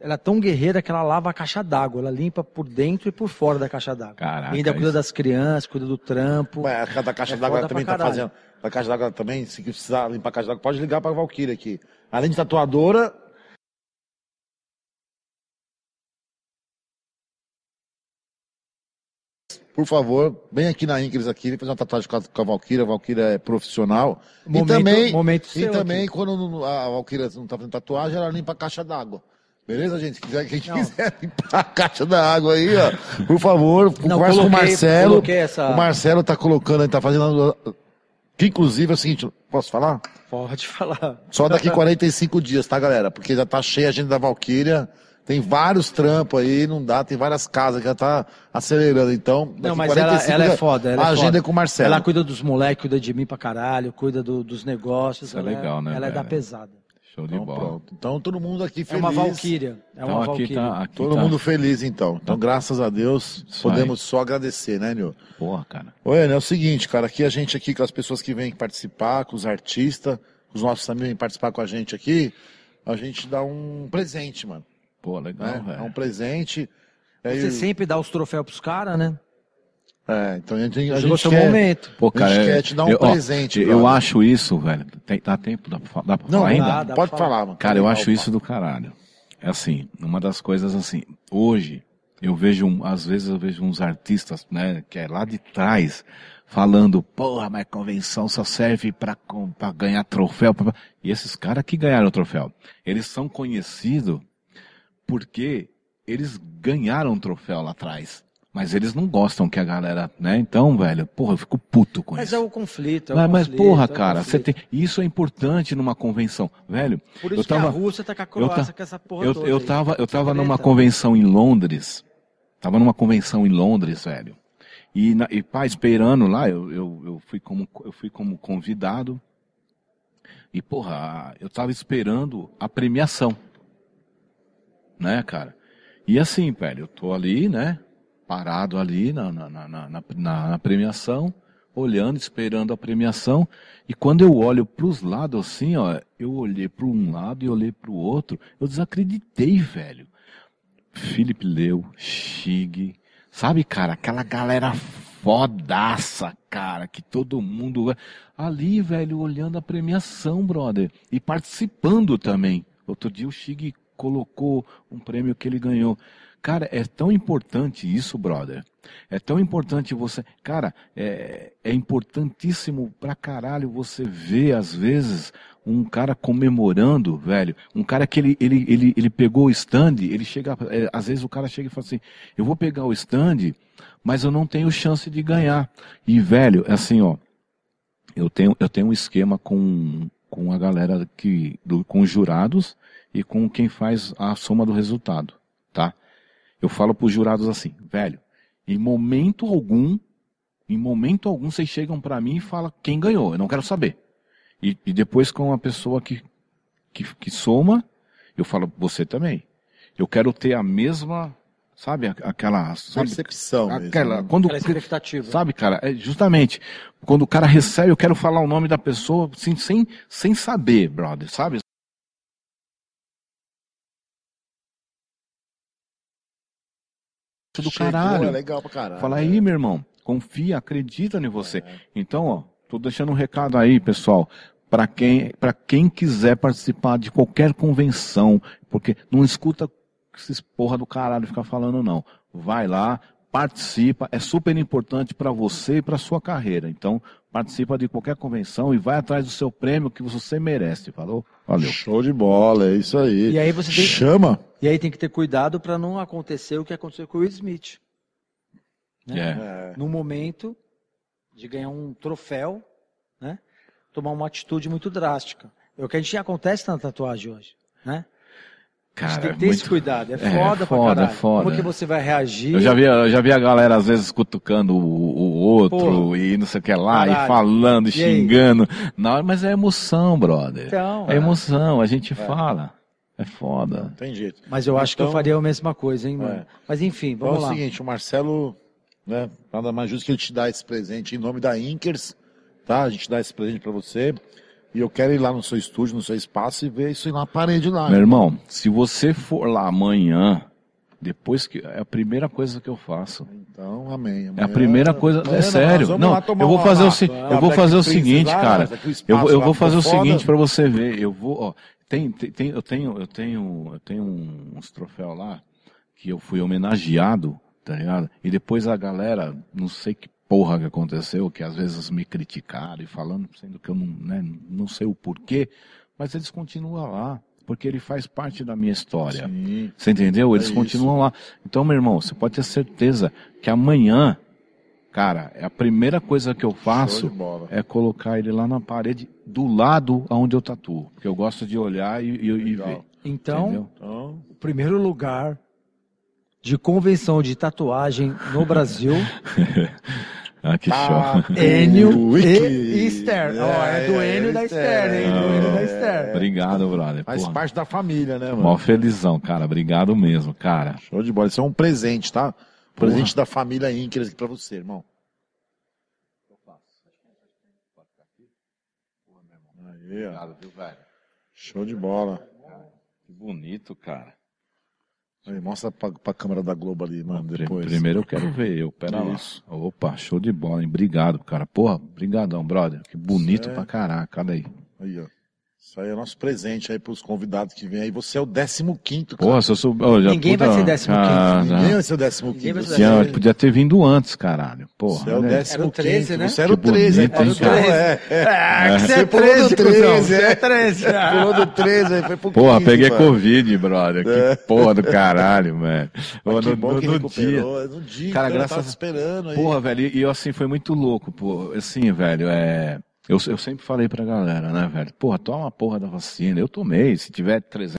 Ela é tão guerreira que ela lava a caixa d'água. Ela limpa por dentro e por fora da caixa d'água. Caraca, Ainda cuida isso- das crianças, cuida do trampo. Ué, a da caixa É d'água também tá caralho. fazendo. Da caixa d'água também, se precisar limpar a caixa d'água, pode ligar pra Valkyria aqui. Além de tatuadora. Por favor, vem aqui na Incris aqui, vem fazer uma tatuagem com a, com a Valkyria. A Valkyria é profissional. Momento- e também, momento e também aqui. quando a Valkyria não tá fazendo tatuagem, ela limpa a caixa d'água. Beleza, gente? Se quiser, quem Não. quiser limpar a caixa da água aí, ó, por favor, Não, conversa com o Marcelo. essa- O Marcelo tá colocando, ele tá fazendo. Que inclusive é o seguinte, posso falar? Pode falar. Só daqui 45 dias, tá, galera? Porque já tá cheia a agenda da Valkyria. Tem vários trampos aí, não dá, tem várias casas que já tá acelerando. Então, daqui Não, mas ela, ela é dias, foda. Ela a é agenda foda. é com o Marcelo. Ela cuida dos moleques, cuida de mim pra caralho, cuida do- dos negócios. Isso é ela legal, né, Ela é da pesada. Show de Então, bola. pronto. Então, todo mundo aqui É feliz. uma valquíria. É Então uma aqui valquíria. tá. Aqui Todo tá... mundo feliz, então. Então, graças a Deus, Isso podemos só agradecer, né, Nil? Porra, cara. Enio, é o seguinte, cara, aqui a gente aqui, com as pessoas que vêm participar, com os artistas, os nossos amigos vêm participar com a gente aqui, a gente dá um presente, mano. Pô, legal, né? velho. É um presente. Aí, Você sempre dá os troféus pros caras, né? É, então a gente, a gente quer... momento. Pô, cara, a gente é- quer te dar um eu, ó, presente. eu brother. acho isso, velho. Tem, dá tempo? Dá pra, dá pra Não, falar ainda? dá, dá pode falar, falar. mano. Cara, eu acho isso do caralho. É assim, uma das coisas assim, hoje eu vejo, às vezes eu vejo uns artistas, né, que é lá de trás, falando, porra, mas convenção só serve pra ganhar troféu. pra- E esses caras que ganharam o troféu, eles são conhecidos porque eles ganharam um troféu lá atrás. Mas eles não gostam que a galera, né? Então, velho, porra, eu fico puto com Mas isso. é o conflito. É o Mas, mas, conflito, porra, é cara, você tem. Isso é importante numa convenção. Velho, Por isso eu que tava- a Rússia tá com a Croácia com essa porra eu, toda eu aí. tava, eu tava numa convenção em Londres. Tava numa convenção em Londres, velho. E, na, e pá, esperando lá, eu, eu, eu, fui como, eu fui como convidado. E, porra, eu tava esperando a premiação. Né, cara? E assim, velho, eu tô ali, né? Parado ali na, na, na, na, premiação, olhando, esperando a premiação. E quando eu olho pros lados assim, ó, eu olhei para um lado e olhei pro outro, eu desacreditei, velho. Felipe Leu, Chig, sabe, cara, aquela galera fodaça, cara, que todo mundo ali, velho, olhando a premiação, brother, e participando também. Outro dia o Chig colocou um prêmio que ele ganhou. Cara, é tão importante isso, brother. É tão importante você. Cara, é, é importantíssimo pra caralho você ver, às vezes, um cara comemorando, velho. Um cara que ele, ele, ele, ele pegou o stand, ele chega. é, às vezes o cara chega e fala assim: eu vou pegar o stand, mas eu não tenho chance de ganhar. E, velho, é assim, ó. Eu tenho, eu tenho um esquema com, com a galera que. Do, com os jurados e com quem faz a soma do resultado? Eu falo pros jurados assim, velho, em momento algum, em momento algum vocês chegam pra mim e falam quem ganhou, eu não quero saber. E, e depois com a pessoa que, que, que soma, eu falo, você também. Eu quero ter a mesma, sabe, aquela, sabe, Percepção mesmo, aquela, né? quando, Aquela expectativa. sabe, cara, é justamente, quando o cara recebe, eu quero falar o nome da pessoa, assim, sem, sem saber, brother, sabe? Do Chegou, caralho. É legal pra caralho. Fala é. aí, meu irmão. Confia, acredita em você. Então, ó, tô deixando um recado aí, pessoal, para quem, para quem quiser participar de qualquer convenção, porque não escuta esses porra do caralho ficar falando não. Vai lá, participa, é super importante para você e para sua carreira. Então, participa de qualquer convenção e vai atrás do seu prêmio que você merece, falou? Valeu. Show de bola, é isso aí. E aí você tem- Chama. E aí tem que ter cuidado para não acontecer o que aconteceu com o Will Smith. Né? É. É. No momento de ganhar um troféu, né? Tomar uma atitude muito drástica. É o que a gente acontece na tatuagem hoje, né? A gente Cara, tem que ter muito- esse cuidado. É É, foda, pra foda, caralho. foda. Como que você vai reagir? Eu já vi, eu já vi a galera às vezes cutucando o, o outro Pô. e não sei o que lá, e Caralho. falando, e E aí? xingando. Na hora, mas é emoção, brother. Então, é emoção, a gente fala. É foda. Não tem jeito. Mas eu acho que eu Então- faria a mesma coisa, hein, mano? É. Mas enfim, Então vamos é o lá. seguinte, o Marcelo, né, nada mais justo que ele te dar esse presente em nome da Inkers, tá? A gente dá esse presente pra você. E eu quero ir lá no seu estúdio, no seu espaço e ver isso na parede lá. Meu irmão, se você for lá amanhã, depois que. É a primeira coisa que eu faço. Então, amém. É a primeira coisa. Amanhã É sério. Não, eu vou fazer o, eu vou fazer o seguinte, cara. Eu, eu vou fazer o seguinte pra você ver. Eu vou, ó, tem, tem, tem- eu tenho, eu tenho, eu tenho uns troféus lá que eu fui homenageado, tá ligado? E depois a galera, não sei que porra que aconteceu, que às vezes me criticaram e falando, sendo que eu não, né, não sei o porquê, mas eles continuam lá, porque ele faz parte da minha história. Sim. Você entendeu? Eles É continuam lá. Então, meu irmão, você pode ter certeza que amanhã, cara, é a primeira coisa que eu faço é colocar ele lá na parede do lado aonde eu tatuo. Porque eu gosto de olhar e, e, e ver. Então? Então, o primeiro lugar de convenção de tatuagem no Brasil, Ah, que Tá. show. Enio e Esther. Ó, é do É, Enio e da Esther. Hein? Do Enio da Esther. Obrigado, brother. faz Porra, parte da família, né, mano? Mó felizão, cara. Obrigado mesmo, cara. Show de bola. Isso é um presente, tá? Presente da família Inkers aqui pra você, irmão. Aí, ó. Obrigado, viu, velho? Show de bola. Que bonito, cara. Aí, mostra pra, pra câmera da Globo ali, mano, depois. Primeiro eu quero ver eu, pera Isso. lá. Opa, show de bola, hein? Obrigado, cara. Porra, brigadão, brother. Que bonito Certo. pra caraca, olha aí. Aí, ó. Isso aí é nosso presente aí pros convidados que vêm aí. Você é o 15 cara. Porra, se eu sou... já, Ninguém vai puta, ser décimo quinto. ah, Ninguém vai ser o 15 Ninguém vai ser Você, Tinha- é- podia ter vindo antes, caralho. Porra, você é o né? 15 Era o 13, né? Você era o Que 13, aí bonito, hein, cara? é, é. É, Você é pulou do 13,13, é. é 13. Pulou do 13, aí foi pro Porra, 15, peguei mano. Covid, brother. É. Que porra do caralho, velho. Que no, bom no- que no dia. recuperou. No dia, Cara, cara, graças tava a- esperando aí. Porra, velho, e eu assim, foi muito louco, pô. Assim, velho, é. Eu, eu sempre falei pra galera, né, velho? Porra, toma a porra da vacina. Eu tomei, se tiver 300.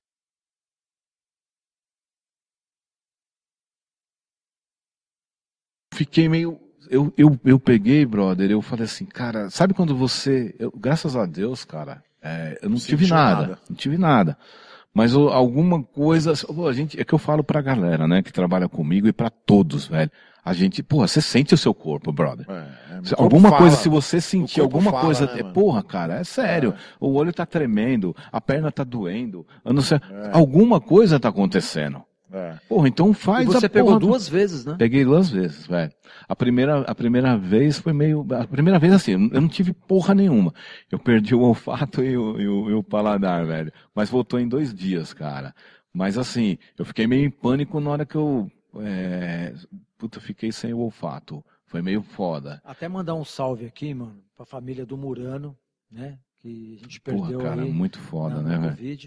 Fiquei meio. Eu, eu, eu peguei, brother, eu falei assim, cara, sabe quando você. eu- graças a Deus, cara, é, eu não, Não tive nada, nada. Não tive nada. Mas alguma coisa. a gente, é que eu falo pra galera, né, que trabalha comigo e pra todos, velho. A gente, porra, você sente o seu corpo, brother. É, é, Se- corpo alguma fala. coisa, se você sentir alguma fala, coisa, né, é, porra, cara, é sério. O olho tá tremendo, a perna tá doendo, não sei, É. alguma coisa tá acontecendo. É. Porra, então E faz você a pegou porra do- duas vezes, né? Peguei duas vezes, velho. A primeira, a primeira vez foi meio. A primeira vez, assim, eu não tive porra nenhuma. Eu perdi o olfato e o, e o, e o paladar, velho. Mas voltou em dois dias, cara. Mas assim, eu fiquei meio em pânico na hora que eu. É... Puta, fiquei sem o olfato. Foi meio foda. Até mandar um salve aqui, mano, pra família do Murano, né? Que a gente Porra, perdeu cara, aí muito foda, na, né, velho?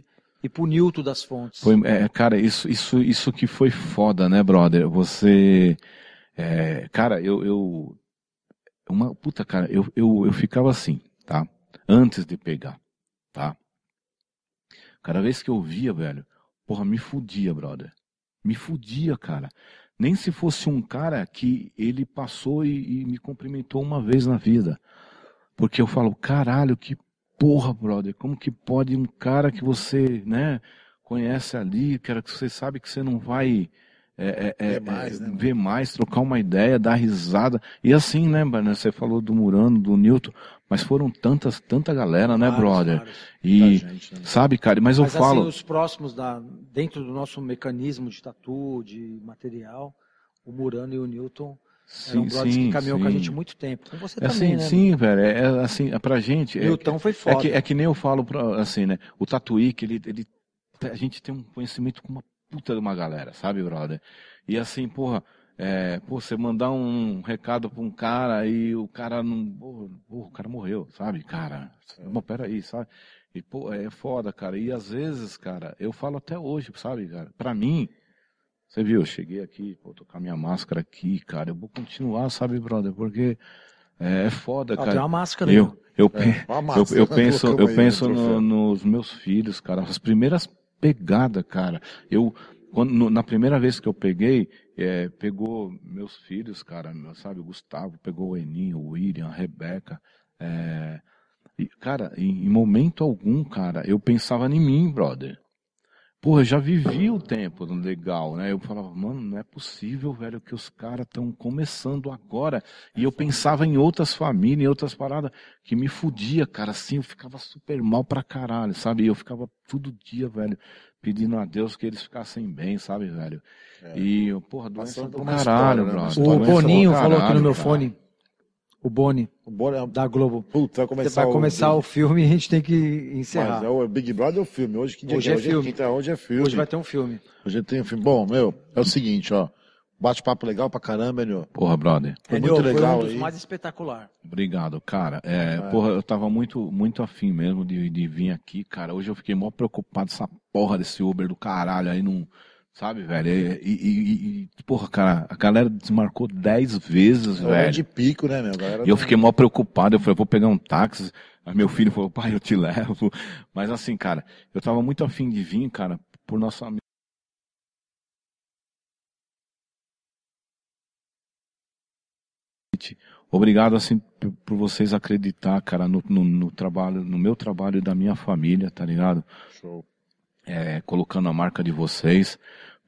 E pro Nilton das Fontes. Foi, é, cara, isso, isso, isso que foi foda, né, brother? Você, é, cara, eu, eu, uma puta, cara, eu, eu, eu ficava assim, tá? Antes de pegar, tá? Cada vez que eu via, velho, porra, me fudia, brother. Me fudia, cara. Nem se fosse um cara que ele passou e, e me cumprimentou uma vez na vida. Porque eu falo, caralho, que porra, brother, como que pode um cara que você, né, conhece ali, cara que você sabe que você não vai é, é, Ver é, mais, é, né, ver mais, trocar uma ideia, dar risada. E assim, né, mano, você falou do Murano, do Newton, mas foram tantas, tanta galera, né, Vários, brother? vários. E, gente, né? sabe, cara, mas eu Mas falo, assim, os próximos, da, dentro do nosso mecanismo de tatu, de material, o Murano e o Newton eram sim, brothers sim, que caminhou com a sim. gente muito tempo. Com você É também, assim, né? sim, velho, é, é assim, é pra gente, é, foi É foda. que, é que nem eu falo pra, assim, né? O Tatuí, que ele, ele. A gente tem um conhecimento com uma puta de uma galera, sabe, brother? E assim, porra, é, pô, você mandar um recado pra um cara e o cara não. Pô, pô, o cara morreu, sabe? Cara, bom, peraí, sabe? E, pô, é foda, cara. E às vezes, cara, eu falo até hoje, sabe, cara? Pra mim, você viu, eu cheguei aqui, pô, tô com a minha máscara aqui, cara. Eu vou continuar, sabe, brother? Porque é, é foda, Ó, cara. tem uma máscara aí. Eu, eu, pe- É, uma eu, eu penso, eu aí penso no nos meus filhos, cara. As primeiras pegadas, cara. Eu, quando, no- na primeira vez que eu peguei, é, pegou meus filhos, cara, meu, sabe, o Gustavo, pegou o Eninho, o William, a Rebeca. é, e, cara, em, em momento algum, cara, eu pensava em mim, brother. Pô, eu já vivi o tempo legal, né? Eu falava, mano, não é possível, velho, que os caras estão começando agora. E eu pensava em outras famílias, em outras paradas, que me fudia, cara. Assim, eu ficava super mal pra caralho, sabe? E eu ficava todo dia, velho, pedindo a Deus que eles ficassem bem, sabe, velho? É. E, eu, porra, doença Passando por do caralho, história, né? Brother. O Boninho falou aqui no meu cara. fone. O Boni, O Boni- da Globo. Puta, vai Você começar, vai começar o Big- filme e a gente tem que encerrar. Mas é o Big Brother ou filme? Hoje que dia Hoje que é Hoje filme. quinta, hoje é filme. Hoje vai ter um filme. Hoje tem um filme. Bom, meu, é o seguinte, ó. Bate-papo legal pra caramba, Enio. Porra, brother. Foi Enio, muito legal Foi um dos aí. mais espetacular. Obrigado, cara. É, Porra, eu tava muito, muito afim mesmo de, de vir aqui, cara. Hoje eu fiquei mó preocupado essa porra desse Uber do caralho aí não. Sabe, velho? E, e- e- porra, cara, a galera desmarcou 10 vezes, hora velho. de pico, né, meu? Galera E eu não- fiquei mó preocupado, eu falei, vou pegar um táxi. Aí meu filho falou, pai, eu te levo. Mas assim, cara, eu tava muito afim de vir, cara, por nosso amigo. Obrigado, assim, por vocês acreditar, cara, no, no, no trabalho, no meu trabalho e da minha família, tá ligado? Show. é, colocando a marca de vocês.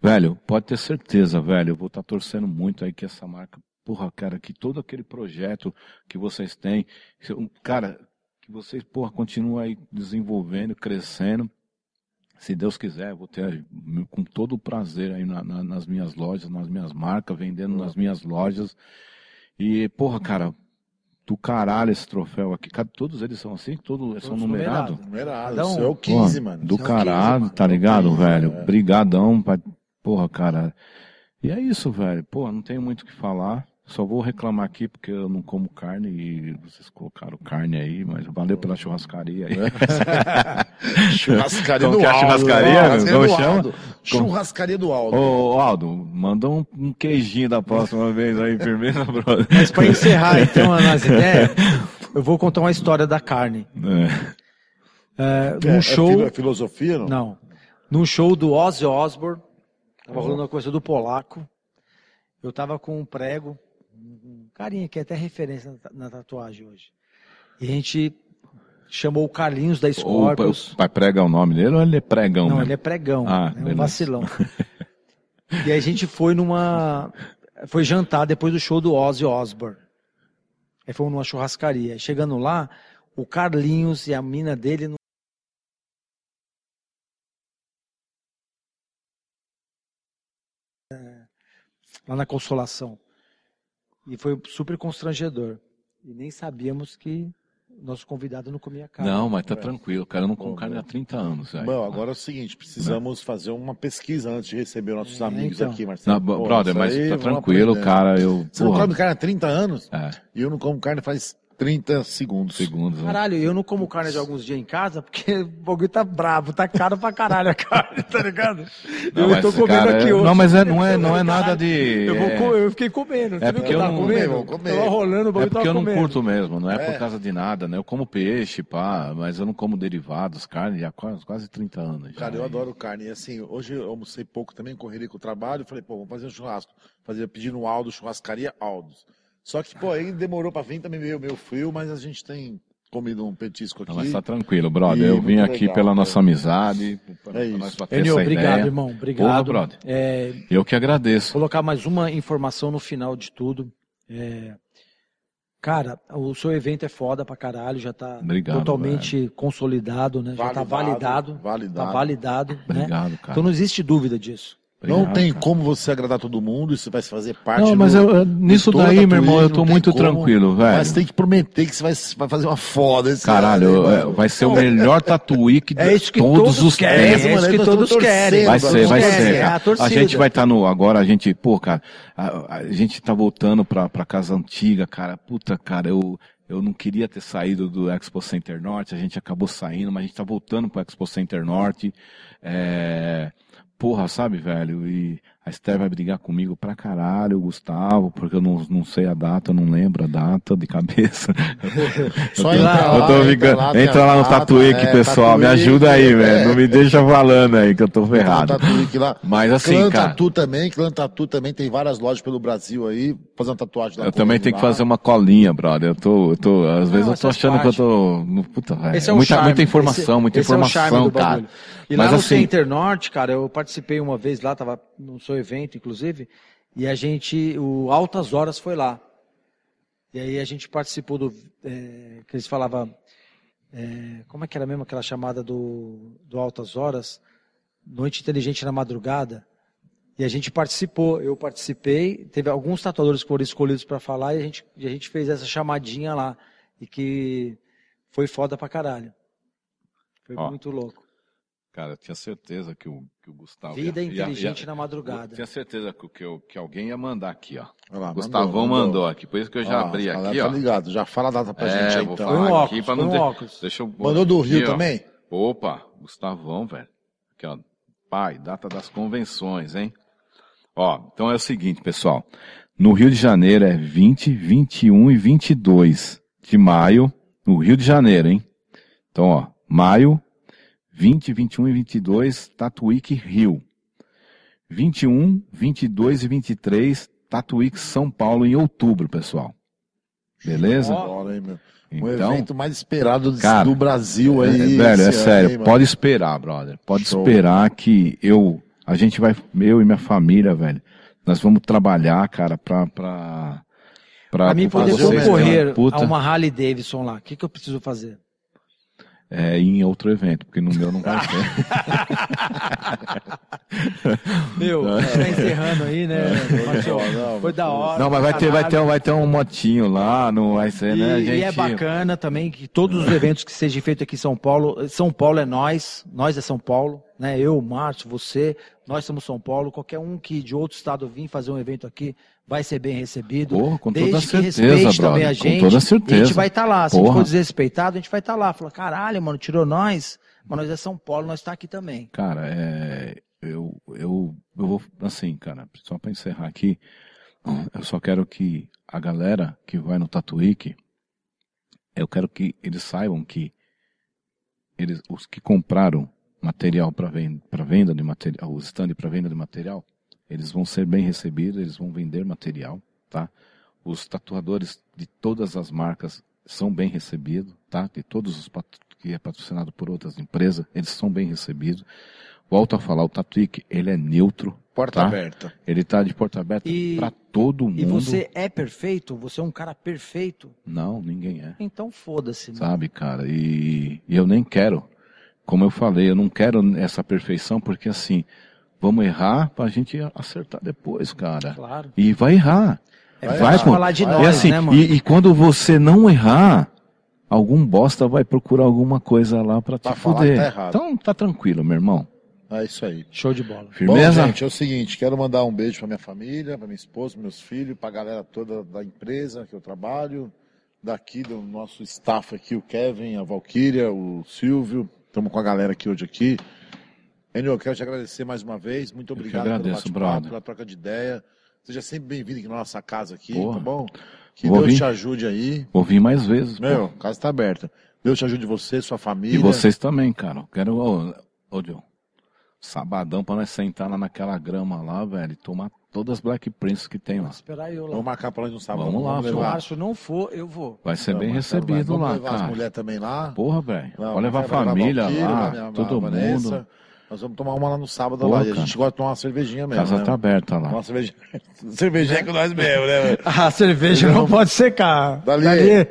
Velho, pode ter certeza, velho, eu vou estar torcendo muito aí que essa marca, porra, cara, que todo aquele projeto que vocês têm, cara, que vocês, porra, continuem aí desenvolvendo, crescendo, Se Deus quiser, vou ter com todo o prazer aí na, na, nas minhas lojas, nas minhas marcas, vendendo nas minhas lojas. E, porra, cara, do caralho esse troféu aqui. Cara, todos eles são assim? Todos, são numerados? Numerado. Um. Isso é o 15, Porra, mano. Do Isso é o caralho, 15, tá mano. ligado, É o 15, velho? é. Porra, cara. E é isso, velho. Porra, não tenho muito o que falar. Só vou reclamar aqui porque eu não como carne e vocês colocaram carne aí, mas valeu pela churrascaria aí. Churrascaria Como do é Aldo. churrascaria? Churrascaria Como do chama? Aldo. Churrascaria do Aldo. Ô, Aldo, manda um, um queijinho da próxima vez aí, firmeza, brother. Mas para encerrar então a nossa ideia, eu vou contar uma história da carne. É. É, É- num é show. filo- é filosofia, não? Não. Num show do Ozzy Osbourne, tava rolando uma coisa do polaco. Eu tava com um prego, um carinha que é até referência na, ta- na tatuagem hoje. E a gente chamou o Carlinhos da Scorpius. o pai prega o nome dele ou ele é pregão? Não, mesmo? ele é pregão, Ah, é um vacilão. e aí a gente foi numa. Foi jantar depois do show do Ozzy Osbourne. Aí fomos numa churrascaria. Chegando lá, o Carlinhos e a mina dele não lá na Consolação. E foi super constrangedor. E nem sabíamos que o nosso convidado não comia carne. Não, mas tá tranquilo, cara. Eu não como carne há 30 anos. velho. Bom, agora é o seguinte, precisamos fazer uma pesquisa antes de receber nossos É, amigos então. aqui, Marcelo. Não, Pô, brother, mas aí, tá vamos tranquilo, cara. Eu, Você não porra, come carne há 30 anos? é, E eu não como carne faz 30 segundos. segundos. né? Caralho, eu não como carne de alguns dias em casa porque o bagulho tá brabo, tá caro pra caralho a carne, tá ligado? Não, eu tô comendo cara, aqui é- hoje. Não, mas é- não é, não é nada de. Eu, vou é- eu fiquei comendo. Você É viu porque que eu eu tava não- comendo? Vou comer. Tava rolando, o É bagulho porque tava eu não comendo. curto mesmo, não é, É. por causa de nada, né? Eu como peixe, pá, mas eu não como derivados, carne há quase, quase 30 anos. já. Cara, eu adoro carne. E assim, hoje eu almocei pouco também, correria com o trabalho. Falei, pô, vamos fazer um churrasco. Fazer, pedir no Aldo, churrascaria Aldos. Só que, pô, aí demorou pra vir também meio, meio frio, mas a gente tem comido um petisco aqui. Não, mas tá tranquilo, brother. E eu vim aqui legal, pela nossa amizade, pra, É pra nós isso. Enio, obrigado, ideia. irmão. Porra, Obrigado. brother. É, Eu que agradeço. colocar mais uma informação no final de tudo. É, cara, o seu evento é foda pra caralho, já tá Obrigado, totalmente consolidado, né? Já tá validado. Validado. Tá validado, né? Obrigado, cara. Então não existe dúvida disso. Não tem cara. como você agradar todo mundo, isso vai fazer parte Não, do- mas eu- nisso daí, meu irmão, eu tô muito como. tranquilo, velho. Mas tem que prometer que você vai, vai fazer uma foda esse Caralho, eu- é, vai ser o melhor tatuíque de É isso que todos, todos os querem, é isso que todos querem. torcendo, Vai ser, vai estamos ser. É, cara. a A, gente vai estar no. Agora a gente, pô, cara, a, a gente tá voltando pra, pra casa antiga, cara. Puta, cara, eu, eu não queria ter saído do Expo Center Norte, a gente acabou saindo, mas a gente tá voltando pro Expo Center Norte. É, porra, sabe, velho? E a Esther vai brigar comigo pra caralho, o Gustavo, porque eu não, não sei a data, eu não lembro a data de cabeça. Só eu tô, entra eu lá, tô entra ficando- lá, entra lá no data, Tatuíque, é, pessoal, me ajuda aí, é. velho. Não me deixa falando aí que eu tô ferrado. Lá. Mas assim, Clã cara. Tatu também, Clã Tatu também tem várias lojas pelo Brasil aí, fazer uma tatuagem lá. Eu também tenho que lá. fazer uma colinha, brother. Eu tô, eu tô, às vezes eu tô essas achando que eu tô, no- puta, velho. Esse é o muita, charme. muita informação, Esse- muita esse é informação, do cara. E Mas lá no assim, Center Norte, cara, eu participei uma vez lá, tava no seu evento, inclusive, e a gente, o Altas Horas foi lá. E aí a gente participou do, é, que eles falavam, é, como é que era mesmo aquela chamada do, do Altas Horas? Noite Inteligente na Madrugada. E a gente participou, eu participei, teve alguns tatuadores que foram escolhidos para falar e a gente, e a gente fez essa chamadinha lá. E que foi foda pra caralho. Foi Ó, muito louco. Cara, eu tinha certeza que o, que o Gustavo Vida ia- ia- inteligente ia- na Eu madrugada. tinha certeza que, que, que alguém ia mandar aqui, ó. Olha lá, Gustavão mandou, aqui, por isso que eu já Ó, abri galera aqui, tá ó. ligado, já fala a data pra É, gente aí vou então. Foi um falar óculos, aqui pra não um ter- óculos. Deixa eu Mandou do aqui, Rio ó. também? Opa, Gustavão, velho. Aqui, ó. Pai, data das convenções, hein? Ó, então é o seguinte, pessoal. No Rio de Janeiro é 20, 21 e 22 de maio, no Rio de Janeiro, hein? Então, ó, maio, 20, 21 e 22, Tatuíque Rio. 21, 22 e 23, Tatuíque São Paulo em outubro, pessoal. Beleza? Ó, Bora, hein, meu. Então, evento mais esperado do- Cara, do Brasil É, aí. velho, é esse ano, sério. mano? pode esperar, brother. Pode Show. esperar que eu, a gente vai, eu e minha família, velho, nós vamos trabalhar, cara, pra, pra, pra, Pra mim poder o vocês, concorrer cara. A uma Harley Davidson lá, o que, que eu preciso fazer? É em outro evento, porque no meu não vai ter. Meu, tá encerrando aí, né? Marcelo? Foi da hora. Não, mas vai ter, vai, ter, um- vai ter um motinho lá, não vai ser, E, né, e gente? é bacana também que todos os eventos que sejam feitos aqui em São Paulo, São Paulo é nós, nós é São Paulo, né? Eu, Márcio, você, nós somos São Paulo. Qualquer um que de outro estado vir fazer um evento aqui vai ser bem recebido. Porra, com toda desde que certeza, respeite brother, também a com gente. toda E a certeza. gente vai estar lá. Se a gente Porra. for desrespeitado, a gente vai estar lá. Falar, caralho, mano, tirou nós, mas nós é São Paulo, nós está aqui também. Cara, é, eu, eu, eu vou, assim, cara, só pra encerrar aqui, eu só quero que a galera que vai no Tatuíque, eu quero que eles saibam que eles, os que compraram material para venda, de material, o stand para venda de material, eles vão ser bem recebidos, eles vão vender material, tá? Os tatuadores de todas as marcas são bem recebidos, tá? De todos os que é patrocinado por outras empresas, eles são bem recebidos. Volto a falar, o Tatuíque, ele é neutro, Porta Tá. aberta. ele tá de porta aberta E- para todo mundo. E você é perfeito? Você é um cara perfeito? Não, ninguém é. Então foda-se. mano. sabe, cara? E, e eu nem quero, como eu falei, eu não quero essa perfeição, porque assim, vamos errar pra gente acertar depois, cara. Claro. E vai errar. É Vai pô. falar de Vai. nós, e assim, né, mano? e, e quando você não errar, algum bosta vai procurar alguma coisa lá pra te Pra fuder. que tá errado. então tá tranquilo, meu irmão. É isso aí. Show de bola. Firmeza? Bom, gente, é o seguinte, quero mandar um beijo pra minha família, pra minha esposa, meus filhos, pra galera toda da empresa que eu trabalho, daqui do nosso staff aqui, o Kevin, a Valquíria, o Silvio, estamos com a galera aqui hoje aqui. Enio, eu quero te agradecer mais uma vez, muito obrigado agradeço, pelo brother. pela troca de ideia. Seja sempre bem-vindo aqui na nossa casa aqui, Porra. tá bom? Que Vou Deus vir. te ajude aí. Vou vir mais vezes. Meu, a casa está aberta. Deus te ajude você, sua família. E vocês também, cara. Quero, ô, ô John, sabadão pra nós sentar lá naquela grama lá, velho, e tomar todas as Black Prince que tem lá. Vou esperar eu lá. Vamos marcar pra nós no sábado. Vamos lá, Se o. Márcio não for, eu vou. Vai ser bem Vamos, recebido vamos lá, levar as cara. mulheres também lá. Porra, velho. Não, Pode levar a vai família lá, minha- todo Vanessa. mundo. Nós vamos tomar uma lá no sábado Pô, lá. E a gente gosta de tomar uma cervejinha mesmo. Casa né? tá aberta lá. Uma cervejinha. cervejinha com nós mesmo, né? A cerveja não pode secar. Dali, Dali.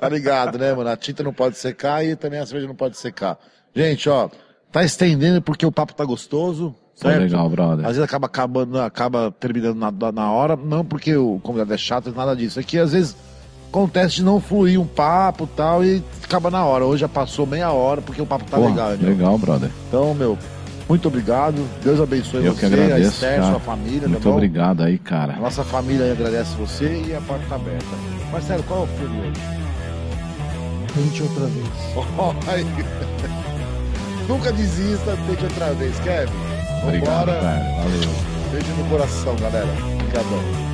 tá ligado, né, mano? A tinta não pode secar e também a cerveja não pode secar. Gente, ó, tá estendendo porque o papo tá gostoso. Tá Certo? legal, brother. Às vezes acaba acabando, acaba terminando na, na hora, não porque o convidado é chato, nada disso. É que às vezes acontece de não fluir um papo e tal e acaba na hora. Hoje já passou meia hora porque o papo tá Porra, legal, né? legal, brother. Então, meu, muito obrigado. Deus abençoe Eu você, que a agradeço, Esther, cara. sua família, Muito tá bom? obrigado aí, A cara. nossa família aí agradece você e a porta tá aberta. Marcelo, qual é o filme hoje? Tente outra vez. Nunca desista, tente outra vez, Kevin. Obrigado, Vambora. cara. Valeu. Beijo no coração, galera. Obrigadão.